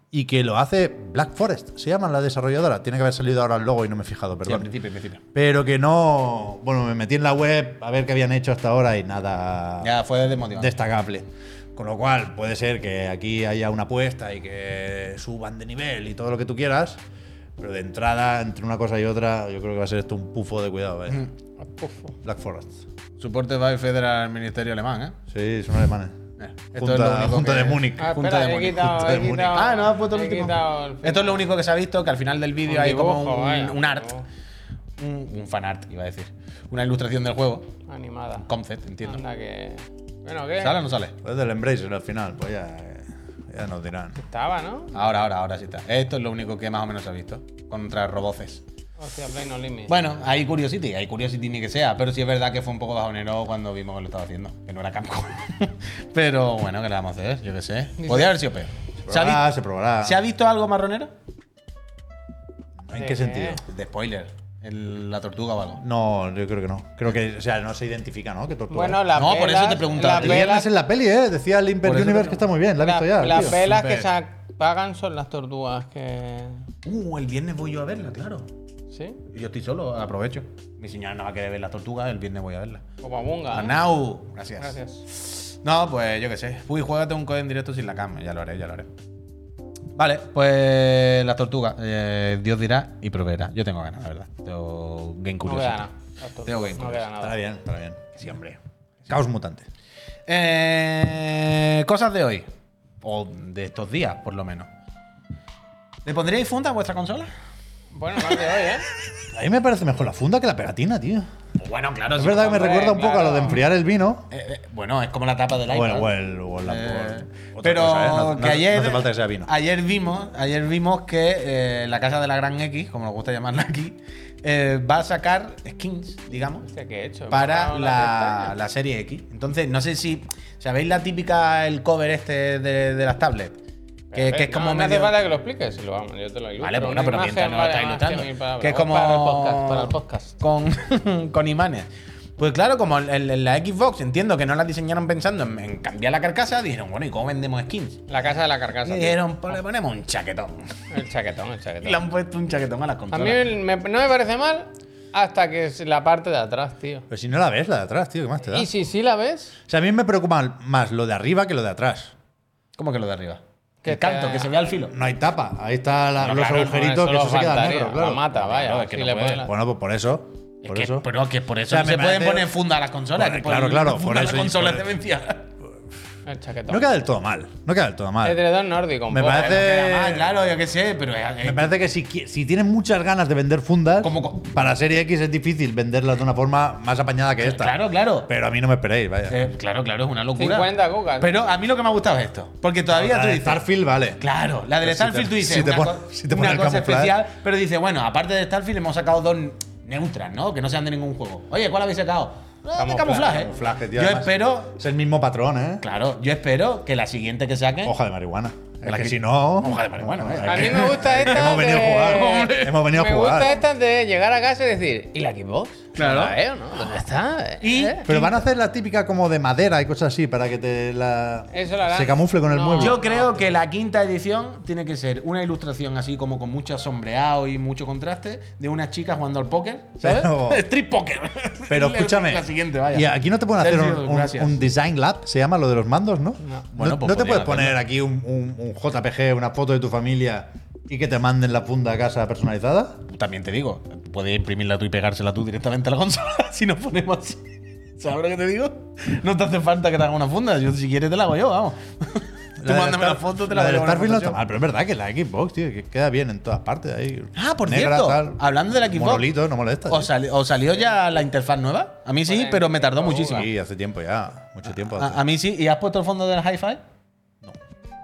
Speaker 3: y que lo hace Black Forest. Se llama la desarrolladora. Tiene que haber salido ahora el logo y no me he fijado,
Speaker 1: Sí,
Speaker 3: perdón.
Speaker 1: principio, al principio.
Speaker 3: pero que no. Bueno, me metí en la web a ver qué habían hecho hasta ahora y nada
Speaker 1: Ya fue
Speaker 3: destacable. Con lo cual, puede ser que aquí haya una apuesta y que suban de nivel y todo lo que tú quieras. Pero de entrada, entre una cosa y otra, yo creo que va a ser esto un pufo de cuidado. ¿eh?
Speaker 2: Pufo.
Speaker 3: Black Forest.
Speaker 1: Soporte by Federal Ministerio Alemán, ¿eh?
Speaker 3: Sí, son alemanes.
Speaker 1: Eh, Esto
Speaker 3: Junta,
Speaker 1: es lo único
Speaker 3: Junta
Speaker 1: que-
Speaker 3: de Múnich.
Speaker 2: Ah,
Speaker 1: Junta
Speaker 2: espera,
Speaker 1: de Múnich,
Speaker 2: quitado,
Speaker 3: Junta de
Speaker 2: he
Speaker 3: Múnich.
Speaker 2: quitado.
Speaker 1: Ah, no, has puesto el último.
Speaker 2: el
Speaker 1: Esto es lo único que se ha visto, que al final del vídeo hay como un,
Speaker 2: vaya.
Speaker 1: un art. Un, un fan art, iba a decir. Una ilustración del juego.
Speaker 2: Animada.
Speaker 1: Concept, entiendo.
Speaker 2: Anda que. Bueno, ¿qué?
Speaker 1: ¿Sale o no sale?
Speaker 3: Pues del Embracer al final, pues ya, ya nos dirán.
Speaker 2: Estaba, ¿no?
Speaker 1: Ahora, ahora, ahora sí está. Esto es lo único que más o menos se ha visto. Contra roboces.
Speaker 2: Hostia, Play No Limit.
Speaker 1: Bueno, hay Curiosity, hay Curiosity ni que sea, pero sí es verdad que fue un poco bajonero cuando vimos que lo estaba haciendo, que no era Capcom. [LAUGHS] pero bueno, ¿qué le vamos a hacer? Yo qué sé. Podría haber sido peor. ¿Se ha,
Speaker 3: Probará,
Speaker 1: vi-
Speaker 3: se probará.
Speaker 1: ¿Se ha visto algo marronero?
Speaker 3: ¿En
Speaker 2: ¿De
Speaker 3: qué
Speaker 2: qué?
Speaker 3: sentido?
Speaker 1: De spoiler. El- la tortuga o algo.
Speaker 3: No, yo creo que no. Creo que, o sea, no se identifica, ¿no? Que tortuga.
Speaker 2: Bueno, la
Speaker 1: No, por eso te preguntaba.
Speaker 2: La
Speaker 1: El
Speaker 3: viernes en la peli, ¿eh? Decía el Imper
Speaker 1: Por eso te
Speaker 3: Universe que está muy bien, la he visto ya.
Speaker 2: las
Speaker 3: tío.
Speaker 2: velas que se apagan son las tortugas que.
Speaker 1: Uh, el viernes voy yo a verla, claro.
Speaker 2: ¿Sí?
Speaker 1: Y Yo estoy solo, aprovecho. Mi señora no va a querer ver la tortuga, el viernes voy a verla.
Speaker 2: Como bunga.
Speaker 1: Anau, gracias.
Speaker 2: Gracias.
Speaker 1: No, pues yo qué sé. Uy, juégate un code en directo sin la cama. Ya lo haré, ya lo haré. Vale, pues las tortugas. eh, Dios dirá y proveerá. Yo tengo ganas, la verdad. Tengo game
Speaker 2: No
Speaker 1: curioso.
Speaker 2: nada. Tortugas.
Speaker 1: Tengo game
Speaker 2: no nada.
Speaker 3: bien, estará bien. Sí, hombre. Caos mutante.
Speaker 1: Eh, cosas de hoy. O de estos días, por lo menos. ¿Le pondríais funda a vuestra consola?
Speaker 2: Bueno, no de hoy, ¿eh? [LAUGHS]
Speaker 3: A mí me parece mejor la funda que la pegatina, tío.
Speaker 1: Bueno, claro.
Speaker 3: Es
Speaker 1: sí,
Speaker 3: verdad que me
Speaker 2: hombre,
Speaker 3: recuerda un poco a lo de enfriar el vino.
Speaker 1: Eh, eh, bueno, es como la tapa del iPad.
Speaker 3: el, o el- o la-
Speaker 1: Eh,
Speaker 3: o otra
Speaker 1: pero
Speaker 3: cosa. No-
Speaker 1: que ayer,
Speaker 3: No hace falta que sea vino.
Speaker 1: ayer vimos, ayer vimos que eh, la casa de la gran X, como nos gusta llamarla aquí, eh, va a sacar skins, digamos,
Speaker 2: Hostia, ¿qué he hecho? Me ha
Speaker 1: para la, la serie X. Entonces, no sé si sabéis la típica el cover este de, de las tablets, que, que es como
Speaker 2: no, no
Speaker 1: medio
Speaker 2: hace falta que lo expliques, si lo vamos, yo te lo ilustro.
Speaker 1: Vale, bueno,
Speaker 2: Una
Speaker 1: pero mientras no lo estáis
Speaker 2: que
Speaker 1: es como.
Speaker 2: Para el podcast. Para el podcast.
Speaker 1: Con, [LAUGHS] con imanes. Pues claro, como en, en la Xbox entiendo que no la diseñaron pensando en, en cambiar la carcasa, dijeron, bueno, ¿y cómo vendemos skins?
Speaker 2: La casa de la
Speaker 1: Y
Speaker 2: carcasa. tío.
Speaker 1: dijeron, pues le ponemos un chaquetón.
Speaker 2: El chaquetón, el
Speaker 1: Y
Speaker 2: chaquetón. [LAUGHS]
Speaker 1: le han puesto un chaquetón a las
Speaker 2: A
Speaker 1: consolas.
Speaker 2: mí me- no me parece mal hasta que es la parte de atrás, tío.
Speaker 3: Pero si no la ves, la de atrás, tío, ¿qué más te da?
Speaker 2: Y si sí la ves,
Speaker 3: O sea, a mí me preocupa más lo de arriba que lo de atrás.
Speaker 1: ¿Cómo que lo de arriba?
Speaker 2: Que
Speaker 1: el canto, que se vea al filo.
Speaker 3: No hay tapa. Ahí están
Speaker 2: No,
Speaker 3: los
Speaker 2: claro,
Speaker 3: agujeritos
Speaker 2: eso
Speaker 3: que eso se queda negro, claro.
Speaker 2: La mata, vaya.
Speaker 1: Claro, es que
Speaker 2: si
Speaker 1: no
Speaker 2: le
Speaker 1: puede.
Speaker 3: Bueno, pues por eso.
Speaker 1: Es
Speaker 3: Por
Speaker 1: que,
Speaker 3: eso.
Speaker 1: pero que por eso
Speaker 3: O sea,
Speaker 1: no se pueden poner funda a las consolas.
Speaker 3: Por- claro, claro,
Speaker 1: funda
Speaker 3: por
Speaker 1: a
Speaker 3: eso-
Speaker 1: las consolas demenciales.
Speaker 2: El chaquetón.
Speaker 3: No queda del todo mal. No queda del todo mal.
Speaker 2: Edredón nórdico.
Speaker 3: Me
Speaker 2: poco.
Speaker 3: parece-
Speaker 1: Queda mal, claro, yo qué sé, pero. eh,
Speaker 3: Me parece que si, si tienen muchas ganas de vender fundas,
Speaker 1: Como co-
Speaker 3: para Serie X es difícil venderlas de una forma más apañada que esta.
Speaker 1: Claro, claro.
Speaker 3: Pero a mí no me esperéis, vaya.
Speaker 1: Eh, claro, claro, es una locura.
Speaker 2: 50 cucas.
Speaker 1: Pero a mí lo que me ha gustado es esto. Porque todavía
Speaker 3: La
Speaker 1: tú
Speaker 3: de
Speaker 1: dices.
Speaker 3: Starfield, vale.
Speaker 1: Claro, la del
Speaker 3: Pero si
Speaker 1: Starfield
Speaker 3: te-
Speaker 1: tú dices
Speaker 3: si te
Speaker 1: una,
Speaker 3: pon-
Speaker 1: co-
Speaker 3: si te
Speaker 1: una
Speaker 3: pone el
Speaker 1: cosa
Speaker 3: camuflaje.
Speaker 1: especial, pero dice, bueno, aparte de Starfield hemos sacado dos neutras, ¿no? Que no sean de ningún juego. Oye, ¿cuál habéis sacado? De
Speaker 2: Camuflaje,
Speaker 1: camuflaje.
Speaker 3: Camuflaje, tío,
Speaker 1: Yo
Speaker 3: además.
Speaker 1: espero,
Speaker 3: Es el mismo patrón, ¿eh?
Speaker 1: claro, yo espero que la siguiente que saquen.
Speaker 3: Hoja de marihuana. Es
Speaker 1: La
Speaker 3: que
Speaker 1: que-
Speaker 3: si no.
Speaker 1: Hoja de marihuana, eh.
Speaker 2: A mí me gusta [LAUGHS] esta.
Speaker 3: Hemos venido a
Speaker 2: de-
Speaker 3: jugar. Hemos venido a
Speaker 2: me
Speaker 3: jugar.
Speaker 2: gusta esta de llegar a casa y decir, ¿y la Xbox?
Speaker 1: Claro.
Speaker 2: ¿La veo, no? ¿Dónde está?
Speaker 1: Y-
Speaker 2: ¿Eh?
Speaker 3: Pero van a hacer la típica como de madera y cosas así para que te la.
Speaker 2: Eso
Speaker 3: se camufle con el
Speaker 2: No.
Speaker 3: mueble.
Speaker 1: Yo creo que la quinta edición tiene que ser una ilustración así como con mucho sombreado y mucho contraste de unas chicas jugando al póker, ¿sabes? [LAUGHS]
Speaker 3: Pero-
Speaker 1: Street Poker.
Speaker 3: Pero escúchame.
Speaker 1: La siguiente, vaya.
Speaker 3: Y aquí no te pueden hacer
Speaker 1: Sergio,
Speaker 3: un, un-
Speaker 1: gracias.
Speaker 3: un design lab, se llama lo de los mandos, ¿no? No,
Speaker 1: Bueno, pues
Speaker 3: no te puedes poner aquí un, un- un JPG, una foto de tu familia y que te manden la funda a casa personalizada.
Speaker 1: También te digo, puedes imprimirla tú y pegársela tú directamente a la consola [LAUGHS] si nos ponemos así. ¿Sabes lo que te digo? No te hace falta que te haga una funda. Yo, si quieres, te la hago yo, vamos. [LAUGHS] tú mándame la foto, te la,
Speaker 3: la
Speaker 1: con
Speaker 3: Starfield no está mal, pero es verdad que la Xbox, tío, que queda bien en todas partes. Ahí,
Speaker 1: Ah, por
Speaker 3: negra,
Speaker 1: cierto,
Speaker 3: tal.
Speaker 1: hablando de la Xbox.
Speaker 3: Monolito, no molesta.
Speaker 1: ¿Os, sali- os salió ya la interfaz nueva? A mí sí,
Speaker 2: Bueno,
Speaker 1: pero me tardó
Speaker 2: Xbox,
Speaker 1: muchísimo.
Speaker 3: Sí, hace tiempo ya. Mucho tiempo. hace.
Speaker 1: A, a mí sí. ¿Y has puesto el fondo del hi-fi?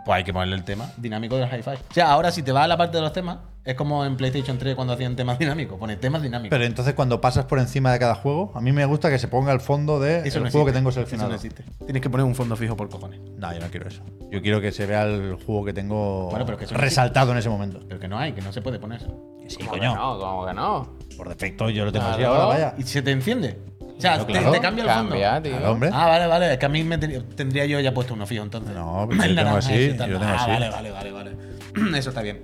Speaker 1: Pues hay que ponerle el tema dinámico del hi-fi. O sea, ahora si te vas a la parte de los temas, es como en PlayStation 3 cuando hacían temas dinámicos. Pone temas dinámicos.
Speaker 3: Pero entonces cuando pasas por encima de cada juego, a mí me gusta que se ponga el fondo de el
Speaker 1: Eso no
Speaker 3: juego que tengo
Speaker 1: Eso
Speaker 3: seleccionado.
Speaker 1: no existe. Tienes que poner un fondo fijo por cojones.
Speaker 3: No, yo no quiero eso. Yo quiero que se vea el juego que tengo
Speaker 1: Bueno, pero que eso no
Speaker 3: resaltado en ese momento.
Speaker 1: Pero que no hay, que no se puede poner eso.
Speaker 3: Que sí,
Speaker 2: ¿Cómo
Speaker 3: coño.
Speaker 2: que no? ¿Cómo que no?
Speaker 3: Por defecto yo lo tengo así ahora, vaya.
Speaker 1: ¿Y se te enciende? O sea,
Speaker 3: Claro,
Speaker 1: te,
Speaker 3: claro.
Speaker 1: te cambia el fondo.
Speaker 2: Cambia, tío.
Speaker 3: Claro, hombre.
Speaker 1: Ah, vale, vale. Es que a mí me ten- tendría yo ya puesto uno fijo entonces.
Speaker 3: No, pero yo tengo así, yo tengo
Speaker 1: ah,
Speaker 3: así.
Speaker 1: Vale, vale, vale, vale. [CLEARS THROAT] Eso está bien.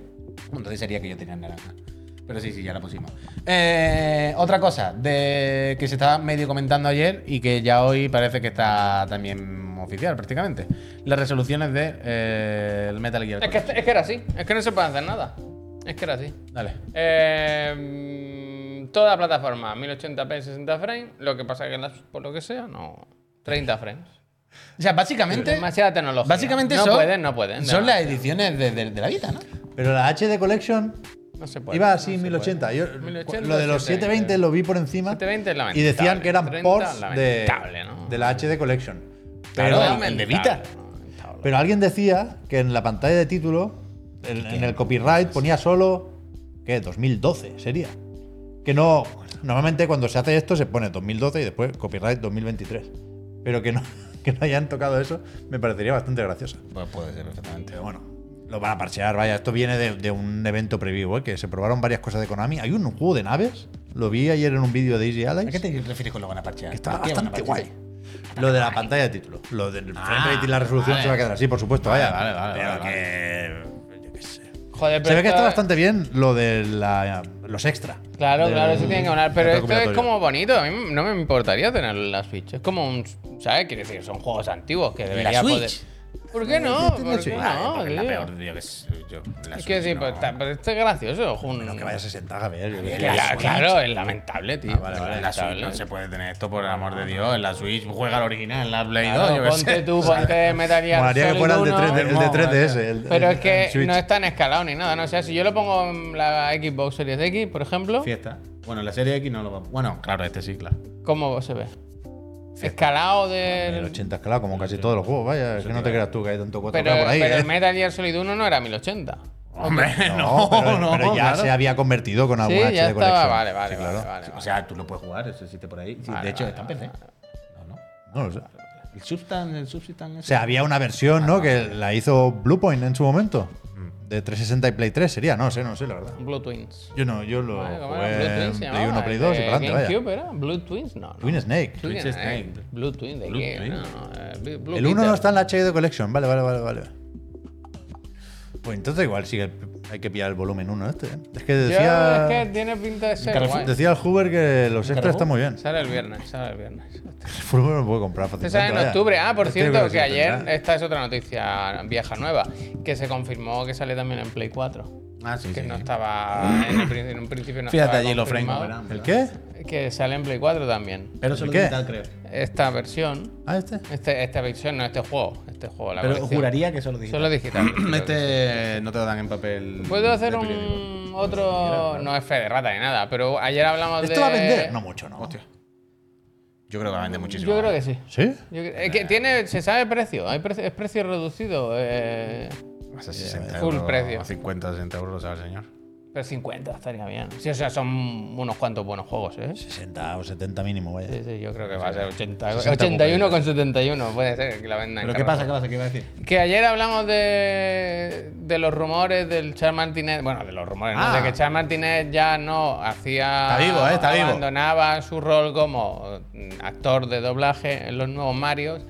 Speaker 1: Entonces sería que yo tenía el naranja. Pero sí, sí, ya la pusimos. Eh, otra cosa de que se estaba medio comentando ayer y que ya hoy parece que está también oficial prácticamente. Las resoluciones de eh, el Metal Gear.
Speaker 2: Es que, es que era así. Es que no se puede hacer nada. Es que era así.
Speaker 1: Dale.
Speaker 2: Eh, toda plataforma, 1080p, 60 frames. Lo que pasa es que las, por lo que sea, no. 30 frames.
Speaker 1: O sea, básicamente.
Speaker 2: Demasiada tecnología.
Speaker 1: Básicamente
Speaker 2: no
Speaker 1: son,
Speaker 2: pueden, no pueden.
Speaker 1: Son las ediciones de, de- de la Vita, ¿no?
Speaker 3: Pero la HD Collection
Speaker 2: No se puede.
Speaker 3: iba así
Speaker 2: no se
Speaker 3: 1080. Yo,
Speaker 2: 1080,
Speaker 3: lo de los 720 lo vi por encima.
Speaker 2: 720 es lamentable.
Speaker 3: y decían que eran
Speaker 2: 30,
Speaker 3: ports de,
Speaker 2: lamentable, ¿no?
Speaker 3: de la HD Collection.
Speaker 1: Claro,
Speaker 3: Pero,
Speaker 1: el de Vita.
Speaker 3: Pero alguien decía que en la pantalla de título, en, en el copyright, ponía solo. ¿Qué? 2012 sería. Que no. Normalmente cuando se hace esto se pone 2012 y después copyright 2023. Pero que no, [LAUGHS] que no hayan tocado eso me parecería bastante gracioso.
Speaker 1: Pues puede ser perfectamente.
Speaker 3: Pero bueno, lo van a parchear, vaya. Esto viene de, de un evento preview, ¿eh? que se probaron varias cosas de Konami. Hay un juego de naves, lo vi ayer en un vídeo de Easy
Speaker 1: ¿A
Speaker 3: Allies.
Speaker 1: qué te refieres con lo van a parchear?
Speaker 3: Que está
Speaker 1: ¿Por qué van a
Speaker 3: bastante guay. Lo de la pantalla de título. Lo del
Speaker 1: Ah,
Speaker 3: frame rate y la resolución se va a quedar así, por supuesto, vaya.
Speaker 1: vale, vale,
Speaker 3: Pero
Speaker 1: vale,
Speaker 3: que.
Speaker 2: Joder, pero
Speaker 3: Se ve que está bastante bien lo de la- los extra.
Speaker 2: Claro,
Speaker 3: Del-
Speaker 2: claro, eso tiene que hablar. Pero esto es como bonito. A mí no me importaría tener las Switch. Es como un. ¿Sabes? Quiere decir, son juegos antiguos que
Speaker 1: ¿Y
Speaker 2: debería
Speaker 1: la
Speaker 2: poder. ¿Por qué no? ¿Por qué no?
Speaker 1: porque es la
Speaker 2: tío?
Speaker 1: peor, qué sé. yo. la
Speaker 2: Es que sí,
Speaker 1: no.
Speaker 2: pero, está- pero esto es gracioso. un-
Speaker 3: Que vaya a 60 Javier. sé.
Speaker 2: Claro, es lamentable, tío.
Speaker 1: Ah, vale, vale. En la Switch no se puede tener esto, por el amor de Dios. En la Switch juega el original, en la Play
Speaker 2: Claro,
Speaker 1: 2, yo
Speaker 2: ponte
Speaker 1: sé.
Speaker 2: tú, ponte [LAUGHS] Metal Gear
Speaker 3: Molaría que
Speaker 2: Solid
Speaker 3: fuera el de
Speaker 2: 1,
Speaker 3: 3D, el de 3DS. el-
Speaker 2: Pero es que no está en escalado ni nada, ¿no? O sea, si yo lo pongo en la Xbox Series X, por ejemplo,
Speaker 1: Fiesta. Bueno, en la serie X no lo va. Bueno, claro, este sí, claro.
Speaker 2: ¿cómo se ve? Escalado
Speaker 3: El
Speaker 2: del.
Speaker 3: 80 escalado, como casi todos los juegos, vaya. Es que no te creas tú que hay tanto 4K
Speaker 2: Pero,
Speaker 3: por ahí.
Speaker 2: pero
Speaker 3: ¿eh?
Speaker 2: el Metal Gear Solid 1 no era 1080.
Speaker 1: Hombre, [LAUGHS]
Speaker 3: No,
Speaker 1: no,
Speaker 3: pero,
Speaker 1: no,
Speaker 3: pero ya
Speaker 1: claro.
Speaker 3: se había convertido con algún
Speaker 2: Sí,
Speaker 3: HD
Speaker 2: ya estaba.
Speaker 3: Collection.
Speaker 2: Vale, vale,
Speaker 3: Sí,
Speaker 2: vale,
Speaker 3: claro.
Speaker 2: vale,
Speaker 1: O sea, tú lo puedes jugar, eso existe por ahí. Sí,
Speaker 2: Vale,
Speaker 1: de hecho,
Speaker 2: vale,
Speaker 1: está en
Speaker 2: vale,
Speaker 1: PC.
Speaker 2: vale.
Speaker 1: No, no.
Speaker 3: No lo sé.
Speaker 1: El Substance, el Substance.
Speaker 3: O sea, había una versión, ¿no? Que la hizo Bluepoint en su momento. De 360 y Play 3 sería, no sé, no sé, la verdad.
Speaker 2: Blue Twins.
Speaker 3: Yo no, yo lo
Speaker 2: Vale, ¿cómo
Speaker 3: jugué?
Speaker 2: Blue Twins se
Speaker 3: Play
Speaker 2: llamaba.
Speaker 3: 1, Play 2 y
Speaker 2: ¿De
Speaker 3: para adelante, vaya.
Speaker 2: GameCube era? ¿Blue Twins? No. no.
Speaker 3: Twin Snake.
Speaker 2: Twin Snake. Blue Twin, ¿de
Speaker 1: Blue
Speaker 2: qué?
Speaker 1: Twin.
Speaker 2: No, eh, Blue-
Speaker 3: El 1 no está en la HD Collection. Vale, vale, vale, vale. Pues entonces igual sí que hay que pillar el volumen 1 este. ¿eh? Es que
Speaker 2: Yo,
Speaker 3: decía,
Speaker 2: es que tiene pinta de ser guay.
Speaker 3: decía el Hoover que los extras están muy bien.
Speaker 2: Sale el viernes, sale el viernes.
Speaker 3: El fútbol lo puedo comprar
Speaker 2: Se
Speaker 3: fácilmente.
Speaker 2: sale en
Speaker 3: vaya.
Speaker 2: octubre. Ah, por
Speaker 3: Este yo
Speaker 2: cierto, que ayer,
Speaker 3: tendrá.
Speaker 2: esta es otra noticia vieja nueva, que se confirmó que sale también en Play 4.
Speaker 1: Ah, sí,
Speaker 2: que
Speaker 1: sí.
Speaker 2: no estaba en, el prin- en un principio no
Speaker 1: Fíjate
Speaker 2: estaba
Speaker 1: allí los frames
Speaker 2: confirmado.
Speaker 3: ¿El qué?
Speaker 2: Que sale en Play 4 también.
Speaker 1: Pero solo
Speaker 3: ¿El qué?
Speaker 1: digital, creo.
Speaker 2: Esta versión,
Speaker 3: Ah, este.
Speaker 2: este, esta versión, no este juego, este juego, la
Speaker 1: Pero
Speaker 2: colección.
Speaker 1: juraría que solo digital.
Speaker 2: Solo digital. [CLEARS THROAT]
Speaker 1: Este no te lo dan en papel.
Speaker 2: Puedo hacer
Speaker 1: periódico.
Speaker 2: un otro. No es fe de rata ni nada, pero ayer hablamos de.
Speaker 3: ¿Esto va a vender? No mucho, no.
Speaker 1: Hostia. Yo creo que va a vender muchísimo.
Speaker 2: Yo creo que sí.
Speaker 3: ¿Sí?
Speaker 2: Yo es que tiene, se sabe el precio, hay precio- es precio reducido. Eh,
Speaker 1: a ser 60
Speaker 2: Full
Speaker 1: euros,
Speaker 2: precio.
Speaker 1: 50, 60 euros, lo sabe el señor.
Speaker 2: Pero 50 estaría bien. Sí, o sea, son unos cuantos buenos juegos, ¿eh?
Speaker 3: 60 o 70 mínimo, vaya.
Speaker 2: Sí, sí, yo creo que va a ser 80,
Speaker 1: 60
Speaker 2: 81 con 71, puede ser que la vendan.
Speaker 1: ¿Pero qué pasa? ¿Qué pasa? ¿Qué iba a decir?
Speaker 2: Que ayer hablamos de, de los rumores del Charles Martínez. Bueno, de los rumores, ¿no?
Speaker 1: Ah.
Speaker 2: De que Charles Martínez ya no hacía.
Speaker 1: Está vivo, ¿eh? Está vivo.
Speaker 2: Abandonaba su rol como mm, actor de doblaje en los nuevos Marios.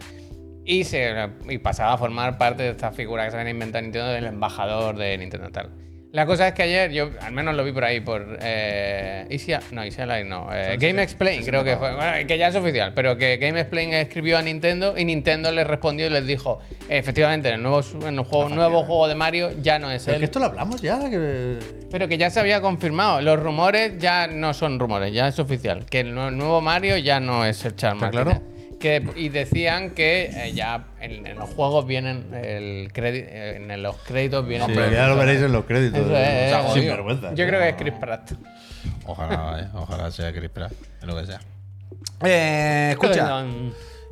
Speaker 2: Y, se, y pasaba a formar parte de esta figura que se había inventado Nintendo del embajador de Nintendo tal. La cosa es que ayer, yo al menos lo vi por ahí, por eh, Isia, no, Isia Live no, eh, Game Explain creo que fue, bueno, que ya es oficial, pero que Game Explain escribió a Nintendo y Nintendo les respondió y les dijo, efectivamente, en el nuevo, en el juego, nuevo juego de Mario ya no es
Speaker 3: Pero
Speaker 2: él,
Speaker 3: que esto lo hablamos ya. Que...
Speaker 2: pero que ya se había confirmado, los rumores ya no son rumores, ya es oficial, que el nue- nuevo Mario ya no es el Charles
Speaker 3: ¿Está
Speaker 2: Martínez.
Speaker 3: claro?
Speaker 2: Que, y decían que eh, ya en, en los juegos vienen el crédito, en los créditos vienen
Speaker 3: Sí, ya lo veréis en los créditos.
Speaker 2: Eso es,
Speaker 3: O sea, sin vergüenza.
Speaker 2: Yo creo que es Chris Pratt.
Speaker 1: Ojalá, eh, ojalá sea Chris Pratt, es lo que sea. Eh, escucha.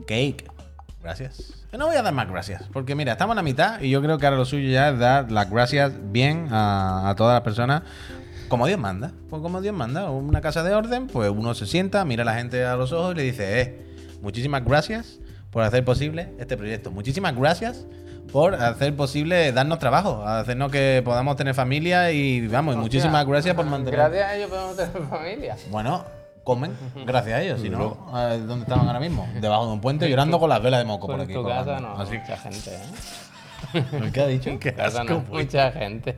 Speaker 1: Cake. Gracias. No voy a dar más gracias, porque mira, estamos a la mitad y yo creo que ahora lo suyo ya es dar las gracias bien a, a todas las personas, como Dios manda. Pues como Dios manda, una casa de orden, pues uno se sienta, mira a la gente a los ojos y le dice, eh, muchísimas gracias por hacer posible este proyecto. Muchísimas gracias por hacer posible darnos trabajo, hacernos que podamos tener familia y vamos, y muchísimas gracias por mantener...
Speaker 2: Gracias a ellos podemos tener familia.
Speaker 1: Bueno, comen, gracias a ellos. Si no, ¿dónde estaban ahora mismo? Debajo de un puente llorando con las velas de moco por
Speaker 2: Por
Speaker 1: aquí.
Speaker 2: tu casa no,
Speaker 1: Así.
Speaker 2: mucha gente, ¿eh? [LAUGHS]
Speaker 1: ¿Qué ha dicho?
Speaker 2: En tu casa no, mucha gente.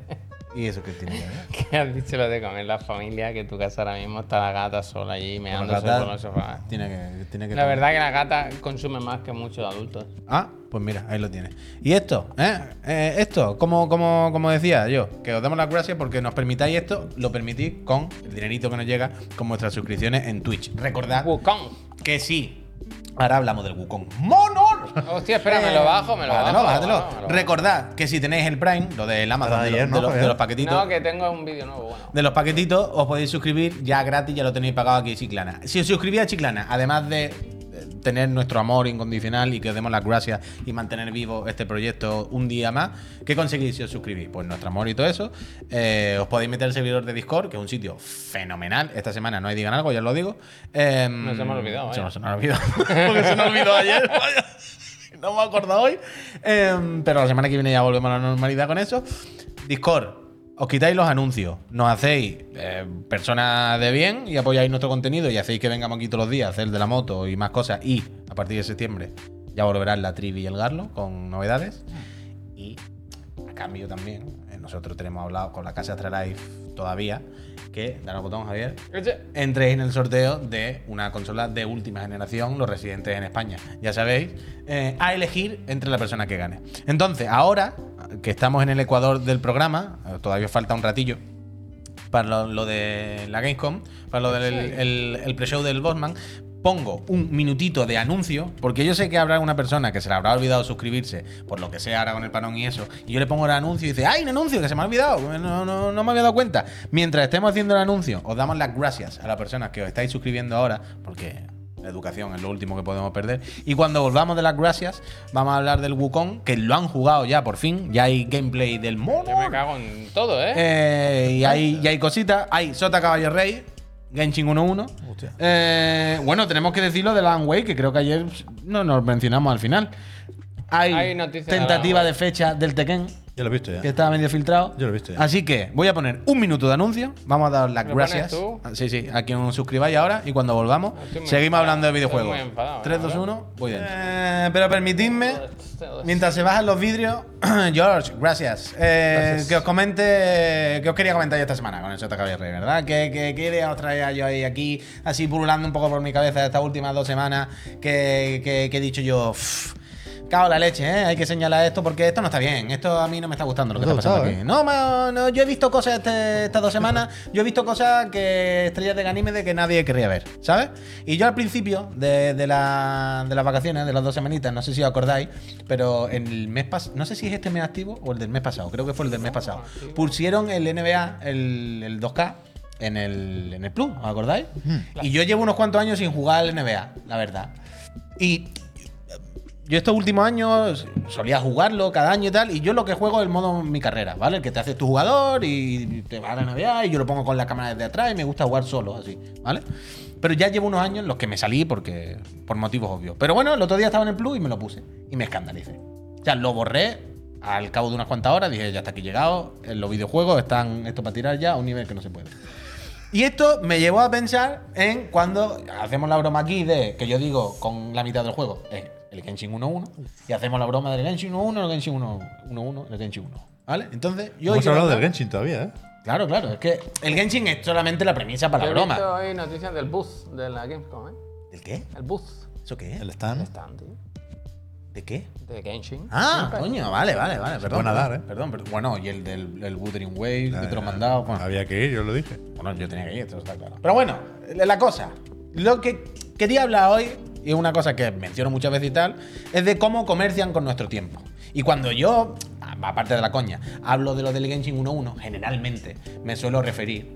Speaker 1: ¿Y eso qué tiene que ver? [LAUGHS]
Speaker 2: ¿Qué has dicho lo de comer la familia? Que tu casa ahora mismo está la gata sola allí meándose por los sofás.
Speaker 1: Tiene que, tiene que
Speaker 2: La verdad que la gata consume más que muchos adultos.
Speaker 1: Ah, pues mira, ahí lo tienes. Y esto, ¿eh? Eh, esto, como, como, como decía yo, que os damos las gracias porque nos permitáis esto, lo permitís con el dinerito que nos llega con vuestras suscripciones en Twitch. Recordad
Speaker 2: Wukong.
Speaker 1: que sí. Ahora hablamos del Wukong. ¡Monor!
Speaker 2: Hostia, espera, me lo bajo, me lo
Speaker 1: Bájatelo,
Speaker 2: bajo.
Speaker 1: bájatelo.
Speaker 2: me lo bajo, me lo bajo.
Speaker 1: Recordad que si tenéis el Prime, lo del Amazon, de,
Speaker 3: ayer,
Speaker 1: los,
Speaker 3: ¿no,
Speaker 1: de los- de los paquetitos.
Speaker 2: No, que tengo un vídeo nuevo, bueno.
Speaker 1: De los paquetitos os podéis suscribir ya gratis, ya lo tenéis pagado aquí en Chiclana. Si os suscribís a Chiclana, además de tener nuestro amor incondicional y que os demos las gracias y mantener vivo este proyecto un día más, ¿qué conseguís si os suscribís? Pues nuestro amor y todo eso. Eh, os podéis meter al servidor de Discord, que es un sitio fenomenal. Esta semana no hay digan algo, ya os lo digo. Eh,
Speaker 2: Nos hemos olvidado,
Speaker 1: Se nos, se nos olvidó. [LAUGHS] Porque se nos olvidó ayer. vaya. No me acuerdo hoy. Eh, pero la semana que viene ya volvemos a la normalidad con eso. Discord, os quitáis los anuncios, nos hacéis eh, personas de bien y apoyáis nuestro contenido y hacéis que vengamos aquí todos los días a hacer de la moto y más cosas. Y a partir de septiembre ya volverán la Trivi y el Garlo con novedades. Y a cambio también, eh, nosotros tenemos hablado con la Casa Astralife todavía, que, danos botón Javier, entréis en el sorteo de una consola de última generación, los residentes en España. Ya sabéis, eh, a elegir entre la persona que gane. Entonces, ahora, que estamos en el ecuador del programa, eh, todavía falta un ratillo para lo, lo de la Gamescom, para lo del el, el pre-show del Bossman, pongo un minutito de anuncio, porque yo sé que habrá una persona que se le habrá olvidado suscribirse, por lo que sea ahora con el panón y eso, y yo le pongo el anuncio y dice, ¡ay, un anuncio que se me ha olvidado! No, no, no me había dado cuenta. Mientras estemos haciendo el anuncio, os damos las gracias a las personas que os estáis suscribiendo ahora, porque la educación es lo último que podemos perder. Y cuando volvamos de las gracias, vamos a hablar del Wukong, que lo han jugado ya por fin, ya hay gameplay del mono.
Speaker 2: Yo me cago en todo, ¿eh?
Speaker 1: Eh, y, hay, y hay cositas. Hay Sota Caballo Rey, Genshin 1-1.
Speaker 3: Hostia.
Speaker 1: Eh, bueno, tenemos que decirlo de Alan Wake, que creo que ayer no nos mencionamos al final. Hay,
Speaker 2: Hay noticias de
Speaker 1: tentativa
Speaker 2: Alan
Speaker 1: de fecha del Tekken,
Speaker 3: Yo lo he visto ya.
Speaker 1: que estaba medio filtrado.
Speaker 3: Yo lo he visto ya.
Speaker 1: Así que voy a poner un minuto de anuncio. Vamos a dar las
Speaker 2: ¿Lo
Speaker 1: gracias.
Speaker 2: tú?
Speaker 1: Sí, sí, a quien os suscribáis ahora. Y cuando volvamos, seguimos
Speaker 2: enfadado,
Speaker 1: hablando de videojuegos.
Speaker 2: muy enfadado,
Speaker 1: 3, 2,
Speaker 2: ¿verdad?
Speaker 1: 1, voy dentro. Eh, pero permitidme Mientras se bajan los vidrios, [CLEARS THROAT] George, gracias. Eh, Que os comente, que os quería comentar yo esta semana con el Sota ¿verdad? Que, que, que idea os traía yo ahí aquí, así pululando un poco por mi cabeza estas últimas dos semanas, que, que- que he dicho yo, "Uf, cago en la leche, ¿eh? Hay que señalar esto porque esto no está bien. Esto a mí no me está gustando lo que
Speaker 3: ¿No
Speaker 1: está pasando aquí. No, ma- no, yo he visto cosas este- estas dos semanas, yo he visto cosas que estrellas de Ganímede que nadie querría ver, ¿sabes? Y yo al principio de, de la- de las vacaciones, de las dos semanitas, no sé si os acordáis, pero en el mes pasado, no sé si es este mes activo o el del mes pasado, creo que fue el del mes pasado, pusieron el NBA, el, el 2K. En el, en el Plus, ¿os acordáis? Y yo llevo unos cuantos años sin jugar al NBA, la verdad. Y yo estos últimos años solía jugarlo cada año y tal, y yo lo que juego es el modo mi carrera, ¿vale? El que te haces tu jugador y te va a la NBA y yo lo pongo con la cámara desde atrás y me gusta jugar solo, así, ¿vale? Pero ya llevo unos años en los que me salí porque por motivos obvios. Pero bueno, el otro día estaba en el Plus y me lo puse y me escandalicé. O sea, lo borré al cabo de unas cuantas horas, dije, ya está aquí llegado, en los videojuegos están esto para tirar ya a un nivel que no se puede. Y esto me llevó a pensar en cuando hacemos la broma aquí de que yo digo con la mitad del juego, es el Genshin 1-1, y hacemos la broma del Genshin 1-1, el Genshin 1-1, el Genshin 1. ¿Vale? Entonces, yo.
Speaker 3: Hemos hablado del Genshin todavía, ¿eh?
Speaker 1: Claro, claro, es que el Genshin es solamente la premisa para
Speaker 2: Yo
Speaker 1: la
Speaker 2: he visto
Speaker 1: broma.
Speaker 2: hoy noticias del bus de la Gamescom, ¿eh?
Speaker 1: ¿El qué?
Speaker 2: El bus.
Speaker 1: ¿Eso qué es?
Speaker 3: El stand.
Speaker 2: Están, tío.
Speaker 1: ¿De qué?
Speaker 2: De Genshin.
Speaker 1: Ah, coño, vale, vale, vale. Perdón,
Speaker 3: puede nadar, ¿eh?
Speaker 1: Perdón, perdón. Bueno, y el del el Wuthering Wave, que te lo mandado. Bueno,
Speaker 3: Había que ir, yo lo dije.
Speaker 1: Bueno, yo tenía que ir, esto está claro. Pero bueno, la cosa. Lo que quería hablar hoy, y es una cosa que menciono muchas veces y tal, es de cómo comercian con nuestro tiempo. Y cuando yo, aparte de la coña, hablo de lo del Genshin 1.1, generalmente me suelo referir,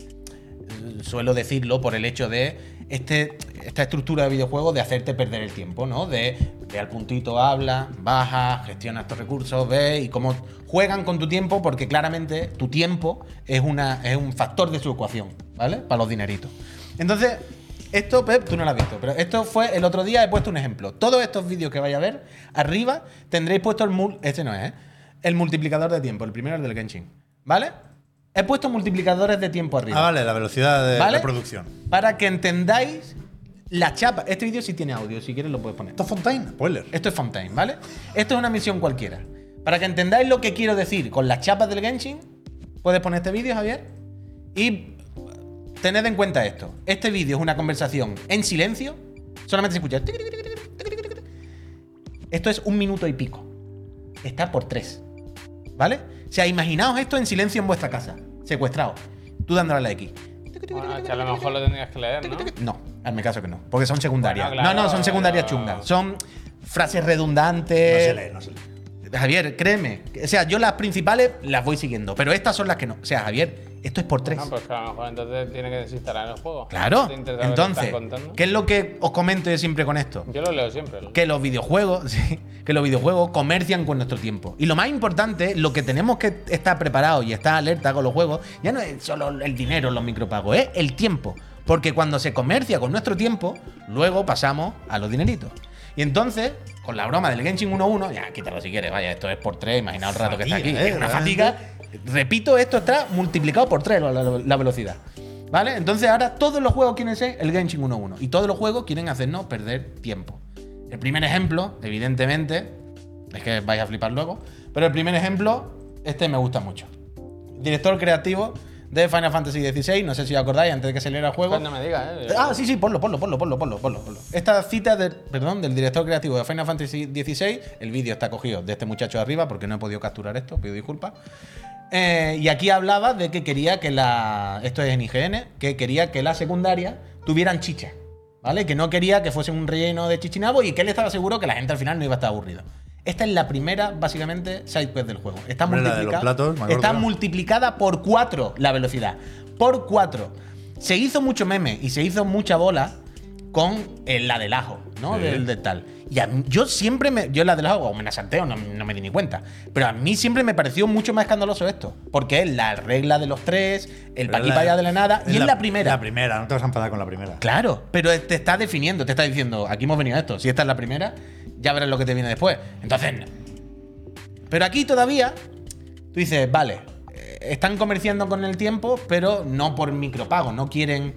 Speaker 1: suelo decirlo por el hecho de este, esta estructura de videojuego de hacerte perder el tiempo, ¿no? De ve al puntito, habla, baja, gestiona estos recursos, ve y cómo juegan con tu tiempo, porque claramente tu tiempo es, una, es un factor de su ecuación, ¿vale? Para los dineritos. Entonces, esto, Pep, tú no lo has visto, pero esto fue el otro día, he puesto un ejemplo. Todos estos vídeos que vais a ver, arriba tendréis puesto el mul este no es, ¿eh? El multiplicador de tiempo, el primero es del Genshin, ¿vale? He puesto multiplicadores de tiempo arriba.
Speaker 3: Ah, vale, la velocidad de
Speaker 1: ¿Vale?
Speaker 3: reproducción.
Speaker 1: Para que entendáis la chapa. Este vídeo sí tiene audio, si quieres lo puedes poner.
Speaker 3: ¿Esto es Fontaine? Spoiler.
Speaker 1: Esto es Fountain, ¿vale? Esto es una misión cualquiera. Para que entendáis lo que quiero decir con las chapas del Genshin, puedes poner este vídeo, Javier. Y tened en cuenta esto. Este vídeo es una conversación en silencio. Solamente se escucha. Esto es un minuto y pico. Está por tres. ¿Vale? O sea, imaginaos esto en silencio en vuestra casa. Secuestrado. Tú dándole a la X.
Speaker 2: Bueno, que a lo mejor lo tendrías que leer, ¿no?
Speaker 1: No, hazme caso que no. Porque son secundarias.
Speaker 2: Bueno, claro,
Speaker 1: no, no, son secundarias chungas. Son frases
Speaker 3: No
Speaker 1: redundantes.
Speaker 3: se lee, no se lee.
Speaker 1: Javier, créeme. O sea, yo las principales las voy siguiendo, pero estas son las que no. O sea, Javier, esto es por tres.
Speaker 2: No, pues que a lo mejor entonces tiene que desinstalar el juego.
Speaker 1: claro. Entonces. ¿qué es lo que os comento yo siempre con esto?
Speaker 2: Yo lo leo siempre.
Speaker 1: Que los videojuegos, [LAUGHS] sí, que los videojuegos comercian con nuestro tiempo. Y lo más importante, lo que tenemos que estar preparados y estar alerta con los juegos, ya no es solo el dinero, los micropagos, es el tiempo. Porque cuando se comercia con nuestro tiempo, luego pasamos a los dineritos. Y entonces, con la broma del Genshin 1.1, ya quítalo si quieres, vaya, esto es por 3, imaginaos el rato que está aquí.
Speaker 3: ¿eh?
Speaker 1: Es una fatiga. Repito, esto está multiplicado por 3 la, la- la velocidad. ¿Vale? Entonces ahora todos los juegos quieren ser el Genshin 1.1. Y todos los juegos quieren hacernos perder tiempo. El primer ejemplo, evidentemente, es que vais a flipar luego, pero el primer ejemplo, este me gusta mucho. Director creativo de Final Fantasy XVI. No sé si os acordáis antes de que saliera el juego.
Speaker 2: Pues no me digas, ¿eh?
Speaker 1: Ah, sí, sí, ponlo, ponlo, ponlo, ponlo, ponlo, ponlo, ponlo. Esta cita del, perdón, del director creativo de Final Fantasy XVI, el vídeo está cogido de este muchacho de arriba porque no he podido capturar esto, pido disculpas. Eh, y aquí hablaba de que quería que la. Esto es en IGN, que quería que la secundaria tuvieran chicha. ¿Vale? Que no quería que fuese un relleno de chichinabo y que él estaba seguro que la gente al final no iba a estar aburrida. Esta es la primera, básicamente, sidequest del juego. Está multiplicada,
Speaker 3: platos,
Speaker 1: está multiplicada por 4 la velocidad. Por 4. Se hizo mucho meme y se hizo mucha bola con el- la del ajo, ¿no?
Speaker 3: Sí.
Speaker 1: Del, del tal. Y a mí- yo siempre me. Yo la del ajo, o me la salteo, no, no me di ni cuenta. Pero a mí siempre me pareció mucho más escandaloso esto. Porque es la regla de los tres, el pa' aquí
Speaker 3: la-
Speaker 1: pa' allá de la nada, y es la, primera.
Speaker 3: La primera, no te vas a enfadar con la primera.
Speaker 1: Claro, pero te está definiendo, te está diciendo, aquí hemos venido a esto. Si esta es la primera, ya verás lo que te viene después. Entonces, pero aquí todavía, tú dices, vale, eh, están comerciando con el tiempo, pero no por micropago. No quieren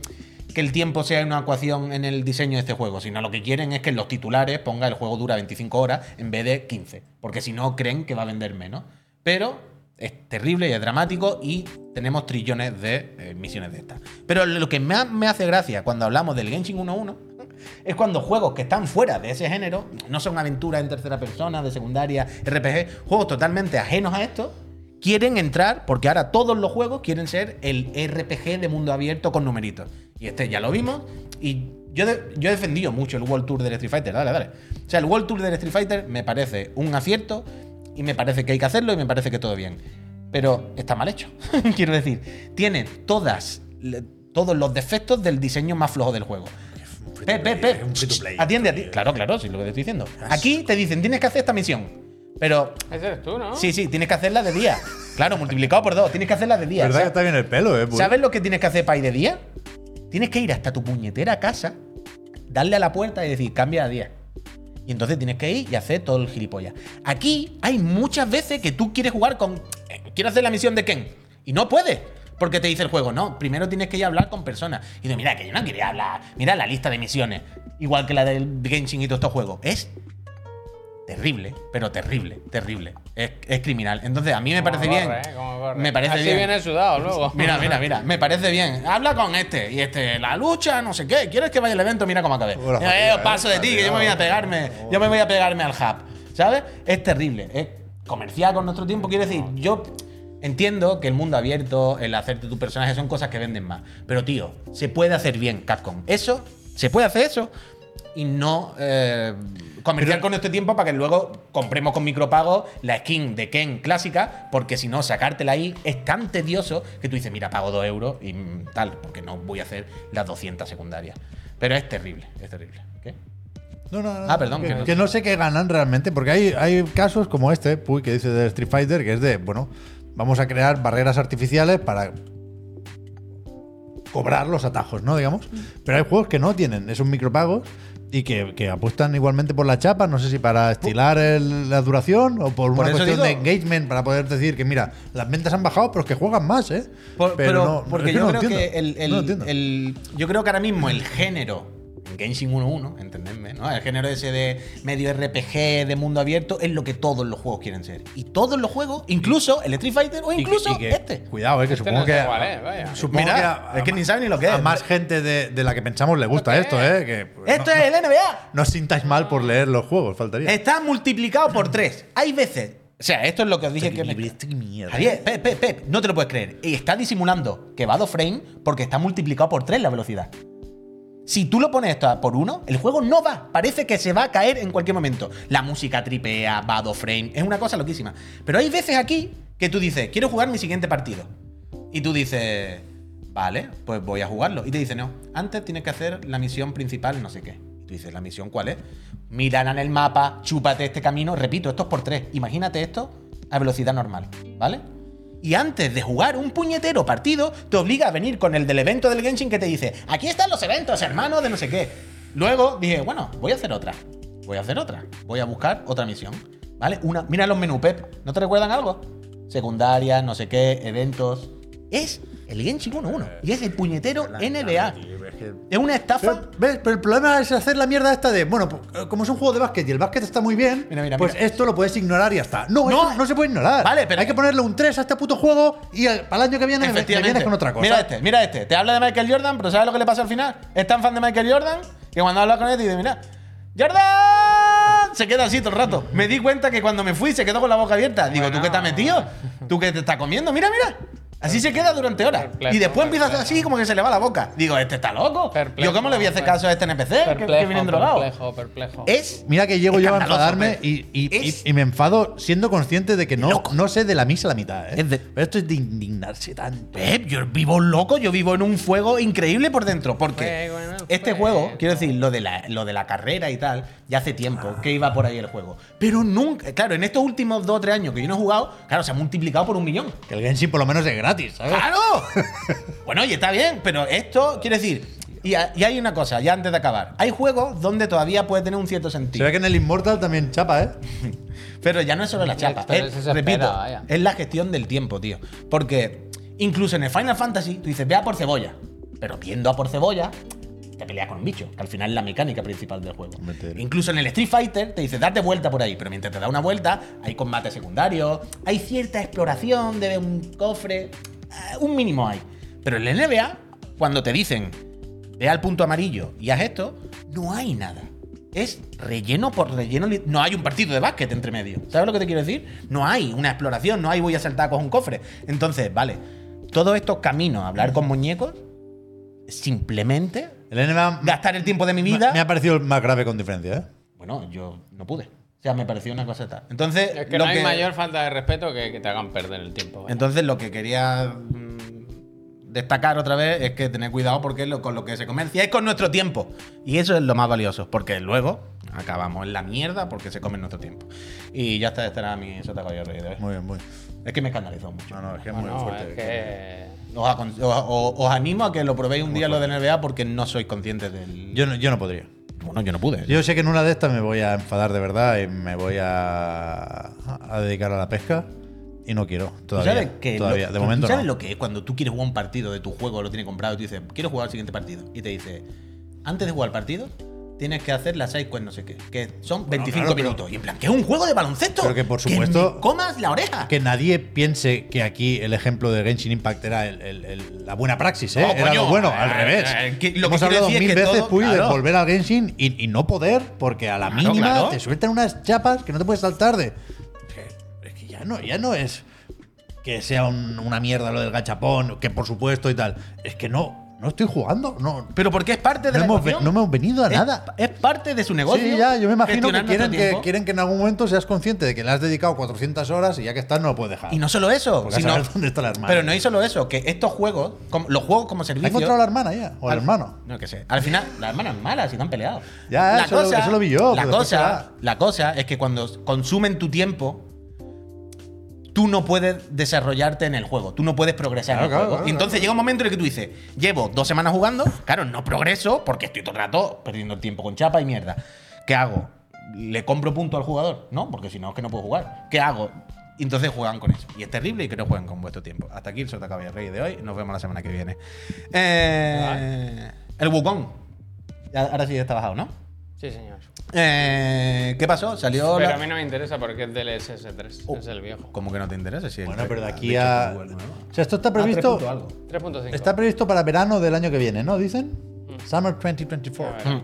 Speaker 1: que el tiempo sea una ecuación en el diseño de este juego, sino lo que quieren es que los titulares ponga el juego dura 25 horas en vez de 15, porque si no creen que va a vender menos. Pero es terrible y es dramático y tenemos trillones de eh, misiones de estas. Pero lo que más me hace gracia cuando hablamos del Genshin 1.1 es cuando juegos que están fuera de ese género, no son aventuras en tercera persona, de secundaria, RPG, juegos totalmente ajenos a esto, quieren entrar, porque ahora todos los juegos quieren ser el RPG de mundo abierto con numeritos. Y este ya lo vimos, y yo, de- yo he defendido mucho el World Tour del Street Fighter, dale, dale. O sea, el World Tour del Street Fighter me parece un acierto, y me parece que hay que hacerlo, y me parece que todo bien. Pero está mal hecho. [LAUGHS] Quiero decir, tiene todas, le- todos los defectos del diseño más flojo del juego.
Speaker 3: Free to play.
Speaker 1: Atiende a ti. Claro, claro, sí, lo que te estoy diciendo. Aquí te dicen, tienes que hacer esta misión. Pero,
Speaker 2: Ese eres tú, ¿no?
Speaker 1: sí, sí, tienes que hacerla de día. Claro, multiplicado por dos, tienes que hacerla de día.
Speaker 3: ¿Verdad que está bien el pelo, eh?
Speaker 1: ¿Sabes lo que tienes que hacer para ir de día? Tienes que ir hasta tu puñetera casa, darle a la puerta y decir, cambia a día. Y entonces tienes que ir y hacer todo el gilipollas. Aquí hay muchas veces que tú quieres jugar con. eh, Quiero hacer la misión de Ken. Y no puedes. Porque te dice el juego, no, primero tienes que ir a hablar con personas. Y dices, mira, que yo no quería hablar. Mira la lista de misiones. Igual que la del Genshin y todos estos juegos. Es terrible, pero terrible, terrible. Es, es criminal. Entonces, a mí me parece
Speaker 2: corre,
Speaker 1: bien.
Speaker 2: ¿eh?
Speaker 1: Me parece
Speaker 2: Así
Speaker 1: bien.
Speaker 2: viene sudado luego. [LAUGHS]
Speaker 1: Mira, mira, mira, me parece bien. Habla con este y este, la lucha, no sé qué. ¿Quieres que vaya al evento? Mira cómo acabé. Eh, paso de ti, que yo me voy a pegarme. Yo me voy a pegarme al hub. ¿Sabes? Es terrible. Es comercial con nuestro tiempo. Quiero decir, yo entiendo que el mundo abierto, el hacerte tu personaje son cosas que venden más. Pero, tío, se puede hacer bien, Capcom. Eso, se puede hacer eso y no eh, comercial con nuestro tiempo para que luego compremos con micropago la skin de Ken clásica, porque si no, sacártela ahí es tan tedioso que tú dices, mira, pago 2 euros y mm, tal, porque no voy a hacer las 200 secundarias. Pero es terrible, es terrible. ¿Qué?
Speaker 3: No, no, no.
Speaker 1: Ah, perdón,
Speaker 3: Que,
Speaker 1: que no-
Speaker 3: que no sé qué ganan realmente, porque hay, hay casos como este, Puy, que dice de Street Fighter, que es de, bueno, vamos a crear barreras artificiales para cobrar los atajos, ¿no? Digamos. Pero hay juegos que no tienen esos micropagos y que, que apuestan igualmente por la chapa, no sé si para estilar el- la duración o por,
Speaker 1: Por
Speaker 3: una cuestión de engagement, para poder decir que, mira, las ventas han bajado, pero es que juegan más, ¿eh?
Speaker 1: Por- pero,
Speaker 3: no-
Speaker 1: porque [LAUGHS] yo
Speaker 3: no
Speaker 1: creo que el, el-
Speaker 3: No lo entiendo.
Speaker 1: el- yo creo que ahora mismo el género Genshin 1.1, entendedme, ¿no? El género ese de medio RPG, de mundo abierto, es lo que todos los juegos quieren ser. Y todos los juegos, incluso el Street Fighter o
Speaker 3: Y que-
Speaker 1: incluso
Speaker 3: y que-
Speaker 1: este.
Speaker 3: Cuidado, eh, que
Speaker 2: Este
Speaker 3: supongo
Speaker 2: no
Speaker 3: que.
Speaker 2: es, vaya.
Speaker 3: Supongo
Speaker 1: Mira,
Speaker 3: que a-
Speaker 1: es que
Speaker 3: a-
Speaker 1: ni sabe ni lo que
Speaker 3: A
Speaker 1: es.
Speaker 3: más gente de, de la que pensamos le gusta esto, ¿eh? Que,
Speaker 1: Esto
Speaker 3: no,
Speaker 1: es el NBA.
Speaker 3: no os sintáis mal por leer los juegos, faltaría.
Speaker 1: Está multiplicado por 3. Hay veces. O sea, esto es lo que os dije que. me-
Speaker 3: Esto qué mierda.
Speaker 1: Javier, Pep, Pep, Pep, no te lo puedes creer. Y está disimulando que va a 2 frames porque está multiplicado por 3 la velocidad. Si tú lo pones esto por 1, el juego no va. Parece que se va a caer en cualquier momento. La música tripea, va a 2 frames. Es una cosa loquísima. Pero hay veces aquí que tú dices, quiero jugar mi siguiente partido. Y tú dices, vale, pues voy a jugarlo. Y te dice, no, antes tienes que hacer la misión principal, no sé qué. Y tú dices, ¿la misión cuál es? Mírala en el mapa, chúpate este camino. Repito, esto es por 3. Imagínate esto a velocidad normal, ¿vale? Y antes de jugar un puñetero partido, te obliga a venir con el del evento del Genshin que te dice, aquí están los eventos, hermano, de no sé qué. Luego dije, bueno, voy a hacer otra. Voy a hacer otra. Voy a buscar otra misión. ¿Vale? Una, mira los menú, Pep. ¿No te recuerdan algo? Secundarias, no sé qué, eventos. Es el Genshin 1.1. Y es el puñetero NBA. Es una estafa.
Speaker 3: Pero, ¿ves? Pero el problema es hacer la mierda esta de, bueno, pues, eh, como es un juego de básquet y el básquet está muy bien,
Speaker 1: Mira, mira,
Speaker 3: pues
Speaker 1: mira.
Speaker 3: esto lo puedes ignorar y ya está. No,
Speaker 1: No.
Speaker 3: no se puede ignorar.
Speaker 1: Vale, pero-
Speaker 3: Hay que ponerle un 3 a este puto juego y para el año que viene me- vienes con otra cosa.
Speaker 1: Mira este, mira este. Te habla de Michael Jordan, pero ¿sabes lo que le pasa al final? Es tan fan de Michael Jordan que cuando habla con él dice, mira, ¡Jordan! Se queda así todo el rato. Me di cuenta que cuando me fui se quedó con la boca abierta. Digo, ¿tú qué te has metido? ¿Tú qué te estás comiendo? Mira, mira. Así se queda durante horas.
Speaker 2: Perplejo,
Speaker 1: y después empieza a hacer
Speaker 2: perplejo.
Speaker 1: así como que se le va la boca. Digo, ¿este está loco?
Speaker 2: Perplejo,
Speaker 1: ¿Yo cómo le voy a hacer caso a este NPC que- que,
Speaker 2: Perplejo,
Speaker 1: viene drogado?
Speaker 2: perplejo, perplejo.
Speaker 1: Es
Speaker 3: Mira que llego yo a enfadarme y, y- y-
Speaker 1: Es-
Speaker 3: y me enfado siendo consciente de que no,
Speaker 1: loco.
Speaker 3: no sé de la misa a la mitad. ¿eh?
Speaker 1: Es de-
Speaker 3: Pero esto es de indignarse tanto.
Speaker 1: Pep, yo vivo loco, yo vivo en un fuego increíble por dentro. Porque
Speaker 2: Fuego
Speaker 1: este
Speaker 2: fuego.
Speaker 1: juego, quiero decir, lo de, la, lo de la carrera y tal, ya hace tiempo que iba por ahí el juego. Pero nunca, claro, en estos últimos dos o tres años que yo no he jugado, claro, se ha multiplicado por un millón.
Speaker 3: Que el Genshin por lo menos es gratis, ¿sabes?
Speaker 1: ¡Claro! [LAUGHS] bueno, y está bien, pero esto, quiero decir, y, a- y hay una cosa, ya antes de acabar. Hay juegos donde todavía puede tener un cierto
Speaker 3: Se
Speaker 1: sentido.
Speaker 3: ve que en el Immortal también chapa, ¿eh? [LAUGHS]
Speaker 1: Pero ya no es solo la chapa. Es, repito,
Speaker 2: espera,
Speaker 1: es la gestión del tiempo, tío. Porque incluso en el Final Fantasy, tú dices, ve a por cebolla. Pero viendo a por cebolla, te peleas con un bicho, que al final es la mecánica principal del juego.
Speaker 3: Meter.
Speaker 1: Incluso en el Street Fighter te dice, date vuelta por ahí. Pero mientras te da una vuelta, hay combate secundario, hay cierta exploración de un cofre. eh, un mínimo hay. Pero en la NBA, cuando te dicen, ve al punto amarillo y haz esto, no hay nada. Es relleno por relleno. No hay un partido de básquet entre medio. ¿Sabes lo que te quiero decir? No hay una exploración, no hay voy a saltar con un cofre. Entonces, vale, todos estos caminos a hablar con muñecos, simplemente
Speaker 3: El NBA
Speaker 1: gastar el tiempo de mi vida.
Speaker 3: me ha parecido el más grave con diferencia, ¿eh?
Speaker 1: Bueno, yo no pude. O sea, me pareció una cosa tal. Entonces,
Speaker 2: Es que
Speaker 1: lo
Speaker 2: no hay mayor falta de respeto que que te hagan perder el tiempo. vaya.
Speaker 1: Entonces, lo que quería mm, destacar otra vez es que tener cuidado porque lo- con lo que se comercia es con nuestro tiempo. Y eso es lo más valioso, porque luego acabamos en la mierda porque se come nuestro tiempo. Y ya está, este era mi sota de hoy.
Speaker 3: Muy bien, muy
Speaker 1: Es que me escandalizó mucho.
Speaker 3: No, no, es que es muy fuerte.
Speaker 2: es que...
Speaker 1: Os, os- animo a que lo probéis un día lo de NBA porque no sois conscientes del.
Speaker 3: Yo no, yo no podría.
Speaker 1: bueno, yo no pude.
Speaker 3: Yo sé que en una de estas me voy a enfadar de verdad y me voy a, a dedicar a la pesca y no quiero
Speaker 1: ¿Tú
Speaker 3: todavía.
Speaker 1: sabes que
Speaker 3: todavía.
Speaker 1: lo-
Speaker 3: de momento
Speaker 1: ¿Sabes
Speaker 3: no.
Speaker 1: lo que es cuando tú quieres jugar un partido de tu juego, lo tienes comprado y tú dices, quiero jugar al siguiente partido? Y te dice, antes de jugar el partido, tienes que hacer la side quest no sé qué, que son 25
Speaker 3: claro, pero-
Speaker 1: minutos. Y en plan, que es un juego de baloncesto.
Speaker 3: Pero que, por supuesto-
Speaker 1: me comas la oreja.
Speaker 3: Que nadie piense que aquí el ejemplo de Genshin Impact era el- el- el- la buena praxis, ¿eh?
Speaker 1: No,
Speaker 3: era
Speaker 1: coño,
Speaker 3: lo bueno,
Speaker 1: eh,
Speaker 3: al revés.
Speaker 1: eh, que- lo que
Speaker 3: Hemos
Speaker 1: quiero
Speaker 3: hablado
Speaker 1: es
Speaker 3: mil
Speaker 1: que
Speaker 3: veces,
Speaker 1: todo-
Speaker 3: Puy, de volver al Genshin y, y no poder, porque a la
Speaker 1: Claro,
Speaker 3: mínima te sueltan unas chapas que no te puedes saltar de. Es que, es que ya, no, ya no es que sea un- una mierda lo del gachapón, que por supuesto y tal. Es que no, no estoy jugando. No,
Speaker 1: Pero porque es parte de
Speaker 3: no,
Speaker 1: la
Speaker 3: hemos, ve-
Speaker 1: ecuación.
Speaker 3: no hemos venido a
Speaker 1: Es-
Speaker 3: nada.
Speaker 1: Es, parte de su negocio.
Speaker 3: Sí, ya, yo me imagino que quieren, que quieren que en algún momento seas consciente de que le has dedicado 400 horas y ya que estás no lo puedes dejar.
Speaker 1: Y no solo eso,
Speaker 3: Porque a
Speaker 1: sino,
Speaker 3: saber dónde está la hermana.
Speaker 1: Pero no hay solo eso, que estos juegos, como- los juegos como
Speaker 3: ¿Ha
Speaker 1: servicio.
Speaker 3: encontrado la hermana ya? ¿O el hermano?
Speaker 1: No, que sé. Al final, la hermana es mala, si no han peleado.
Speaker 3: Ya,
Speaker 1: la
Speaker 3: eso lo- eso lo vi yo,
Speaker 1: La cosa, la cosa es que cuando consumen tu tiempo, tú no puedes desarrollarte en el juego. Tú no puedes progresar
Speaker 3: Claro,
Speaker 1: en el
Speaker 3: claro,
Speaker 1: juego.
Speaker 3: claro,
Speaker 1: y entonces llega un momento en el que tú dices, llevo dos semanas jugando, claro, no progreso porque estoy todo el rato perdiendo el tiempo con chapa y mierda. ¿Qué hago? ¿Le compro punto al jugador? No, porque si no es que no puedo jugar. ¿Qué hago? Y entonces juegan con eso. Y es terrible y que no jueguen con vuestro tiempo. Hasta aquí el Sota Caballo Rey de hoy. Nos vemos la semana que viene. Eh, el Wukong. Ahora sí está bajado, ¿no?
Speaker 2: Sí, señor.
Speaker 1: Eh, ¿Qué pasó? Salió
Speaker 2: Pero
Speaker 1: la-
Speaker 2: a mí no me interesa porque es del SS3,
Speaker 1: Oh.
Speaker 2: es el viejo.
Speaker 1: ¿Cómo que no te interesa? Si
Speaker 3: Bueno, pero de aquí a.
Speaker 1: ¿no?
Speaker 3: O sea, esto está
Speaker 1: Ah,
Speaker 3: previsto.
Speaker 1: 3 punto algo.
Speaker 2: 3.5.
Speaker 3: Está previsto para verano del año que viene, ¿no? Dicen.
Speaker 1: Mm.
Speaker 3: Summer 2024.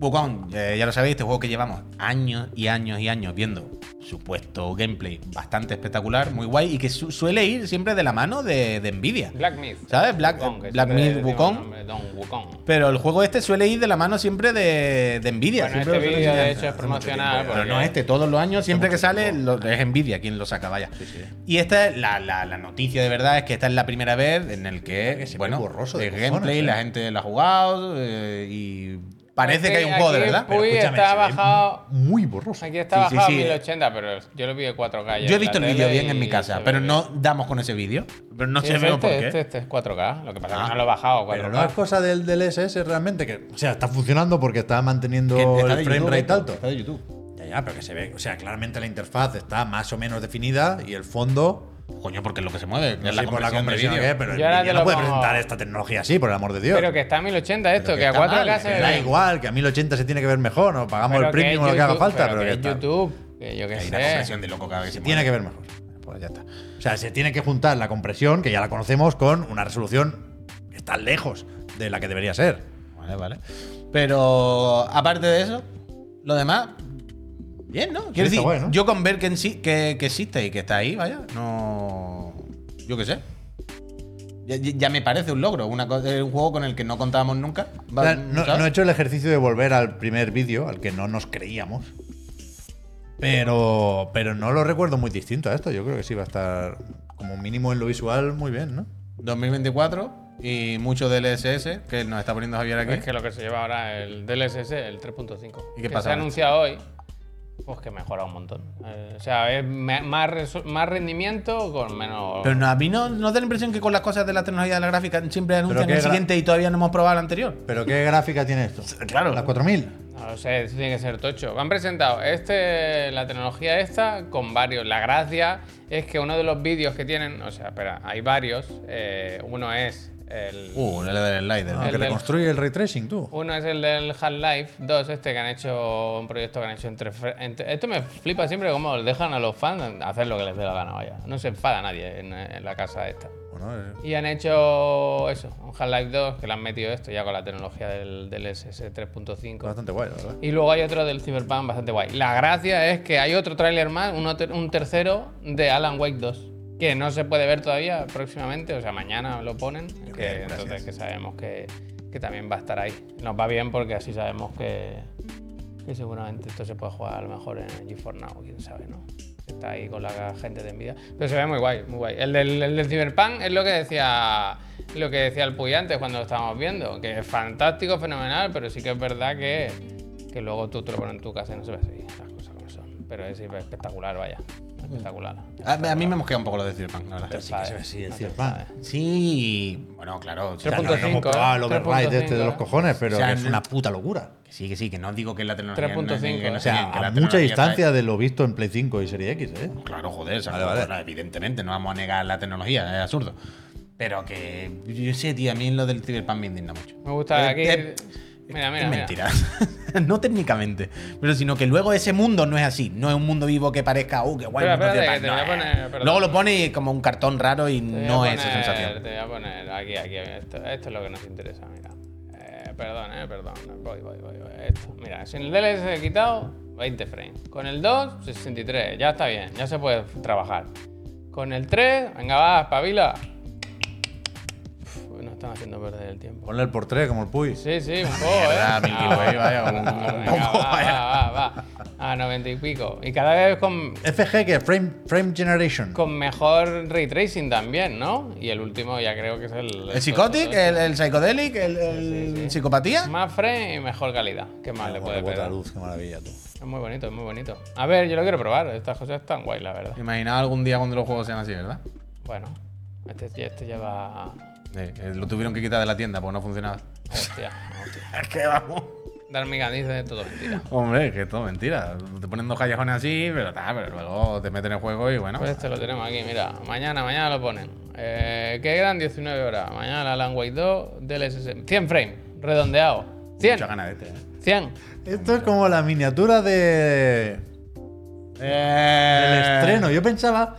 Speaker 1: Wukong, eh, ya lo sabéis, este juego que llevamos años y años y años viendo supuesto gameplay bastante espectacular, muy guay y que su- suele ir siempre de la mano de, de Nvidia.
Speaker 2: Black Myth.
Speaker 1: ¿Sabes? Black-
Speaker 2: Wukong,
Speaker 1: Black Myth, Wukong.
Speaker 2: nombre.
Speaker 1: Pero el juego este suele ir de la mano siempre de, de Nvidia.
Speaker 2: Bueno,
Speaker 1: siempre
Speaker 2: este vídeo de hecho es promocional.
Speaker 1: Pero no este, todos los años, siempre que sale, lo- es Nvidia quien lo saca, vaya. Y esta es la, la- la noticia de verdad, es que esta es la primera vez en el que, bueno,
Speaker 3: borroso de
Speaker 1: el gameplay,
Speaker 3: ¿eh?
Speaker 1: la gente lo ha jugado eh, y parece que hay un
Speaker 2: aquí
Speaker 1: verdad.
Speaker 3: Escúchame,
Speaker 2: está
Speaker 3: se ve
Speaker 2: bajado.
Speaker 3: Muy borroso.
Speaker 2: Aquí está bajado
Speaker 1: sí.
Speaker 2: 1080, pero yo lo vi de 4K. ya
Speaker 1: Yo he visto el vídeo bien en mi casa,
Speaker 2: se
Speaker 1: pero
Speaker 2: ve
Speaker 1: no damos con ese vídeo. Pero no
Speaker 2: es
Speaker 1: veo
Speaker 2: este,
Speaker 1: por qué.
Speaker 2: Este, este es 4K. Lo que pasa es
Speaker 1: Ah.
Speaker 2: que no lo he bajado. 4K.
Speaker 3: Pero no es cosa del, del SS realmente, que, o sea, está funcionando porque está manteniendo el frame rate alto.
Speaker 1: Está de YouTube.
Speaker 3: Ya, ya, pero que se ve, o sea, claramente la interfaz está más o menos definida y el fondo
Speaker 1: Coño, porque es lo que se mueve.
Speaker 3: No
Speaker 1: es
Speaker 3: sé por la compresión
Speaker 1: de
Speaker 3: que
Speaker 1: vídeo.
Speaker 3: es, pero
Speaker 2: ahora te
Speaker 3: no
Speaker 2: lo
Speaker 3: puede
Speaker 2: pongo-
Speaker 3: presentar esta tecnología así, por el amor de Dios.
Speaker 2: Pero que está a 1080 esto,
Speaker 1: Pero
Speaker 2: que
Speaker 1: que
Speaker 2: a
Speaker 1: está
Speaker 2: 4K
Speaker 1: mal,
Speaker 2: se
Speaker 3: da
Speaker 2: ve.
Speaker 3: igual, que a 1080 se tiene que ver mejor, o pagamos
Speaker 2: Pero
Speaker 3: el
Speaker 2: que
Speaker 3: premium o lo que haga
Speaker 2: YouTube,
Speaker 3: falta,
Speaker 2: pero
Speaker 3: pero,
Speaker 2: que
Speaker 3: que
Speaker 2: es
Speaker 3: está.
Speaker 2: YouTube, que yo qué
Speaker 1: Hay una
Speaker 2: sé.
Speaker 1: compresión de loco cada vez que se
Speaker 3: Tiene que ver mejor. Pues ya está. O sea, se tiene que juntar la compresión, que ya la conocemos, con una resolución que está lejos de la que debería ser.
Speaker 1: Vale, vale. Pero aparte de eso, lo demás, bien, ¿no? Quiero decir, yo con ver que, en sí- que, que existe y que está ahí, vaya, no. Yo qué sé. Ya, me parece un logro, una eh, un juego con el que no contábamos nunca.
Speaker 3: O
Speaker 1: Va-
Speaker 3: sea, no, he hecho el ejercicio de volver al primer vídeo, al que no nos creíamos. Pero, pero no lo recuerdo muy distinto a esto. Yo creo que sí va a estar, como mínimo en lo visual, muy bien, ¿no?
Speaker 1: 2024 y mucho del SS que nos está poniendo Javier aquí.
Speaker 2: Es que lo que se lleva ahora el DLSS, el 3.5.
Speaker 1: ¿Y qué
Speaker 2: que
Speaker 1: pasa
Speaker 2: Se ha anunciado hoy. Pues que mejora un montón. Eh, o sea, es me- más, más rendimiento con menos.
Speaker 1: Pero no, a mí no, no da la impresión que con las cosas de la tecnología de la gráfica siempre anuncian el siguiente y todavía no hemos probado el anterior.
Speaker 3: ¿Pero qué gráfica tiene esto?
Speaker 1: Claro.
Speaker 3: ¿La 4000?
Speaker 2: No lo sé, eso tiene que ser tocho. Han presentado este, la tecnología esta con varios. La gracia es que uno de los vídeos que tienen, o sea, espera, hay varios. eh, uno es el.
Speaker 1: Uh, el del slider.
Speaker 3: Ah,
Speaker 2: El
Speaker 3: que
Speaker 2: del-
Speaker 3: reconstruye el ray tracing, tú.
Speaker 2: Uno es el del Half-Life 2, este que han hecho, un proyecto que han hecho entre, entre- Esto me flipa siempre cómo dejan a los fans hacer lo que les dé la gana, vaya. No se enfada nadie en, en la casa esta.
Speaker 3: Bueno, eh,
Speaker 2: Y han hecho eso, un Half-Life 2 que le han metido esto ya con la tecnología del, del SS 3.5.
Speaker 3: bastante guay, la verdad.
Speaker 2: Y luego hay otro del Cyberpunk bastante guay. La gracia es que hay otro tráiler más, uno un tercero de Alan Wake 2, que no se puede ver todavía próximamente, o sea, mañana lo ponen, que, entonces que sabemos que, que también va a estar ahí. Nos va bien porque así sabemos que, que seguramente esto se puede jugar a lo mejor en el GeForce Now, quién sabe, ¿no? Está ahí con la gente de Nvidia. Pero se ve muy guay, muy guay. El del, el del Cyberpunk es lo que decía lo que decía el Puy antes cuando lo estábamos viendo, que es fantástico, fenomenal, pero sí que es verdad que, que luego tú te lo pones en tu casa y no se ve así, las cosas como son. Pero es espectacular, vaya. Espectacular.
Speaker 1: A, a mí me mosquea un poco lo de Cyberpunk, la verdad.
Speaker 3: Sí que se ve así, el
Speaker 2: No te
Speaker 3: Cyberpunk.
Speaker 2: sabe.
Speaker 1: Sí, bueno, claro. sí,
Speaker 3: O sea, no, no
Speaker 2: 3.5,
Speaker 3: hemos probado el override este de
Speaker 2: 3.5,
Speaker 3: los cojones, pero
Speaker 1: O sea,
Speaker 3: es
Speaker 1: no-
Speaker 3: una puta locura.
Speaker 1: que sí, que sí, que no digo que la tecnología.
Speaker 2: 3.5,
Speaker 1: que no
Speaker 3: O
Speaker 1: sé
Speaker 3: sea, a
Speaker 1: la
Speaker 3: mucha distancia de lo visto en Play 5 y Serie X, ¿eh?
Speaker 1: está- Claro, joder, o sea,
Speaker 3: Vale, vale.
Speaker 1: evidentemente, no vamos a negar la tecnología, es absurdo. Pero que, yo sé, tío, a mí lo del Cyberpunk me indigna mucho.
Speaker 2: Me gusta
Speaker 1: Eh,
Speaker 2: aquí.
Speaker 1: eh,
Speaker 2: Mira, mira,
Speaker 1: es
Speaker 2: mira.
Speaker 1: mentira. [LAUGHS] no técnicamente, pero sino que luego ese mundo no es así. No es un mundo vivo que parezca, uh, qué guay. Mundo
Speaker 2: espérate,
Speaker 1: Cyberpunk".
Speaker 2: que te voy a poner-
Speaker 1: eh.
Speaker 2: perdón.
Speaker 1: Luego lo pone como un cartón raro y no es esa
Speaker 2: poner-
Speaker 1: sensación.
Speaker 2: Te voy a poner aquí, aquí. Esto, esto es lo que nos interesa, mira. Eh, perdón, eh, perdón. Voy, voy, voy, voy. Esto. Mira, sin el DLS he quitado 20 frames. Con el 2, 63. Ya está bien, ya se puede trabajar. Con el 3, venga, va, espabila. Están haciendo perder el tiempo.
Speaker 3: Ponle el por 3 como el Puy.
Speaker 2: Sí, sí, un poco, ¿eh?
Speaker 1: Verdad, Milky Way, vaya, un- un
Speaker 2: venga,
Speaker 1: poco,
Speaker 2: va, va, va, va. A 90 y pico. Y cada vez con,
Speaker 3: FG, que Frame, frame Generation.
Speaker 2: con mejor ray tracing también, ¿no? Y el último ya creo que es el...
Speaker 1: El Psychotic, el, el Psychedelic, el, el
Speaker 2: Sí, sí, sí.
Speaker 1: Psicopatía.
Speaker 2: Más frame y mejor calidad. ¿Qué más le puede pegar?
Speaker 3: luz, qué maravilla, tú.
Speaker 2: Es muy bonito, es muy bonito. A ver, yo lo quiero probar. Estas cosas están guay, la verdad.
Speaker 1: Imaginaba algún día cuando los juegos sean así, ¿verdad?
Speaker 2: Bueno, este, este lleva...
Speaker 1: Eh, eh, lo tuvieron que quitar de la tienda porque no funcionaba.
Speaker 2: Hostia, hostia. [LAUGHS]
Speaker 1: Es que vamos.
Speaker 2: Darmigan dice todo mentira.
Speaker 1: Hombre, es que es todo mentira. Te ponen dos callejones así, pero tal, pero luego te meten en el juego y bueno.
Speaker 2: Pues este lo tenemos aquí, mira. Mañana, mañana lo ponen. Eh, ¿Qué eran? 19 horas. Mañana la Alan Wake 2 DLSS. 100 frames, redondeado. 100.
Speaker 1: Mucha gana de este. ¿eh?
Speaker 2: 100.
Speaker 3: Esto es como la miniatura de. El estreno. Yo pensaba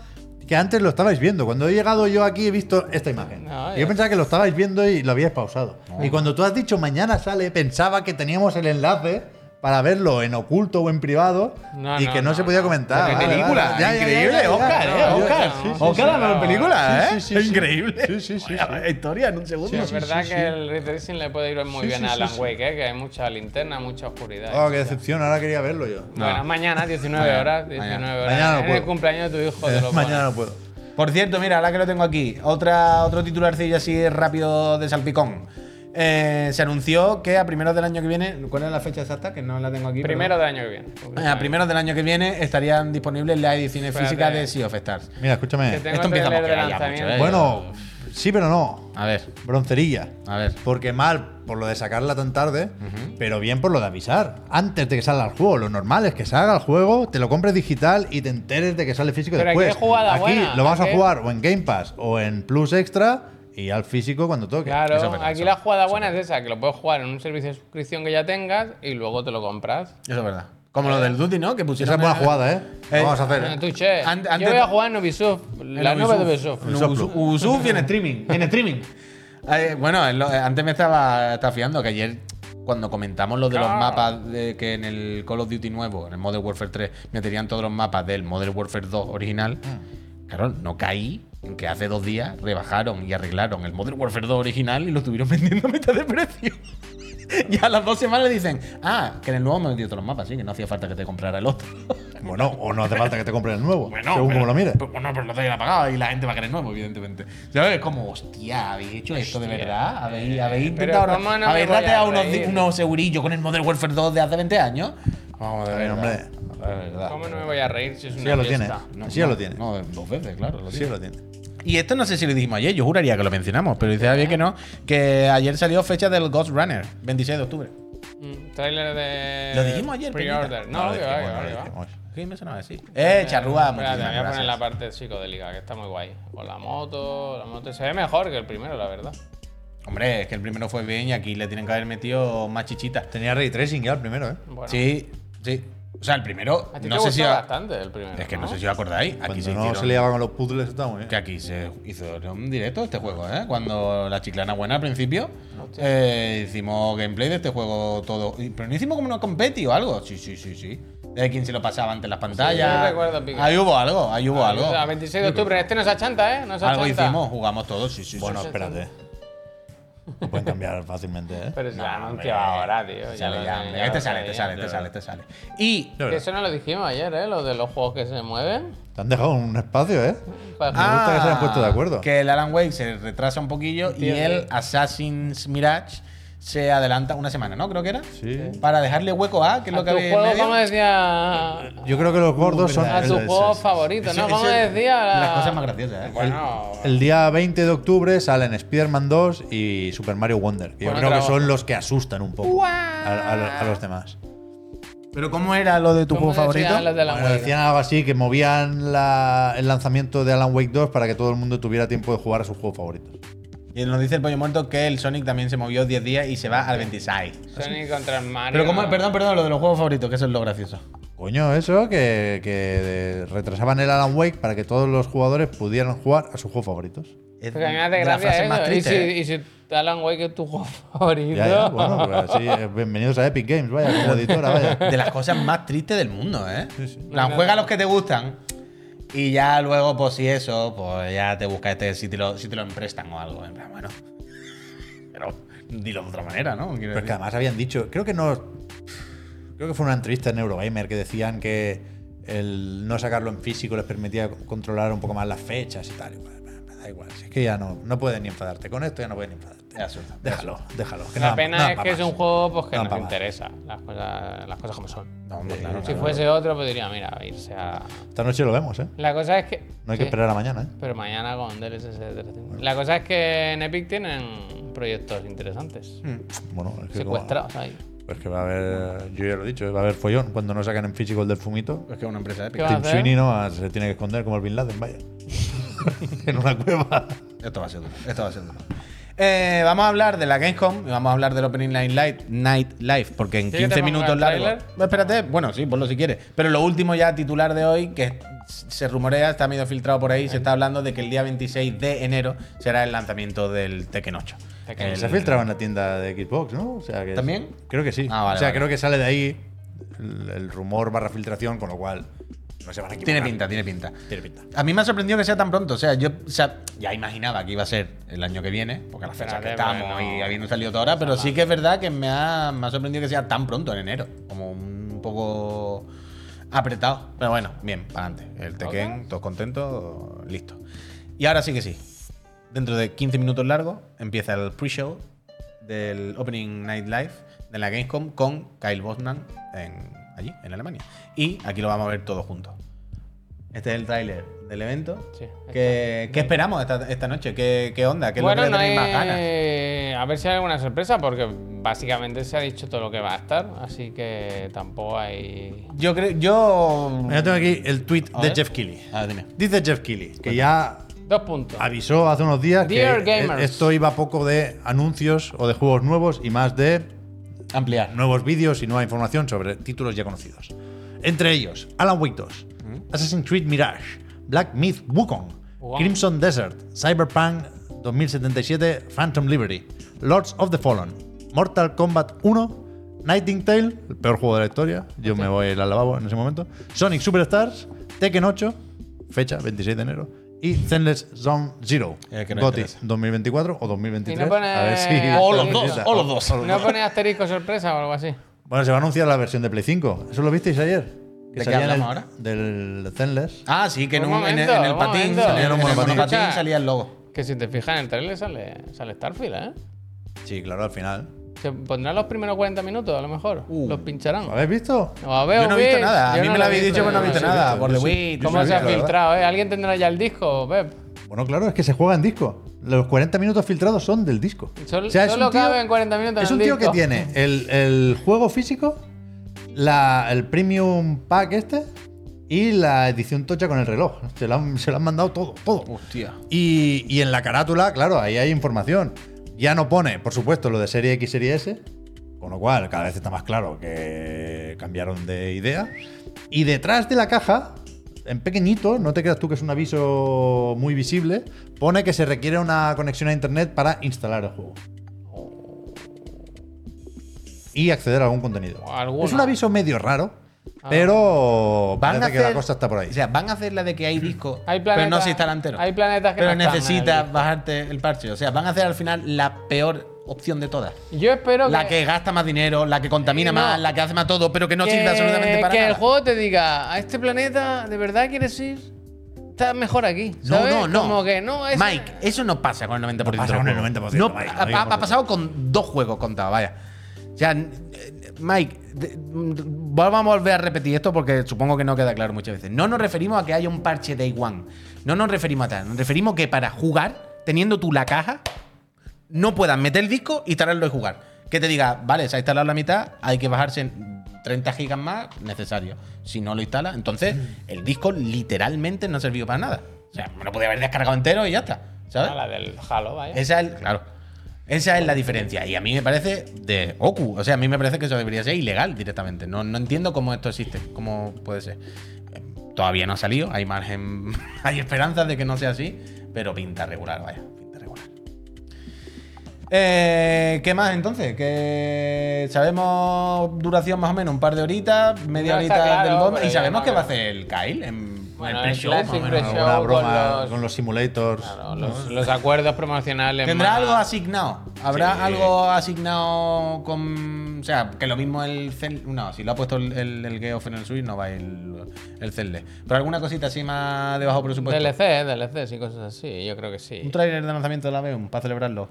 Speaker 3: que antes lo estabais viendo. Cuando he llegado yo aquí he visto esta imagen.
Speaker 2: No,
Speaker 3: Y yo pensaba que lo estabais viendo y lo habíais pausado. Y cuando tú has dicho mañana sale, pensaba que teníamos el enlace para verlo en oculto o en privado
Speaker 2: No,
Speaker 3: y
Speaker 2: no,
Speaker 3: que no,
Speaker 2: no,
Speaker 3: se podía comentar.
Speaker 1: ¡Qué
Speaker 3: Vale,
Speaker 1: película! increíble, Oscar. ¿eh? Oscar.
Speaker 2: sí, sí,
Speaker 1: Oscar
Speaker 2: sí,
Speaker 1: la nueva
Speaker 2: sí,
Speaker 1: película, ¿eh?
Speaker 3: sí, sí, sí.
Speaker 1: Increíble.
Speaker 3: Sí, sí, sí,
Speaker 1: historia en un segundo.
Speaker 2: es verdad que el ray tracing le puede ir muy
Speaker 3: Sí,
Speaker 2: bien
Speaker 3: sí,
Speaker 2: a
Speaker 3: sí,
Speaker 2: Alan
Speaker 3: sí.
Speaker 2: Wake, ¿eh? que hay mucha linterna, mucha oscuridad.
Speaker 3: Oh, qué decepción, ahora quería verlo yo.
Speaker 2: Bueno,
Speaker 1: No.
Speaker 2: mañana, 19
Speaker 1: Mañana,
Speaker 2: horas.
Speaker 1: mañana.
Speaker 2: 19 horas.
Speaker 3: Mañana no
Speaker 2: en el
Speaker 3: puedo.
Speaker 2: cumpleaños de tu hijo
Speaker 3: Eh,
Speaker 2: lo
Speaker 3: mañana no puedo.
Speaker 1: Por cierto, mira, ahora que lo tengo aquí, otra, otro titularcillo así rápido de salpicón. Eh, se anunció que a primeros del año que viene. ¿Cuál es la fecha exacta? Que no la tengo aquí.
Speaker 2: Primero
Speaker 1: perdón.
Speaker 2: del año que viene.
Speaker 1: Eh, A primeros del año que viene estarían disponibles las ediciones
Speaker 2: Espérate.
Speaker 1: físicas de Sea of Stars.
Speaker 3: Mira, escúchame.
Speaker 1: Esto empieza a mucho, ¿eh?
Speaker 3: Bueno, Sí, pero no.
Speaker 1: A ver,
Speaker 3: Broncerilla.
Speaker 1: a ver.
Speaker 3: Porque mal por lo de sacarla tan tarde, pero bien por lo de avisar. Antes de que salga el juego. Lo normal es que salga el juego, te lo compres digital y te enteres de que sale físico
Speaker 2: Pero aquí
Speaker 3: después. Aquí
Speaker 2: buena,
Speaker 3: lo vas a
Speaker 2: aquí-
Speaker 3: jugar o en Game Pass o en Plus Extra y al físico cuando toque.
Speaker 2: Claro,
Speaker 1: Eso es verdad,
Speaker 2: aquí
Speaker 1: eso-
Speaker 2: la jugada buena es esa, que lo puedes jugar en un servicio de suscripción que ya tengas y luego te lo compras.
Speaker 1: Eso es verdad. Como lo del Duty, ¿no? Que
Speaker 3: Esa
Speaker 1: pusieron.
Speaker 3: es buena
Speaker 1: en-
Speaker 3: jugada, ¿eh? Lo
Speaker 1: Eh,
Speaker 3: vamos a hacer.
Speaker 2: Eh,
Speaker 3: ¿eh?
Speaker 2: tú, che,
Speaker 1: An-
Speaker 2: yo voy a jugar en Ubisoft, la nube de
Speaker 1: Ubisoft.
Speaker 2: Ubisoft.
Speaker 1: Y en [LAUGHS] streaming. En streaming. Eh, bueno, eh, antes me estaba, estaba fiando que ayer, cuando comentamos lo de los mapas de que en el Call of Duty nuevo, en el Modern Warfare 3, meterían todos los mapas del Modern Warfare 2 original. Claro, no caí que hace dos días rebajaron y arreglaron el Modern Warfare 2 original y lo estuvieron [LAUGHS] vendiendo a mitad de precio. y a las dos semanas le dicen, ah, que en el nuevo hemos metido todos los mapas, sí, que no hacía falta que te comprara el otro. [LAUGHS]
Speaker 3: Bueno, o no hace falta que te compres el nuevo.
Speaker 1: Bueno,
Speaker 3: según
Speaker 1: pero-
Speaker 3: como lo mires.
Speaker 1: pero- bueno, pero lo tenéis apagado y la gente va a querer nuevo, evidentemente. ¿Sabes? Como, hostia, ¿habéis hecho esto de
Speaker 2: Hostia.
Speaker 1: verdad? ¿Habéis, habéis
Speaker 2: Pero
Speaker 1: intentado.
Speaker 2: ¿cómo no me
Speaker 1: ¿Habéis rateado unos, unos segurillos con el Modern Warfare 2 de hace 20 años? Vamos, de
Speaker 3: A ver, hombre.
Speaker 1: Verdad.
Speaker 2: ¿Cómo no me voy a reír si es una
Speaker 3: Sí, ya lo tiene.
Speaker 2: fiesta?
Speaker 3: Sí, ya lo tiene.
Speaker 1: No, dos veces, claro. Lo
Speaker 3: Sí,
Speaker 1: tiene.
Speaker 3: lo tiene.
Speaker 1: Y esto no sé si lo dijimos ayer, yo juraría que lo mencionamos, pero dice bien que no, que ayer salió fecha del Ghost Runner, 26 de octubre.
Speaker 2: Mm, Trailer de.
Speaker 1: Lo dijimos ayer,
Speaker 2: Pre-order. No, que va, que
Speaker 3: no
Speaker 2: va, que va.
Speaker 3: dijimos.
Speaker 1: ¿Qué me sonaba así? Eh, charrúa,
Speaker 2: Espérate, voy a poner la parte psicodélica, que está muy guay. Con la moto, la moto se ve mejor que el primero, la verdad.
Speaker 1: Hombre, es que el primero fue bien y aquí le tienen que haber metido más chichitas.
Speaker 3: Tenía ray tracing ya el primero, ¿eh?
Speaker 2: Bueno,
Speaker 1: Sí, sí. O sea, el primero,
Speaker 2: a ti
Speaker 1: no
Speaker 2: te
Speaker 1: sé si.
Speaker 2: bastante el primero.
Speaker 1: Es que no sé si os acordáis. Aquí
Speaker 3: Cuando
Speaker 1: se
Speaker 3: no
Speaker 1: hicieron-
Speaker 3: se liaba con los puzzles está muy bien.
Speaker 1: Que aquí se hizo un directo este juego, ¿eh? Cuando la chiclana buena al principio eh, hicimos gameplay de este juego todo. Pero no hicimos como una competi o algo. Sí, sí, sí, sí. De quién se lo pasaba ante las pantallas.
Speaker 2: yo recuerdo, Pique.
Speaker 1: ahí hubo algo, ahí hubo algo.
Speaker 2: A 26 de octubre, este no se achanta, ¿eh? No se
Speaker 1: Algo
Speaker 2: achanta.
Speaker 1: hicimos, jugamos todos, sí, sí, sí.
Speaker 3: Bueno,
Speaker 2: sí, sí,
Speaker 3: espérate. Lo pueden cambiar fácilmente, ¿eh?
Speaker 2: Pero se
Speaker 1: No,
Speaker 2: lo
Speaker 1: hombre.
Speaker 2: anunciado ahora, tío. Ya
Speaker 1: Sale
Speaker 2: lo
Speaker 1: ya, hombre.
Speaker 2: ya
Speaker 1: Este
Speaker 2: lo
Speaker 1: sale,
Speaker 2: ya.
Speaker 1: sale, este sale, este sale. Y.
Speaker 2: Eso no lo dijimos ayer, ¿eh? Lo de los juegos que se mueven.
Speaker 3: Te han dejado un espacio, ¿eh?
Speaker 2: Para-
Speaker 3: Me gusta que se hayan puesto de acuerdo.
Speaker 1: Ah, Que el Alan Wake se retrasa un poquillo y
Speaker 2: Entiendo.
Speaker 1: el Assassin's Mirage se adelanta una semana, ¿no? Creo que era.
Speaker 3: Sí.
Speaker 1: Para dejarle hueco a, que es
Speaker 2: a
Speaker 1: lo que
Speaker 2: tu
Speaker 1: había en
Speaker 2: juego,
Speaker 1: medio.
Speaker 2: decía.
Speaker 3: Yo creo que los gordos son.
Speaker 2: A tu juego favorito, ¿no? Como
Speaker 1: ese-
Speaker 2: decía. la-
Speaker 1: Las cosas más graciosas, ¿eh?
Speaker 2: Bueno.
Speaker 3: El día 20 de octubre salen Spider-Man 2 y Super Mario Wonder. que yo creo que son los que asustan un poco a, a- a los demás.
Speaker 1: Pero ¿cómo era lo de tu
Speaker 2: ¿Cómo
Speaker 1: juego favorito?
Speaker 2: los de
Speaker 3: Bueno, decían algo así, que movían la- el lanzamiento de Alan Wake 2 para que todo el mundo tuviera tiempo de jugar a sus juegos favoritos.
Speaker 1: Y nos dice el pollo muerto que el Sonic también se movió 10 días y se va al 26.
Speaker 2: Sonic contra el Mario.
Speaker 1: Pero ¿cómo?
Speaker 2: no.
Speaker 1: Perdón, perdón, lo de los juegos favoritos, que eso es lo gracioso.
Speaker 3: Coño, eso, que, que retrasaban el Alan Wake para que todos los jugadores pudieran jugar a sus juegos favoritos.
Speaker 1: Es
Speaker 2: Porque a mí me hace gracia
Speaker 1: más
Speaker 2: eso. Y si,
Speaker 1: ¿eh?
Speaker 2: y si Alan Wake es tu juego [LAUGHS] favorito.
Speaker 3: Ya, ya, bueno, pues así, eh, bienvenidos a Epic Games, vaya, como [LAUGHS] editora, vaya.
Speaker 1: De las cosas más tristes del mundo, ¿eh?
Speaker 3: Sí, sí.
Speaker 1: Plan, juega los que te gustan y ya luego, pues si eso, pues ya te busca este si te lo, si te lo emprestan o algo. En plan, bueno. Pero dilo de otra manera, ¿no? Quiero
Speaker 3: Pero es que además habían dicho, creo que no. Creo que fue una entrevista en Eurogamer que decían que el no sacarlo en físico les permitía controlar un poco más las fechas y tal. me da igual. Si es que ya no, no puedes ni enfadarte con esto, ya no puedes ni enfadarte. Déjalo, déjalo. que
Speaker 2: La pena es que es un juego pues, que
Speaker 3: No,
Speaker 2: nos interesa. Las cosas, las cosas como son.
Speaker 1: No, hombre, claro,
Speaker 2: Si
Speaker 1: claro.
Speaker 2: fuese otro, pues diría, mira, irse a.
Speaker 3: Esta noche lo vemos, ¿eh?
Speaker 2: La cosa es que.
Speaker 3: No hay que
Speaker 2: sí,
Speaker 3: esperar a mañana, ¿eh?
Speaker 2: Pero mañana con DLSS 300. La cosa es que en Epic tienen proyectos interesantes.
Speaker 3: Bueno, es que,
Speaker 2: Secuestrados ahí.
Speaker 3: Pues que va a haber, yo ya lo he dicho, va a haber follón cuando no sacan en físico el del fumito.
Speaker 1: Es que es una empresa
Speaker 2: ¿Qué
Speaker 1: épica.
Speaker 3: Tim? Sweeney no se tiene que esconder como el Bin Laden, vaya. [LAUGHS] [LAUGHS] en una cueva.
Speaker 1: Esto va a ser duro. Esto va a ser duro. Eh, vamos a hablar de la Gamescom y vamos a hablar del Opening Night Live, Night Live porque en
Speaker 2: ¿Quieres que
Speaker 1: 15
Speaker 2: te ponga
Speaker 1: minutos largo. No, espérate, bueno, sí, ponlo si quieres. Pero lo último ya titular de hoy, que se rumorea, está medio filtrado por ahí, se está hablando de que el día 26 de enero será el lanzamiento del Tekken 8.
Speaker 2: Tekken.
Speaker 1: El-
Speaker 3: Se ha filtrado en la tienda de Xbox, ¿no? O sea que
Speaker 1: ¿También?
Speaker 3: Creo que sí.
Speaker 1: Ah, vale,
Speaker 3: o sea,
Speaker 1: vale.
Speaker 3: creo que sale de ahí el, el rumor barra filtración, con lo cual no se van a equivocar.
Speaker 1: Tiene pinta, tiene pinta.
Speaker 3: Tiene pinta.
Speaker 1: A mí me ha sorprendido que sea tan pronto. O sea, yo o sea, ya imaginaba que iba a ser el año que viene, porque a las fechas que estamos
Speaker 2: bueno.
Speaker 1: y habiendo salido toda hora, pero sí que es verdad que me ha, me ha sorprendido que sea tan pronto en enero. Como un poco apretado. Pero bueno, bien, para adelante. El Tekken, todos contentos, listo. Y ahora sí que sí. Dentro de 15 minutos largos empieza el pre-show del Opening Night Live de la Gamescom con Kyle Bosman en, allí, en Alemania. Y aquí lo vamos a ver todos juntos. Este es el tráiler del evento.
Speaker 2: Sí,
Speaker 1: ¿Qué, qué esperamos esta, esta noche? ¿Qué, qué onda? ¿Qué es
Speaker 2: bueno,
Speaker 1: lo que
Speaker 2: no
Speaker 1: tenéis
Speaker 2: hay...
Speaker 1: más ganas?
Speaker 2: A ver si hay alguna sorpresa, porque básicamente se ha dicho todo lo que va a estar, así que tampoco hay...
Speaker 1: Yo creo. Yo.
Speaker 3: Yo tengo aquí el tweet de
Speaker 1: ver.
Speaker 3: Jeff Keighley.
Speaker 1: A ver, dime.
Speaker 3: Dice Jeff Keighley que ya
Speaker 2: Dos puntos.
Speaker 3: avisó hace unos días
Speaker 2: Dear
Speaker 3: que
Speaker 2: gamers.
Speaker 3: esto iba poco de anuncios o de juegos nuevos y más de
Speaker 1: Ampliar.
Speaker 3: nuevos vídeos y nueva información sobre títulos ya conocidos. Entre ellos, Alan Wake 2, Assassin's Creed Mirage, Black Myth Wukong,
Speaker 2: Wow.
Speaker 3: Crimson Desert, Cyberpunk 2077, Phantom Liberty, Lords of the Fallen, Mortal Kombat 1, Nightingale, el peor juego de la historia, yo me voy al lavabo en ese momento, Sonic Superstars, Tekken 8, fecha 26 de enero, y Zenless Zone Zero,
Speaker 1: no interesa.
Speaker 3: 2024 o 2023.
Speaker 2: Y no pone
Speaker 3: a ver si [LAUGHS]
Speaker 1: O los dos, o los dos.
Speaker 2: ¿No pone asterisco sorpresa o algo así?
Speaker 3: Bueno, se va a anunciar la versión de Play 5. ¿Eso lo visteis ayer? Que
Speaker 1: ¿De qué hablamos
Speaker 3: el-
Speaker 1: ahora?
Speaker 3: Del Zenless.
Speaker 1: Ah, sí, que en,
Speaker 2: Un
Speaker 1: en el- en patín salía,
Speaker 3: En
Speaker 1: el
Speaker 3: monopatín
Speaker 2: Escucha.
Speaker 1: salía el logo.
Speaker 2: Que si te fijas en el trailer sale, sale Starfield, ¿eh?
Speaker 3: Sí, claro, al final.
Speaker 2: Se pondrán los primeros 40 minutos, a lo mejor.
Speaker 1: Uh.
Speaker 2: Los pincharán.
Speaker 3: ¿Lo habéis visto?
Speaker 2: No, a ver,
Speaker 1: Yo no he visto nada. A mí
Speaker 2: no
Speaker 1: me
Speaker 2: lo
Speaker 1: habéis dicho, pero no he visto nada.
Speaker 3: visto,
Speaker 1: Por
Speaker 3: yo
Speaker 1: The
Speaker 2: ¿Cómo se ha filtrado, eh? ¿Alguien tendrá ya el disco, Pep?
Speaker 3: Bueno, claro, es que se juega en disco. Los 40 minutos filtrados son del disco.
Speaker 2: Sol-
Speaker 3: O sea, es
Speaker 2: solo
Speaker 3: un tío-
Speaker 2: cabe en 40 minutos
Speaker 3: Es
Speaker 2: en
Speaker 3: un
Speaker 2: el
Speaker 3: tío que tiene el, el juego físico, la, el premium pack este y la edición tocha con el reloj. Se lo han, se lo han mandado todo, todo.
Speaker 1: Hostia.
Speaker 3: Y, y en la carátula, claro, ahí hay información. Ya no pone, por supuesto, lo de serie X, serie S, con lo cual cada vez está más claro que cambiaron de idea. Y detrás de la caja, en pequeñito, no te creas tú que es un aviso muy visible, pone que se requiere una conexión a internet para instalar el juego. Y acceder a algún contenido. Es un aviso medio raro, pero
Speaker 1: Van a
Speaker 3: parece que la
Speaker 1: hacer-
Speaker 3: cosa está por ahí.
Speaker 1: O sea, van a hacer la de que hay disco,
Speaker 2: Hay
Speaker 1: pero no se instala entero.
Speaker 2: hay planetas que
Speaker 1: Pero
Speaker 2: no
Speaker 1: necesitas bajarte el parche. O sea, van a hacer al final la peor opción de todas.
Speaker 2: Yo espero
Speaker 1: La que gasta más dinero, la que contamina
Speaker 2: No.
Speaker 1: más, la que hace más todo, pero que no
Speaker 2: que,
Speaker 1: sirve absolutamente para
Speaker 2: que
Speaker 1: nada.
Speaker 2: el juego te diga, ¿a este planeta de verdad quieres ir? Está mejor aquí.
Speaker 1: No,
Speaker 2: ¿sabes?
Speaker 1: no, no.
Speaker 2: Como que no es.
Speaker 1: Mike, eso no pasa con el 90%
Speaker 3: No pasa con el
Speaker 1: juegos.
Speaker 3: 90%,
Speaker 1: No,
Speaker 3: Mike,
Speaker 1: ha, ha pasado con dos juegos contados, vaya. O sea, eh, Mike, vamos a volver a repetir esto porque supongo que no queda claro muchas veces. No nos referimos a que haya un parche Day One. No nos referimos a tal. Nos referimos que para jugar, teniendo tú la caja, no puedas meter el disco, instalarlo y jugar. Que te diga, vale, se ha instalado la mitad, hay que bajarse en 30 gigas más, necesario. Si no lo instala, entonces el disco literalmente no ha servido para nada. O sea, me lo podía haber descargado entero y ya está. ¿Sabes?
Speaker 2: Ah, la del Halo, vaya.
Speaker 1: Esa es, claro. Esa es la diferencia. Y a mí me parece de Ocu. O sea, a mí me parece que eso debería ser ilegal directamente. No, no entiendo cómo esto existe. ¿Cómo puede ser? Todavía no ha salido. Hay margen. [LAUGHS] hay esperanzas de que no sea así. Pero pinta regular, vaya. Pinta regular. Eh, ¿Qué más entonces? Que sabemos duración más o menos, un par de horitas, media
Speaker 2: No
Speaker 1: horita
Speaker 2: claro,
Speaker 1: del bomba. Y sabemos que va a hacer el Kyle en,
Speaker 2: Bueno,
Speaker 1: en el pre-show. más o
Speaker 2: Classic
Speaker 1: menos.
Speaker 2: pre-show.
Speaker 3: Alguna
Speaker 2: con
Speaker 3: broma
Speaker 2: los-
Speaker 3: con los simulators.
Speaker 2: Claro, los, los acuerdos promocionales.
Speaker 1: ¿Tendrá
Speaker 2: más-
Speaker 1: algo asignado? ¿Habrá
Speaker 3: Sí.
Speaker 1: algo asignado con. O sea, que lo mismo el Zen. No, si lo ha puesto el, el, el Geoff en el Switch, no va el, el Zelda. Pero alguna cosita así más de bajo presupuesto.
Speaker 2: DLC, DLC, y cosas así. Yo creo que sí.
Speaker 1: Un trailer de lanzamiento de la Veum para celebrarlo.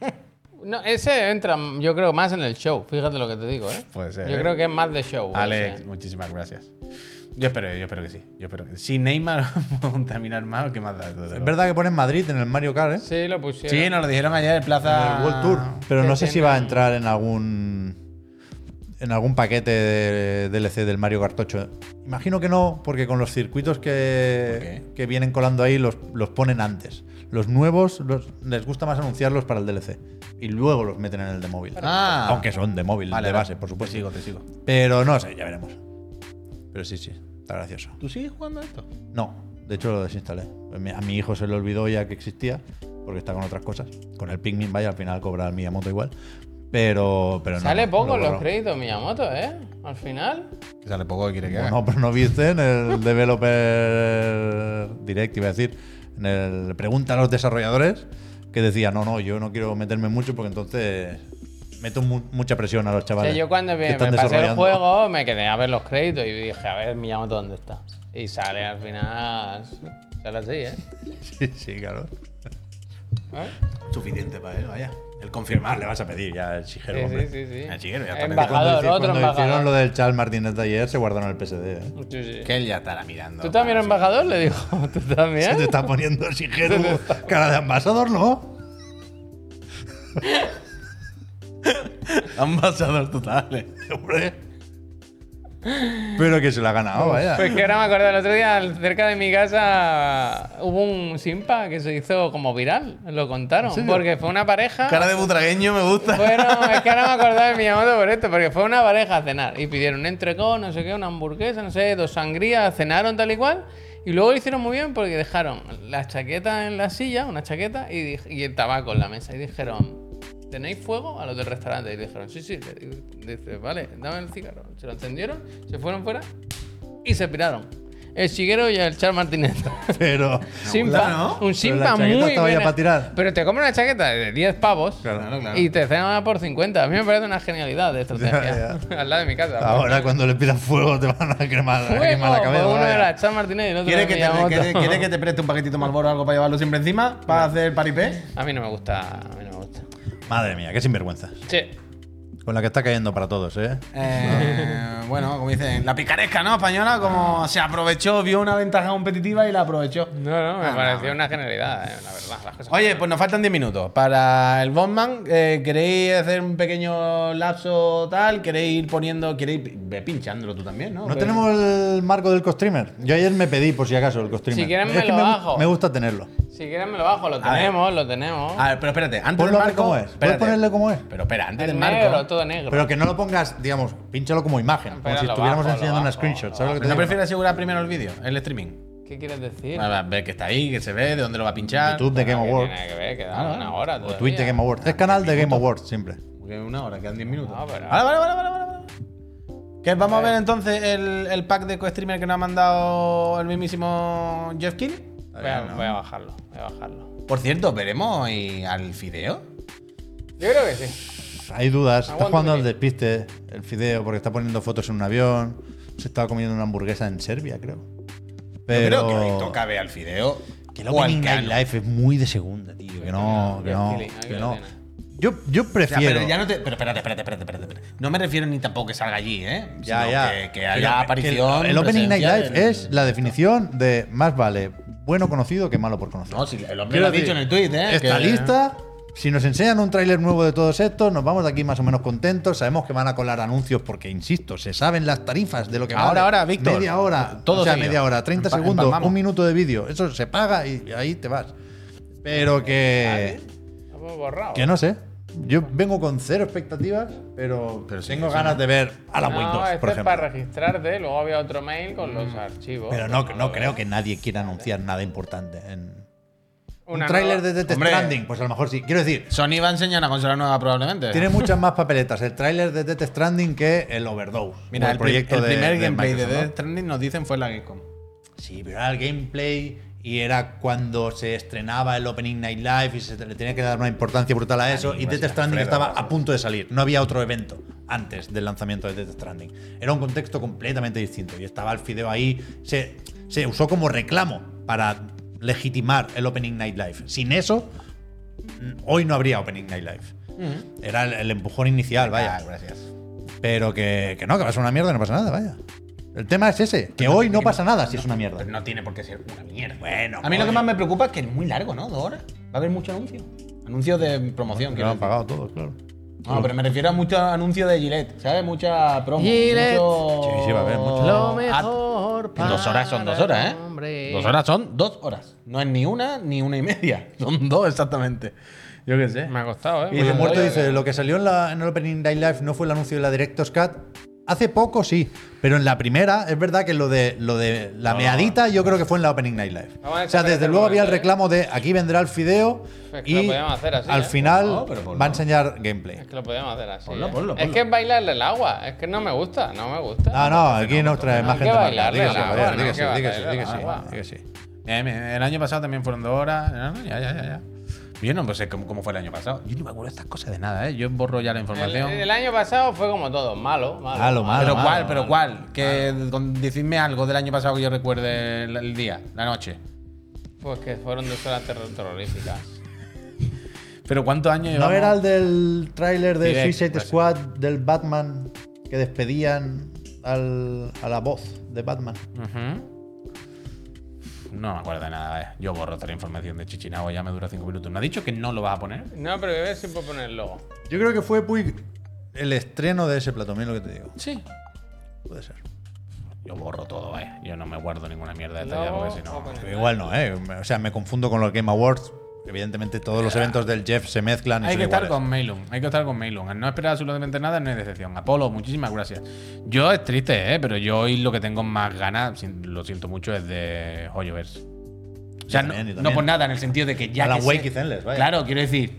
Speaker 1: [LAUGHS]
Speaker 2: No, ese entra, yo creo, más en el show. Fíjate lo que te digo, ¿eh?
Speaker 1: Puede ser,
Speaker 2: Yo
Speaker 1: ¿eh?
Speaker 2: creo que es más de show.
Speaker 1: Alex, muchísimas gracias. Yo espero, yo espero que sí. Yo espero que Si Neymar [LAUGHS] contaminar más, ¿qué más da?
Speaker 3: Es verdad que ponen Madrid en el Mario Kart, ¿eh?
Speaker 2: Sí, lo pusieron.
Speaker 1: Sí, nos lo dijeron ayer en Plaza.
Speaker 3: En el World Tour. Pero no sé si va a entrar en algún. En algún paquete de DLC del Mario Kart 8. Imagino que no, porque con los circuitos que, que vienen colando ahí los, los ponen antes. Los nuevos los- les gusta más anunciarlos para el DLC. Y luego los meten en el de móvil.
Speaker 1: Ah.
Speaker 3: Aunque son de móvil,
Speaker 1: Vale,
Speaker 3: de base, por supuesto.
Speaker 1: Te sigo, te sigo.
Speaker 3: Pero no sé, ya veremos. Pero sí, sí, está gracioso.
Speaker 1: ¿Tú sigues jugando a esto?
Speaker 3: No, de hecho lo desinstalé. A mi hijo se le olvidó ya que existía, porque está con otras cosas. Con el Pikmin, vaya, al final cobra el Miyamoto igual. Pero, pero no.
Speaker 2: Sale
Speaker 3: no
Speaker 2: poco
Speaker 3: lo
Speaker 2: en los créditos Miyamoto, ¿eh? Al final.
Speaker 1: Que sale poco que quiere que haga.
Speaker 3: No, pero no viste en el [LAUGHS] Developer Direct, iba a decir, en el Pregunta a los desarrolladores, que decía, no, no, yo no quiero meterme mucho porque entonces meto mu- mucha presión a los
Speaker 2: O
Speaker 3: chavales.
Speaker 2: sea, yo cuando
Speaker 3: que
Speaker 2: me, me pasé el juego me quedé a ver los créditos y dije, a ver Miyamoto dónde está. Y sale al final. Sale así, ¿eh?
Speaker 3: Sí, sí, claro.
Speaker 2: ¿Eh?
Speaker 1: Suficiente para él, vaya. El confirmar.
Speaker 3: le vas a pedir ya el Shigeru,
Speaker 2: Sí,
Speaker 3: hombre.
Speaker 2: sí, sí. sí.
Speaker 1: El Shigeru ya está
Speaker 3: Cuando,
Speaker 2: Embajador, otro
Speaker 3: cuando hicieron
Speaker 2: embajador.
Speaker 3: lo del Charles Martínez de ayer, se guardaron el PSD. ¿eh?
Speaker 2: Sí, sí.
Speaker 1: Que él ya estará mirando.
Speaker 2: ¿Tú también
Speaker 1: para-
Speaker 2: embajador? Le dijo. [LAUGHS] ¿Tú
Speaker 3: Se te
Speaker 2: también?
Speaker 3: está poniendo Shigeru [LAUGHS] cara de ambasador, ¿no? [LAUGHS] [LAUGHS]
Speaker 1: Ambasador total. eh.
Speaker 3: Hombre. Pero que se la ha ganado, vaya.
Speaker 2: Pues que ahora me acordé, el otro día cerca de mi casa hubo un simpa que se hizo como viral, lo contaron. Porque fue una pareja.
Speaker 1: Cara de butragueño me gusta.
Speaker 2: Bueno, [LAUGHS] es que ahora me acordaba de Miyamoto por esto, porque fue una pareja a cenar y pidieron un entrecón, no sé qué, una hamburguesa, no sé, dos sangrías, cenaron tal y cual. Y luego lo hicieron muy bien porque dejaron la chaqueta en la silla, una chaqueta, y el tabaco en la mesa. Y dijeron, ¿tenéis fuego? A los del restaurante. Y dijeron, sí, sí. Y dice, vale, dame el cigarro. Se lo encendieron, se fueron fuera y se piraron. El Shigeru y el Charles Martínez. [LAUGHS]
Speaker 3: Pero.
Speaker 2: Simpa,
Speaker 1: ¿no?
Speaker 2: un simpa muy
Speaker 3: para tirar.
Speaker 2: Pero te compras una chaqueta de 10 pavos
Speaker 3: Claro,
Speaker 1: claro.
Speaker 2: y te cenan por 50. A mí me parece una genialidad de estrategia.
Speaker 3: Ya, [LAUGHS]
Speaker 2: Al lado de mi casa.
Speaker 3: Ahora cuando le pidas fuego te van a quemar, a
Speaker 2: Fuego,
Speaker 3: quemar la cabeza.
Speaker 2: pues uno
Speaker 3: vaya.
Speaker 2: era Charles Martínez y el otro
Speaker 1: ¿Quiere
Speaker 2: era
Speaker 1: que, te, quiere- quiere que te preste un paquetito Malboro o algo para llevarlo siempre encima? ¿Para hacer paripé?
Speaker 2: A mí no me gusta. A mí no me gusta.
Speaker 3: Madre mía, qué sinvergüenza.
Speaker 2: Sí.
Speaker 3: Con la que está cayendo para todos, ¿eh?
Speaker 1: Eh, bueno, como dicen, la picaresca, ¿no? Española, como se aprovechó, vio una ventaja competitiva y la aprovechó.
Speaker 2: No, no, me
Speaker 1: Ah,
Speaker 2: pareció
Speaker 1: no.
Speaker 2: una genialidad, eh, la verdad. Las cosas
Speaker 1: Oye, pues nos faltan 10 minutos. Para el Bondman, eh, ¿queréis hacer un pequeño lapso tal? ¿Queréis ir poniendo, queréis ve pinchándolo tú también, no?
Speaker 3: No
Speaker 1: Ve-
Speaker 3: tenemos el marco del costreamer. Yo ayer me pedí, por si acaso, el costreamer.
Speaker 2: Si quieren me
Speaker 3: Es que
Speaker 2: lo
Speaker 3: me,
Speaker 2: bajo.
Speaker 3: me gusta tenerlo.
Speaker 2: Si quieres me lo bajo, lo
Speaker 1: A
Speaker 2: tenemos, lo tenemos.
Speaker 1: A ver, pero espérate, antes
Speaker 3: Ponlo
Speaker 1: del
Speaker 3: a ver
Speaker 1: marco.
Speaker 3: cómo es. ¿Puedes
Speaker 1: espérate.
Speaker 3: ponerle cómo es?
Speaker 1: Pero espera, antes
Speaker 2: Es
Speaker 1: del marco.
Speaker 2: negro, todo negro.
Speaker 3: Pero que no lo pongas, digamos, pínchalo como imagen. como
Speaker 2: Espera,
Speaker 3: si
Speaker 2: lo
Speaker 3: estuviéramos
Speaker 2: bajo, lo
Speaker 3: enseñando una
Speaker 2: bajo,
Speaker 3: screenshot.
Speaker 2: lo
Speaker 3: ¿Sabes lo que te
Speaker 1: ¿No
Speaker 3: digo?
Speaker 1: prefieres asegurar primero el vídeo, el streaming?
Speaker 2: ¿Qué quieres decir?
Speaker 1: A ver, ver que está ahí, que se ve, de dónde lo va a pinchar.
Speaker 3: YouTube de Game
Speaker 2: ¿Qué
Speaker 3: Awards.
Speaker 2: tiene que ver? Queda
Speaker 1: Ah,
Speaker 2: una hora
Speaker 3: O
Speaker 2: todavía.
Speaker 3: Twitch de Game Awards. Es canal de Game Awards, siempre.
Speaker 1: Porque una hora, quedan 10 minutos.
Speaker 2: No, pero-
Speaker 1: Vale, vale, vale, vale, vale, vale. ¿Qué, vamos a ver entonces el, el pack de co-streamer que nos ha mandado el mismísimo Jeff Kill.
Speaker 2: Voy a, voy a bajarlo, voy a bajarlo.
Speaker 1: Por cierto, ¿veremos y al fideo?
Speaker 2: Yo creo que sí.
Speaker 3: Hay dudas. Está jugando al despiste el fideo porque está poniendo fotos en un avión. Se estaba comiendo una hamburguesa en Serbia, creo. Pero
Speaker 1: Yo creo que hoy toca ver al fideo.
Speaker 3: que el Opening Night. Live es muy de segunda, tío. Que no, que no. Que. Yo, yo
Speaker 1: O sea,
Speaker 3: prefiero.
Speaker 1: pero ya no te. Pero espérate, espérate, espérate, espérate. espérate. No me refiero ni tampoco que salga allí, ¿eh?
Speaker 3: Ya,
Speaker 1: Sino
Speaker 3: ya.
Speaker 1: Que, que
Speaker 3: Pero
Speaker 1: haya
Speaker 3: que
Speaker 1: aparición.
Speaker 3: El, el Opening Night Live es la definición de más vale bueno conocido que malo por conocer.
Speaker 1: No, si el hombre lo ha dicho en el tweet, ¿eh?
Speaker 3: Está
Speaker 1: que-
Speaker 3: lista. Si nos enseñan un tráiler nuevo de todos estos, nos vamos de aquí más o menos contentos. Sabemos que van a colar anuncios porque, insisto, se saben las tarifas de lo que
Speaker 1: Ahora,
Speaker 3: vale.
Speaker 1: ahora, Víctor.
Speaker 3: Media hora.
Speaker 1: Todo
Speaker 3: o sea,
Speaker 1: seguido.
Speaker 3: media hora, 30
Speaker 1: Empa-
Speaker 3: segundos,
Speaker 1: empalmamos.
Speaker 3: un minuto de vídeo. Eso se paga y ahí te vas. Pero que. Que no sé. Yo vengo con cero expectativas, pero,
Speaker 1: Pero sí,
Speaker 3: tengo ganas
Speaker 1: no.
Speaker 3: de ver a la
Speaker 2: no,
Speaker 3: Windows,
Speaker 2: este
Speaker 3: por
Speaker 2: es
Speaker 3: ejemplo.
Speaker 2: para registrarte, luego había otro mail con los archivos.
Speaker 3: Pero no, no creo que nadie quiera anunciar nada importante en.
Speaker 2: Una
Speaker 3: un tráiler de Death
Speaker 1: Hombre.
Speaker 3: Stranding, pues a lo mejor sí. Quiero decir,
Speaker 1: Sony va a enseñar una consola nueva probablemente.
Speaker 3: tiene muchas más papeletas el tráiler de Death Stranding que el Overdose. [LAUGHS]
Speaker 1: Mira, el,
Speaker 3: el proyecto
Speaker 1: el
Speaker 3: de-
Speaker 1: primer
Speaker 3: de
Speaker 1: gameplay de. Death Stranding nos dicen fue la Gamescom.
Speaker 3: Sí, pero era el gameplay y era cuando se estrenaba el Opening Night Live y se le tenía que dar una importancia brutal a eso. Y Death Stranding
Speaker 1: Alfredo,
Speaker 3: estaba a punto de salir. No había otro evento antes del lanzamiento de Death Stranding. Era un contexto completamente distinto. Y estaba el fideo ahí. Se, se usó como reclamo para legitimar el Opening Night Live. Sin eso, mm, hoy no habría Opening Night Live. Era el, el empujón inicial, vaya.
Speaker 1: Ah, gracias.
Speaker 3: Pero que, que no, que va a ser una mierda y no pasa nada, vaya. El tema es ese, que hoy no pasa nada si es una mierda.
Speaker 1: Pero no tiene por qué ser una mierda.
Speaker 3: Bueno,
Speaker 1: a mí lo que
Speaker 3: coño.
Speaker 1: más me preocupa es que es muy largo, ¿no? Dos horas. Va a haber mucho anuncio. Anuncios de promoción.
Speaker 3: Que lo han
Speaker 1: decir.
Speaker 3: pagado todos, claro.
Speaker 1: No, pero me refiero a muchos anuncios de Gillette, ¿sabes? Mucha promo.
Speaker 2: Gillette.
Speaker 1: mucho-
Speaker 3: Sí, sí, va a haber mucho.
Speaker 2: Lo
Speaker 1: ad-
Speaker 2: mejor
Speaker 1: En dos horas son dos
Speaker 2: para
Speaker 1: horas, ¿eh?
Speaker 2: hombre.
Speaker 1: Dos horas son dos horas. No es ni una ni una y media. [LAUGHS] Son dos exactamente. Yo qué sé.
Speaker 2: Me ha costado, ¿eh?
Speaker 3: Y de muerto dice, lo que salió en, la, en el Opening Night Live no fue el anuncio de la Director's Cut. Hace poco sí, pero en la primera es verdad que lo de lo de la meadita yo creo que fue en la Opening Night Live. O sea, desde luego había el
Speaker 2: ¿eh?
Speaker 3: reclamo de aquí vendrá el fideo
Speaker 2: Es que lo
Speaker 3: y
Speaker 2: podíamos hacer así,
Speaker 3: al
Speaker 2: ¿eh?
Speaker 3: final
Speaker 1: No, pero ponlo.
Speaker 3: va a enseñar gameplay.
Speaker 2: Es que lo podíamos hacer así.
Speaker 1: Ponlo,
Speaker 2: ¿eh?
Speaker 1: ponlo,
Speaker 2: Es
Speaker 1: ponlo.
Speaker 2: que es bailarle el agua. Es que no me gusta, no me gusta.
Speaker 3: Ah, no, aquí nos trae
Speaker 2: no,
Speaker 3: más gente. para acá.
Speaker 2: bailarle
Speaker 3: Di que
Speaker 2: el no
Speaker 1: año pasado también fueron dos horas. No, no, Ya, ya, ya, ya. Yo no sé cómo, cómo fue el año pasado. Yo no me acuerdo de estas cosas de nada, ¿eh? Yo borro ya la
Speaker 2: El,
Speaker 1: información.
Speaker 2: el año pasado fue como todo, malo, malo.
Speaker 3: Malo, malo.
Speaker 1: pero
Speaker 3: malo,
Speaker 1: cuál, pero
Speaker 3: malo.
Speaker 1: cuál. Que con- decidme algo del año pasado que yo recuerde el, el día, la noche.
Speaker 2: Pues que fueron dos horas terror- terroríficas.
Speaker 1: Pero ¿cuántos años
Speaker 3: ¿No
Speaker 1: llevamos?
Speaker 3: era el del tráiler de
Speaker 1: Direct,
Speaker 3: Suicide. Squad del Batman que despedían al- a la voz de Batman?
Speaker 1: Ujú. No me acuerdo de nada, eh. Yo borro toda la información de Chichinabo, ya me dura cinco minutos. ¿Me ha dicho que no lo vas a poner?
Speaker 2: No, pero a ver si puedo poner el logo.
Speaker 3: Yo creo que fue Puig el estreno de ese plato, mira lo que te digo.
Speaker 1: Sí.
Speaker 3: Puede ser.
Speaker 1: Yo borro todo, eh. Yo no me guardo ninguna mierda detallada
Speaker 2: Logo,
Speaker 1: porque si no.
Speaker 3: igual no, ¿eh? O sea, me confundo con los Game Awards. Evidentemente todos los eventos del Jeff se mezclan y
Speaker 1: Hay
Speaker 3: son
Speaker 1: que estar
Speaker 3: iguales.
Speaker 1: con Mailun, hay que estar con Mailun. Al no esperar absolutamente nada no hay decepción. Apolo, muchísimas gracias. Yo es triste, ¿eh? pero yo hoy lo que tengo más ganas, lo siento mucho, es de Hoyoverse. O sea, no, por nada, en el sentido de que ya.
Speaker 3: Alan
Speaker 1: que
Speaker 3: Wake
Speaker 1: sé-
Speaker 3: y Zenless, vaya.
Speaker 1: Claro, quiero decir,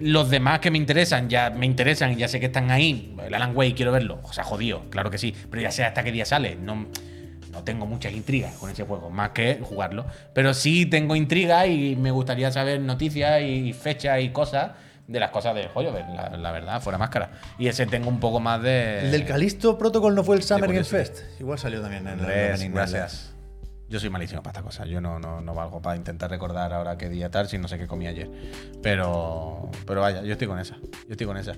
Speaker 1: los demás que me interesan, ya me interesan y ya sé que están ahí. El Alan Wake quiero verlo. O sea, jodido, claro que sí. Pero ya sé hasta qué día sale. No, no tengo muchas intrigas con ese juego, más que jugarlo. Pero sí tengo intriga y me gustaría saber noticias y fechas y cosas de las cosas del joyo, la, la verdad, fuera máscara. Y ese tengo un poco más de.
Speaker 3: El del Calisto Protocol no fue el Summer Game. Fest. Igual salió también en el
Speaker 1: Andrés,
Speaker 3: opening
Speaker 1: gracias. Yo soy malísimo para estas cosas. Yo no, no, no valgo para intentar recordar ahora qué día tal si no sé qué comí ayer. Pero, pero vaya, yo estoy con esa. Yo estoy con esa.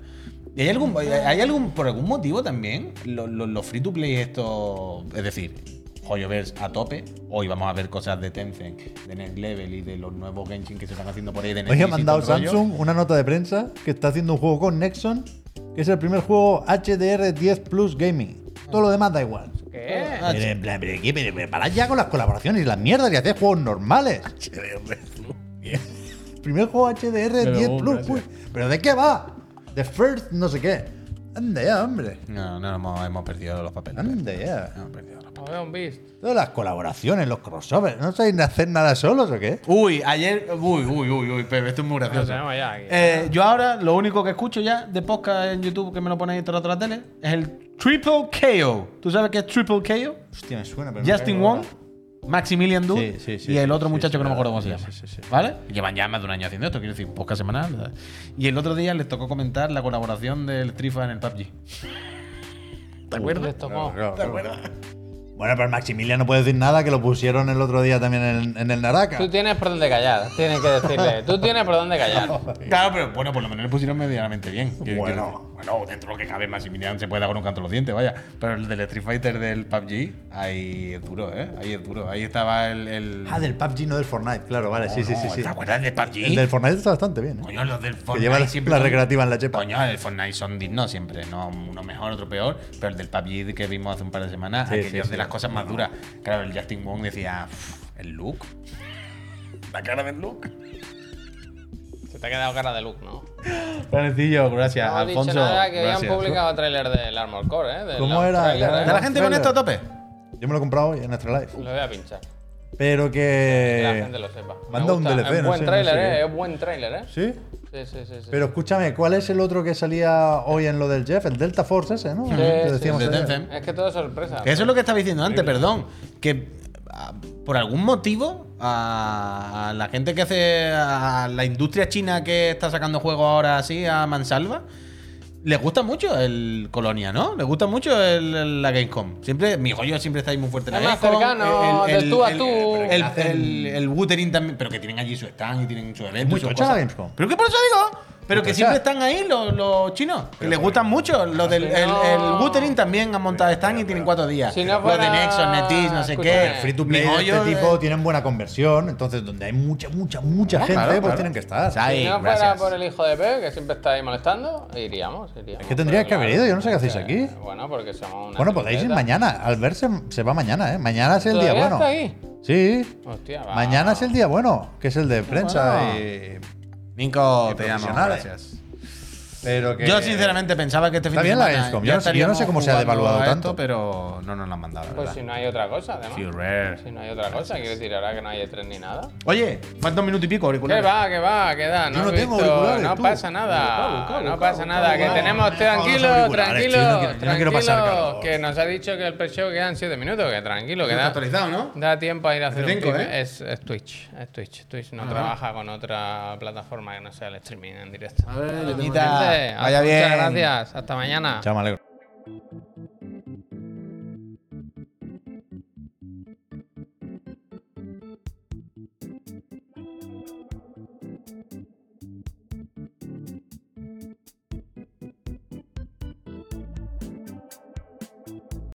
Speaker 1: ¿Y hay algún, hay algún por algún motivo también los los free to play esto, es decir, Hoyoverse a tope? Hoy vamos a ver cosas de Tencent, de Next Level y de los nuevos Genshin que se están haciendo por ahí de
Speaker 3: Hoy ha mandado
Speaker 1: rollo.
Speaker 3: Samsung una nota de prensa que está haciendo un juego con Nexon, que es el primer juego HDR 10 Plus Gaming. Todo lo demás da igual.
Speaker 2: ¿Qué?
Speaker 1: Ah,
Speaker 3: Pero, en plan, pero, ¿qué? Pero, pero parad ya con las colaboraciones y las mierdas y hacer juegos normales. Primer juego HDR 10 Plus. uy. ¿Pero de qué va? The First no sé qué. Anda ya, hombre.
Speaker 1: No, no hemos, hemos perdido los papeles.
Speaker 3: Anda ya.
Speaker 1: Hemos perdido los papeles.
Speaker 2: A ver, un beast.
Speaker 3: Todas las colaboraciones, los crossovers. ¿No sabéis hacer nada solos o qué?
Speaker 1: Uy, ayer. Uy, uy, uy, uy, Pepe, esto es muy gracioso.
Speaker 2: tenemos ya aquí.
Speaker 1: Eh, yo ahora lo único que escucho ya de podcast en YouTube que me lo ponéis todo el rato en la tele es el Triple KO. ¿Tú sabes qué es Triple KO?
Speaker 3: Hostia, me suena, pero
Speaker 1: Justin Wong,
Speaker 3: ahora.
Speaker 1: Maximilian Dude
Speaker 3: Sí, sí, sí,
Speaker 1: y el otro
Speaker 3: sí,
Speaker 1: muchacho
Speaker 3: sí,
Speaker 1: que no me acuerdo cómo se
Speaker 3: sí,
Speaker 1: llama.
Speaker 3: sí, sí.
Speaker 1: ¿Vale? Llevan ya más de un año haciendo esto, quiero decir, podcast semanal. ¿verdad? Y el otro día les tocó comentar la colaboración del Trifa en el PUBG. ¿Te acuerdas?
Speaker 2: Les tocó.
Speaker 3: Claro, claro. Bueno, pero Maximilian no puede decir nada que lo pusieron el otro día también en, en el Naraka.
Speaker 2: Tú tienes por dónde callar, tienes que decirle. Tú tienes por dónde callar. [LAUGHS]
Speaker 1: Claro, pero bueno, por lo menos le pusieron medianamente bien. Quiero-
Speaker 3: Bueno.
Speaker 1: Bueno, dentro de lo que cabe, Maximilian se puede dar con un canto en los dientes, vaya. Pero el del Street Fighter del PUBG, ahí es duro, ¿eh? Ahí es duro. Ahí estaba el. el...
Speaker 3: Ah, del PUBG, no del Fortnite, claro, vale, sí, sí, sí, sí.
Speaker 1: ¿Te acuerdas del PUBG?
Speaker 3: El del Fortnite está bastante bien, ¿eh?
Speaker 1: Coño, los del
Speaker 3: Que
Speaker 1: Fortnite
Speaker 3: lleva la,
Speaker 1: siempre
Speaker 3: la recreativa en la chepa.
Speaker 1: Coño, el Fortnite son dignos siempre, no uno mejor, otro peor, pero el del PUBG que vimos hace un par de semanas,
Speaker 3: Sí,
Speaker 1: aquello
Speaker 3: sí,
Speaker 1: es de las cosas más duras. Claro, el Justin Wong decía, "Uf, el look. La cara del look.
Speaker 2: Te ha quedado cara de look, ¿no?
Speaker 1: Planecillo, gracias.
Speaker 2: No dicho
Speaker 1: Alfonso.
Speaker 2: nada que habían
Speaker 1: gracias.
Speaker 2: publicado tráiler del Armor Core, ¿eh? Del
Speaker 3: ¿Cómo era?
Speaker 2: ¿eh?
Speaker 1: ¿Está la gente con esto a tope?
Speaker 3: Yo me lo he comprado hoy en Extra Life.
Speaker 2: Lo voy a pinchar.
Speaker 3: Pero
Speaker 2: Que la
Speaker 3: que.
Speaker 2: gente lo sepa.
Speaker 3: Manda un. DLC,
Speaker 2: Es
Speaker 3: no
Speaker 2: buen
Speaker 3: sé, no
Speaker 2: tráiler,
Speaker 3: sé
Speaker 2: ¿eh? Es buen tráiler, ¿eh?
Speaker 3: ¿Sí?
Speaker 2: Sí, sí, sí. sí.
Speaker 3: Pero escúchame, ¿cuál es el otro que salía hoy en lo del Jeff? El Delta Force ese, ¿no?
Speaker 2: Sí, sí,
Speaker 3: decíamos.
Speaker 2: Es que todo es sorpresa.
Speaker 1: Que eso es lo que estaba diciendo antes, perdón. Que por algún motivo a a la gente que hace a la industria china que está sacando juegos ahora así a mansalva les gusta mucho el Colonia, ¿no? Les gusta mucho el, el- la Gamescom. Siempre, mi joyo siempre está ahí muy fuerte en la
Speaker 2: Es más
Speaker 1: Gamescom.
Speaker 2: cercano, del tú a
Speaker 1: el-
Speaker 2: tú.
Speaker 1: El, el, el Wuthering también, pero que tienen allí su stand y tienen su evento.
Speaker 3: muy tocha la
Speaker 1: cosas.
Speaker 3: Gamescom.
Speaker 1: Pero que por eso digo. Pero que siempre están ahí los, los chinos. Que les gustan mucho. Los del
Speaker 2: Si
Speaker 1: el,
Speaker 2: no-
Speaker 1: el Wuthering también han montado stand y tienen cuatro días.
Speaker 2: Si no
Speaker 1: los de Nexus, Netis, no sé
Speaker 2: Escúchame.
Speaker 1: qué.
Speaker 2: El
Speaker 3: Free to play
Speaker 1: Mi
Speaker 3: de
Speaker 1: joyo
Speaker 3: este tipo tienen buena conversión, entonces donde hay mucha, mucha, mucha
Speaker 1: No,
Speaker 3: gente,
Speaker 1: claro,
Speaker 3: pues
Speaker 1: claro.
Speaker 3: tienen que estar.
Speaker 2: Si
Speaker 1: Ahí,
Speaker 2: no fuera
Speaker 1: gracias.
Speaker 2: por el hijo de P, que siempre está ahí molestando, iríamos, iríamos.
Speaker 3: Es que tendríais que haber ido, yo no sé qué hacéis aquí.
Speaker 2: Bueno, porque somos una.
Speaker 3: Bueno, podéis ir
Speaker 2: tripleta.
Speaker 3: mañana. Albert se, se va mañana, ¿eh? Mañana es el día
Speaker 2: ¿Todavía
Speaker 3: bueno.
Speaker 2: está ahí?
Speaker 3: Sí.
Speaker 2: Hostia, va.
Speaker 3: Mañana es el día bueno, que es el de prensa
Speaker 1: bueno.
Speaker 3: y.
Speaker 1: Nico, te amo. Gracias.
Speaker 3: Pero que.
Speaker 1: Yo sinceramente pensaba que este fin
Speaker 3: Está
Speaker 1: de
Speaker 3: bien la
Speaker 1: semana
Speaker 3: Gamescom.
Speaker 1: ya
Speaker 3: Yo no sé- yo no sé
Speaker 1: estaríamos
Speaker 3: cómo se ha devaluado
Speaker 1: a esto,
Speaker 3: tanto.
Speaker 1: pero no nos lo han mandado, la
Speaker 2: Pues
Speaker 1: verdad.
Speaker 2: si no hay otra cosa, además.
Speaker 1: Rare.
Speaker 2: Si no hay otra cosa, quiero decir, ahora que no hay E3 ni nada.
Speaker 1: Oye, falta un minuto y pico,
Speaker 2: ¿Qué
Speaker 1: auriculares.
Speaker 2: va, qué va, qué da? No,
Speaker 3: Yo no tengo
Speaker 2: visto-
Speaker 3: auriculares,
Speaker 2: no
Speaker 3: tú.
Speaker 2: pasa nada, no pasa nada, que tenemos tranquilo,
Speaker 3: auriculares,
Speaker 2: tranquilo,
Speaker 3: tío, yo no quiero- yo no quiero pasar
Speaker 2: tranquilo,
Speaker 3: calor.
Speaker 2: que nos ha dicho que el pre-show quedan 7 minutos, que tranquilo, que
Speaker 1: Está
Speaker 2: da,
Speaker 1: actualizado, ¿no?
Speaker 2: da tiempo a ir a hacer un
Speaker 1: cinco. ¿eh?
Speaker 2: es, es Twitch, es Twitch, Twitch no trabaja con otra plataforma que no sea el streaming en directo.
Speaker 1: A ver, yo tengo
Speaker 2: Felicidades.
Speaker 1: Vaya,
Speaker 2: vaya
Speaker 1: bien.
Speaker 2: Muchas gracias. Hasta mañana.
Speaker 3: Chao, me alegro.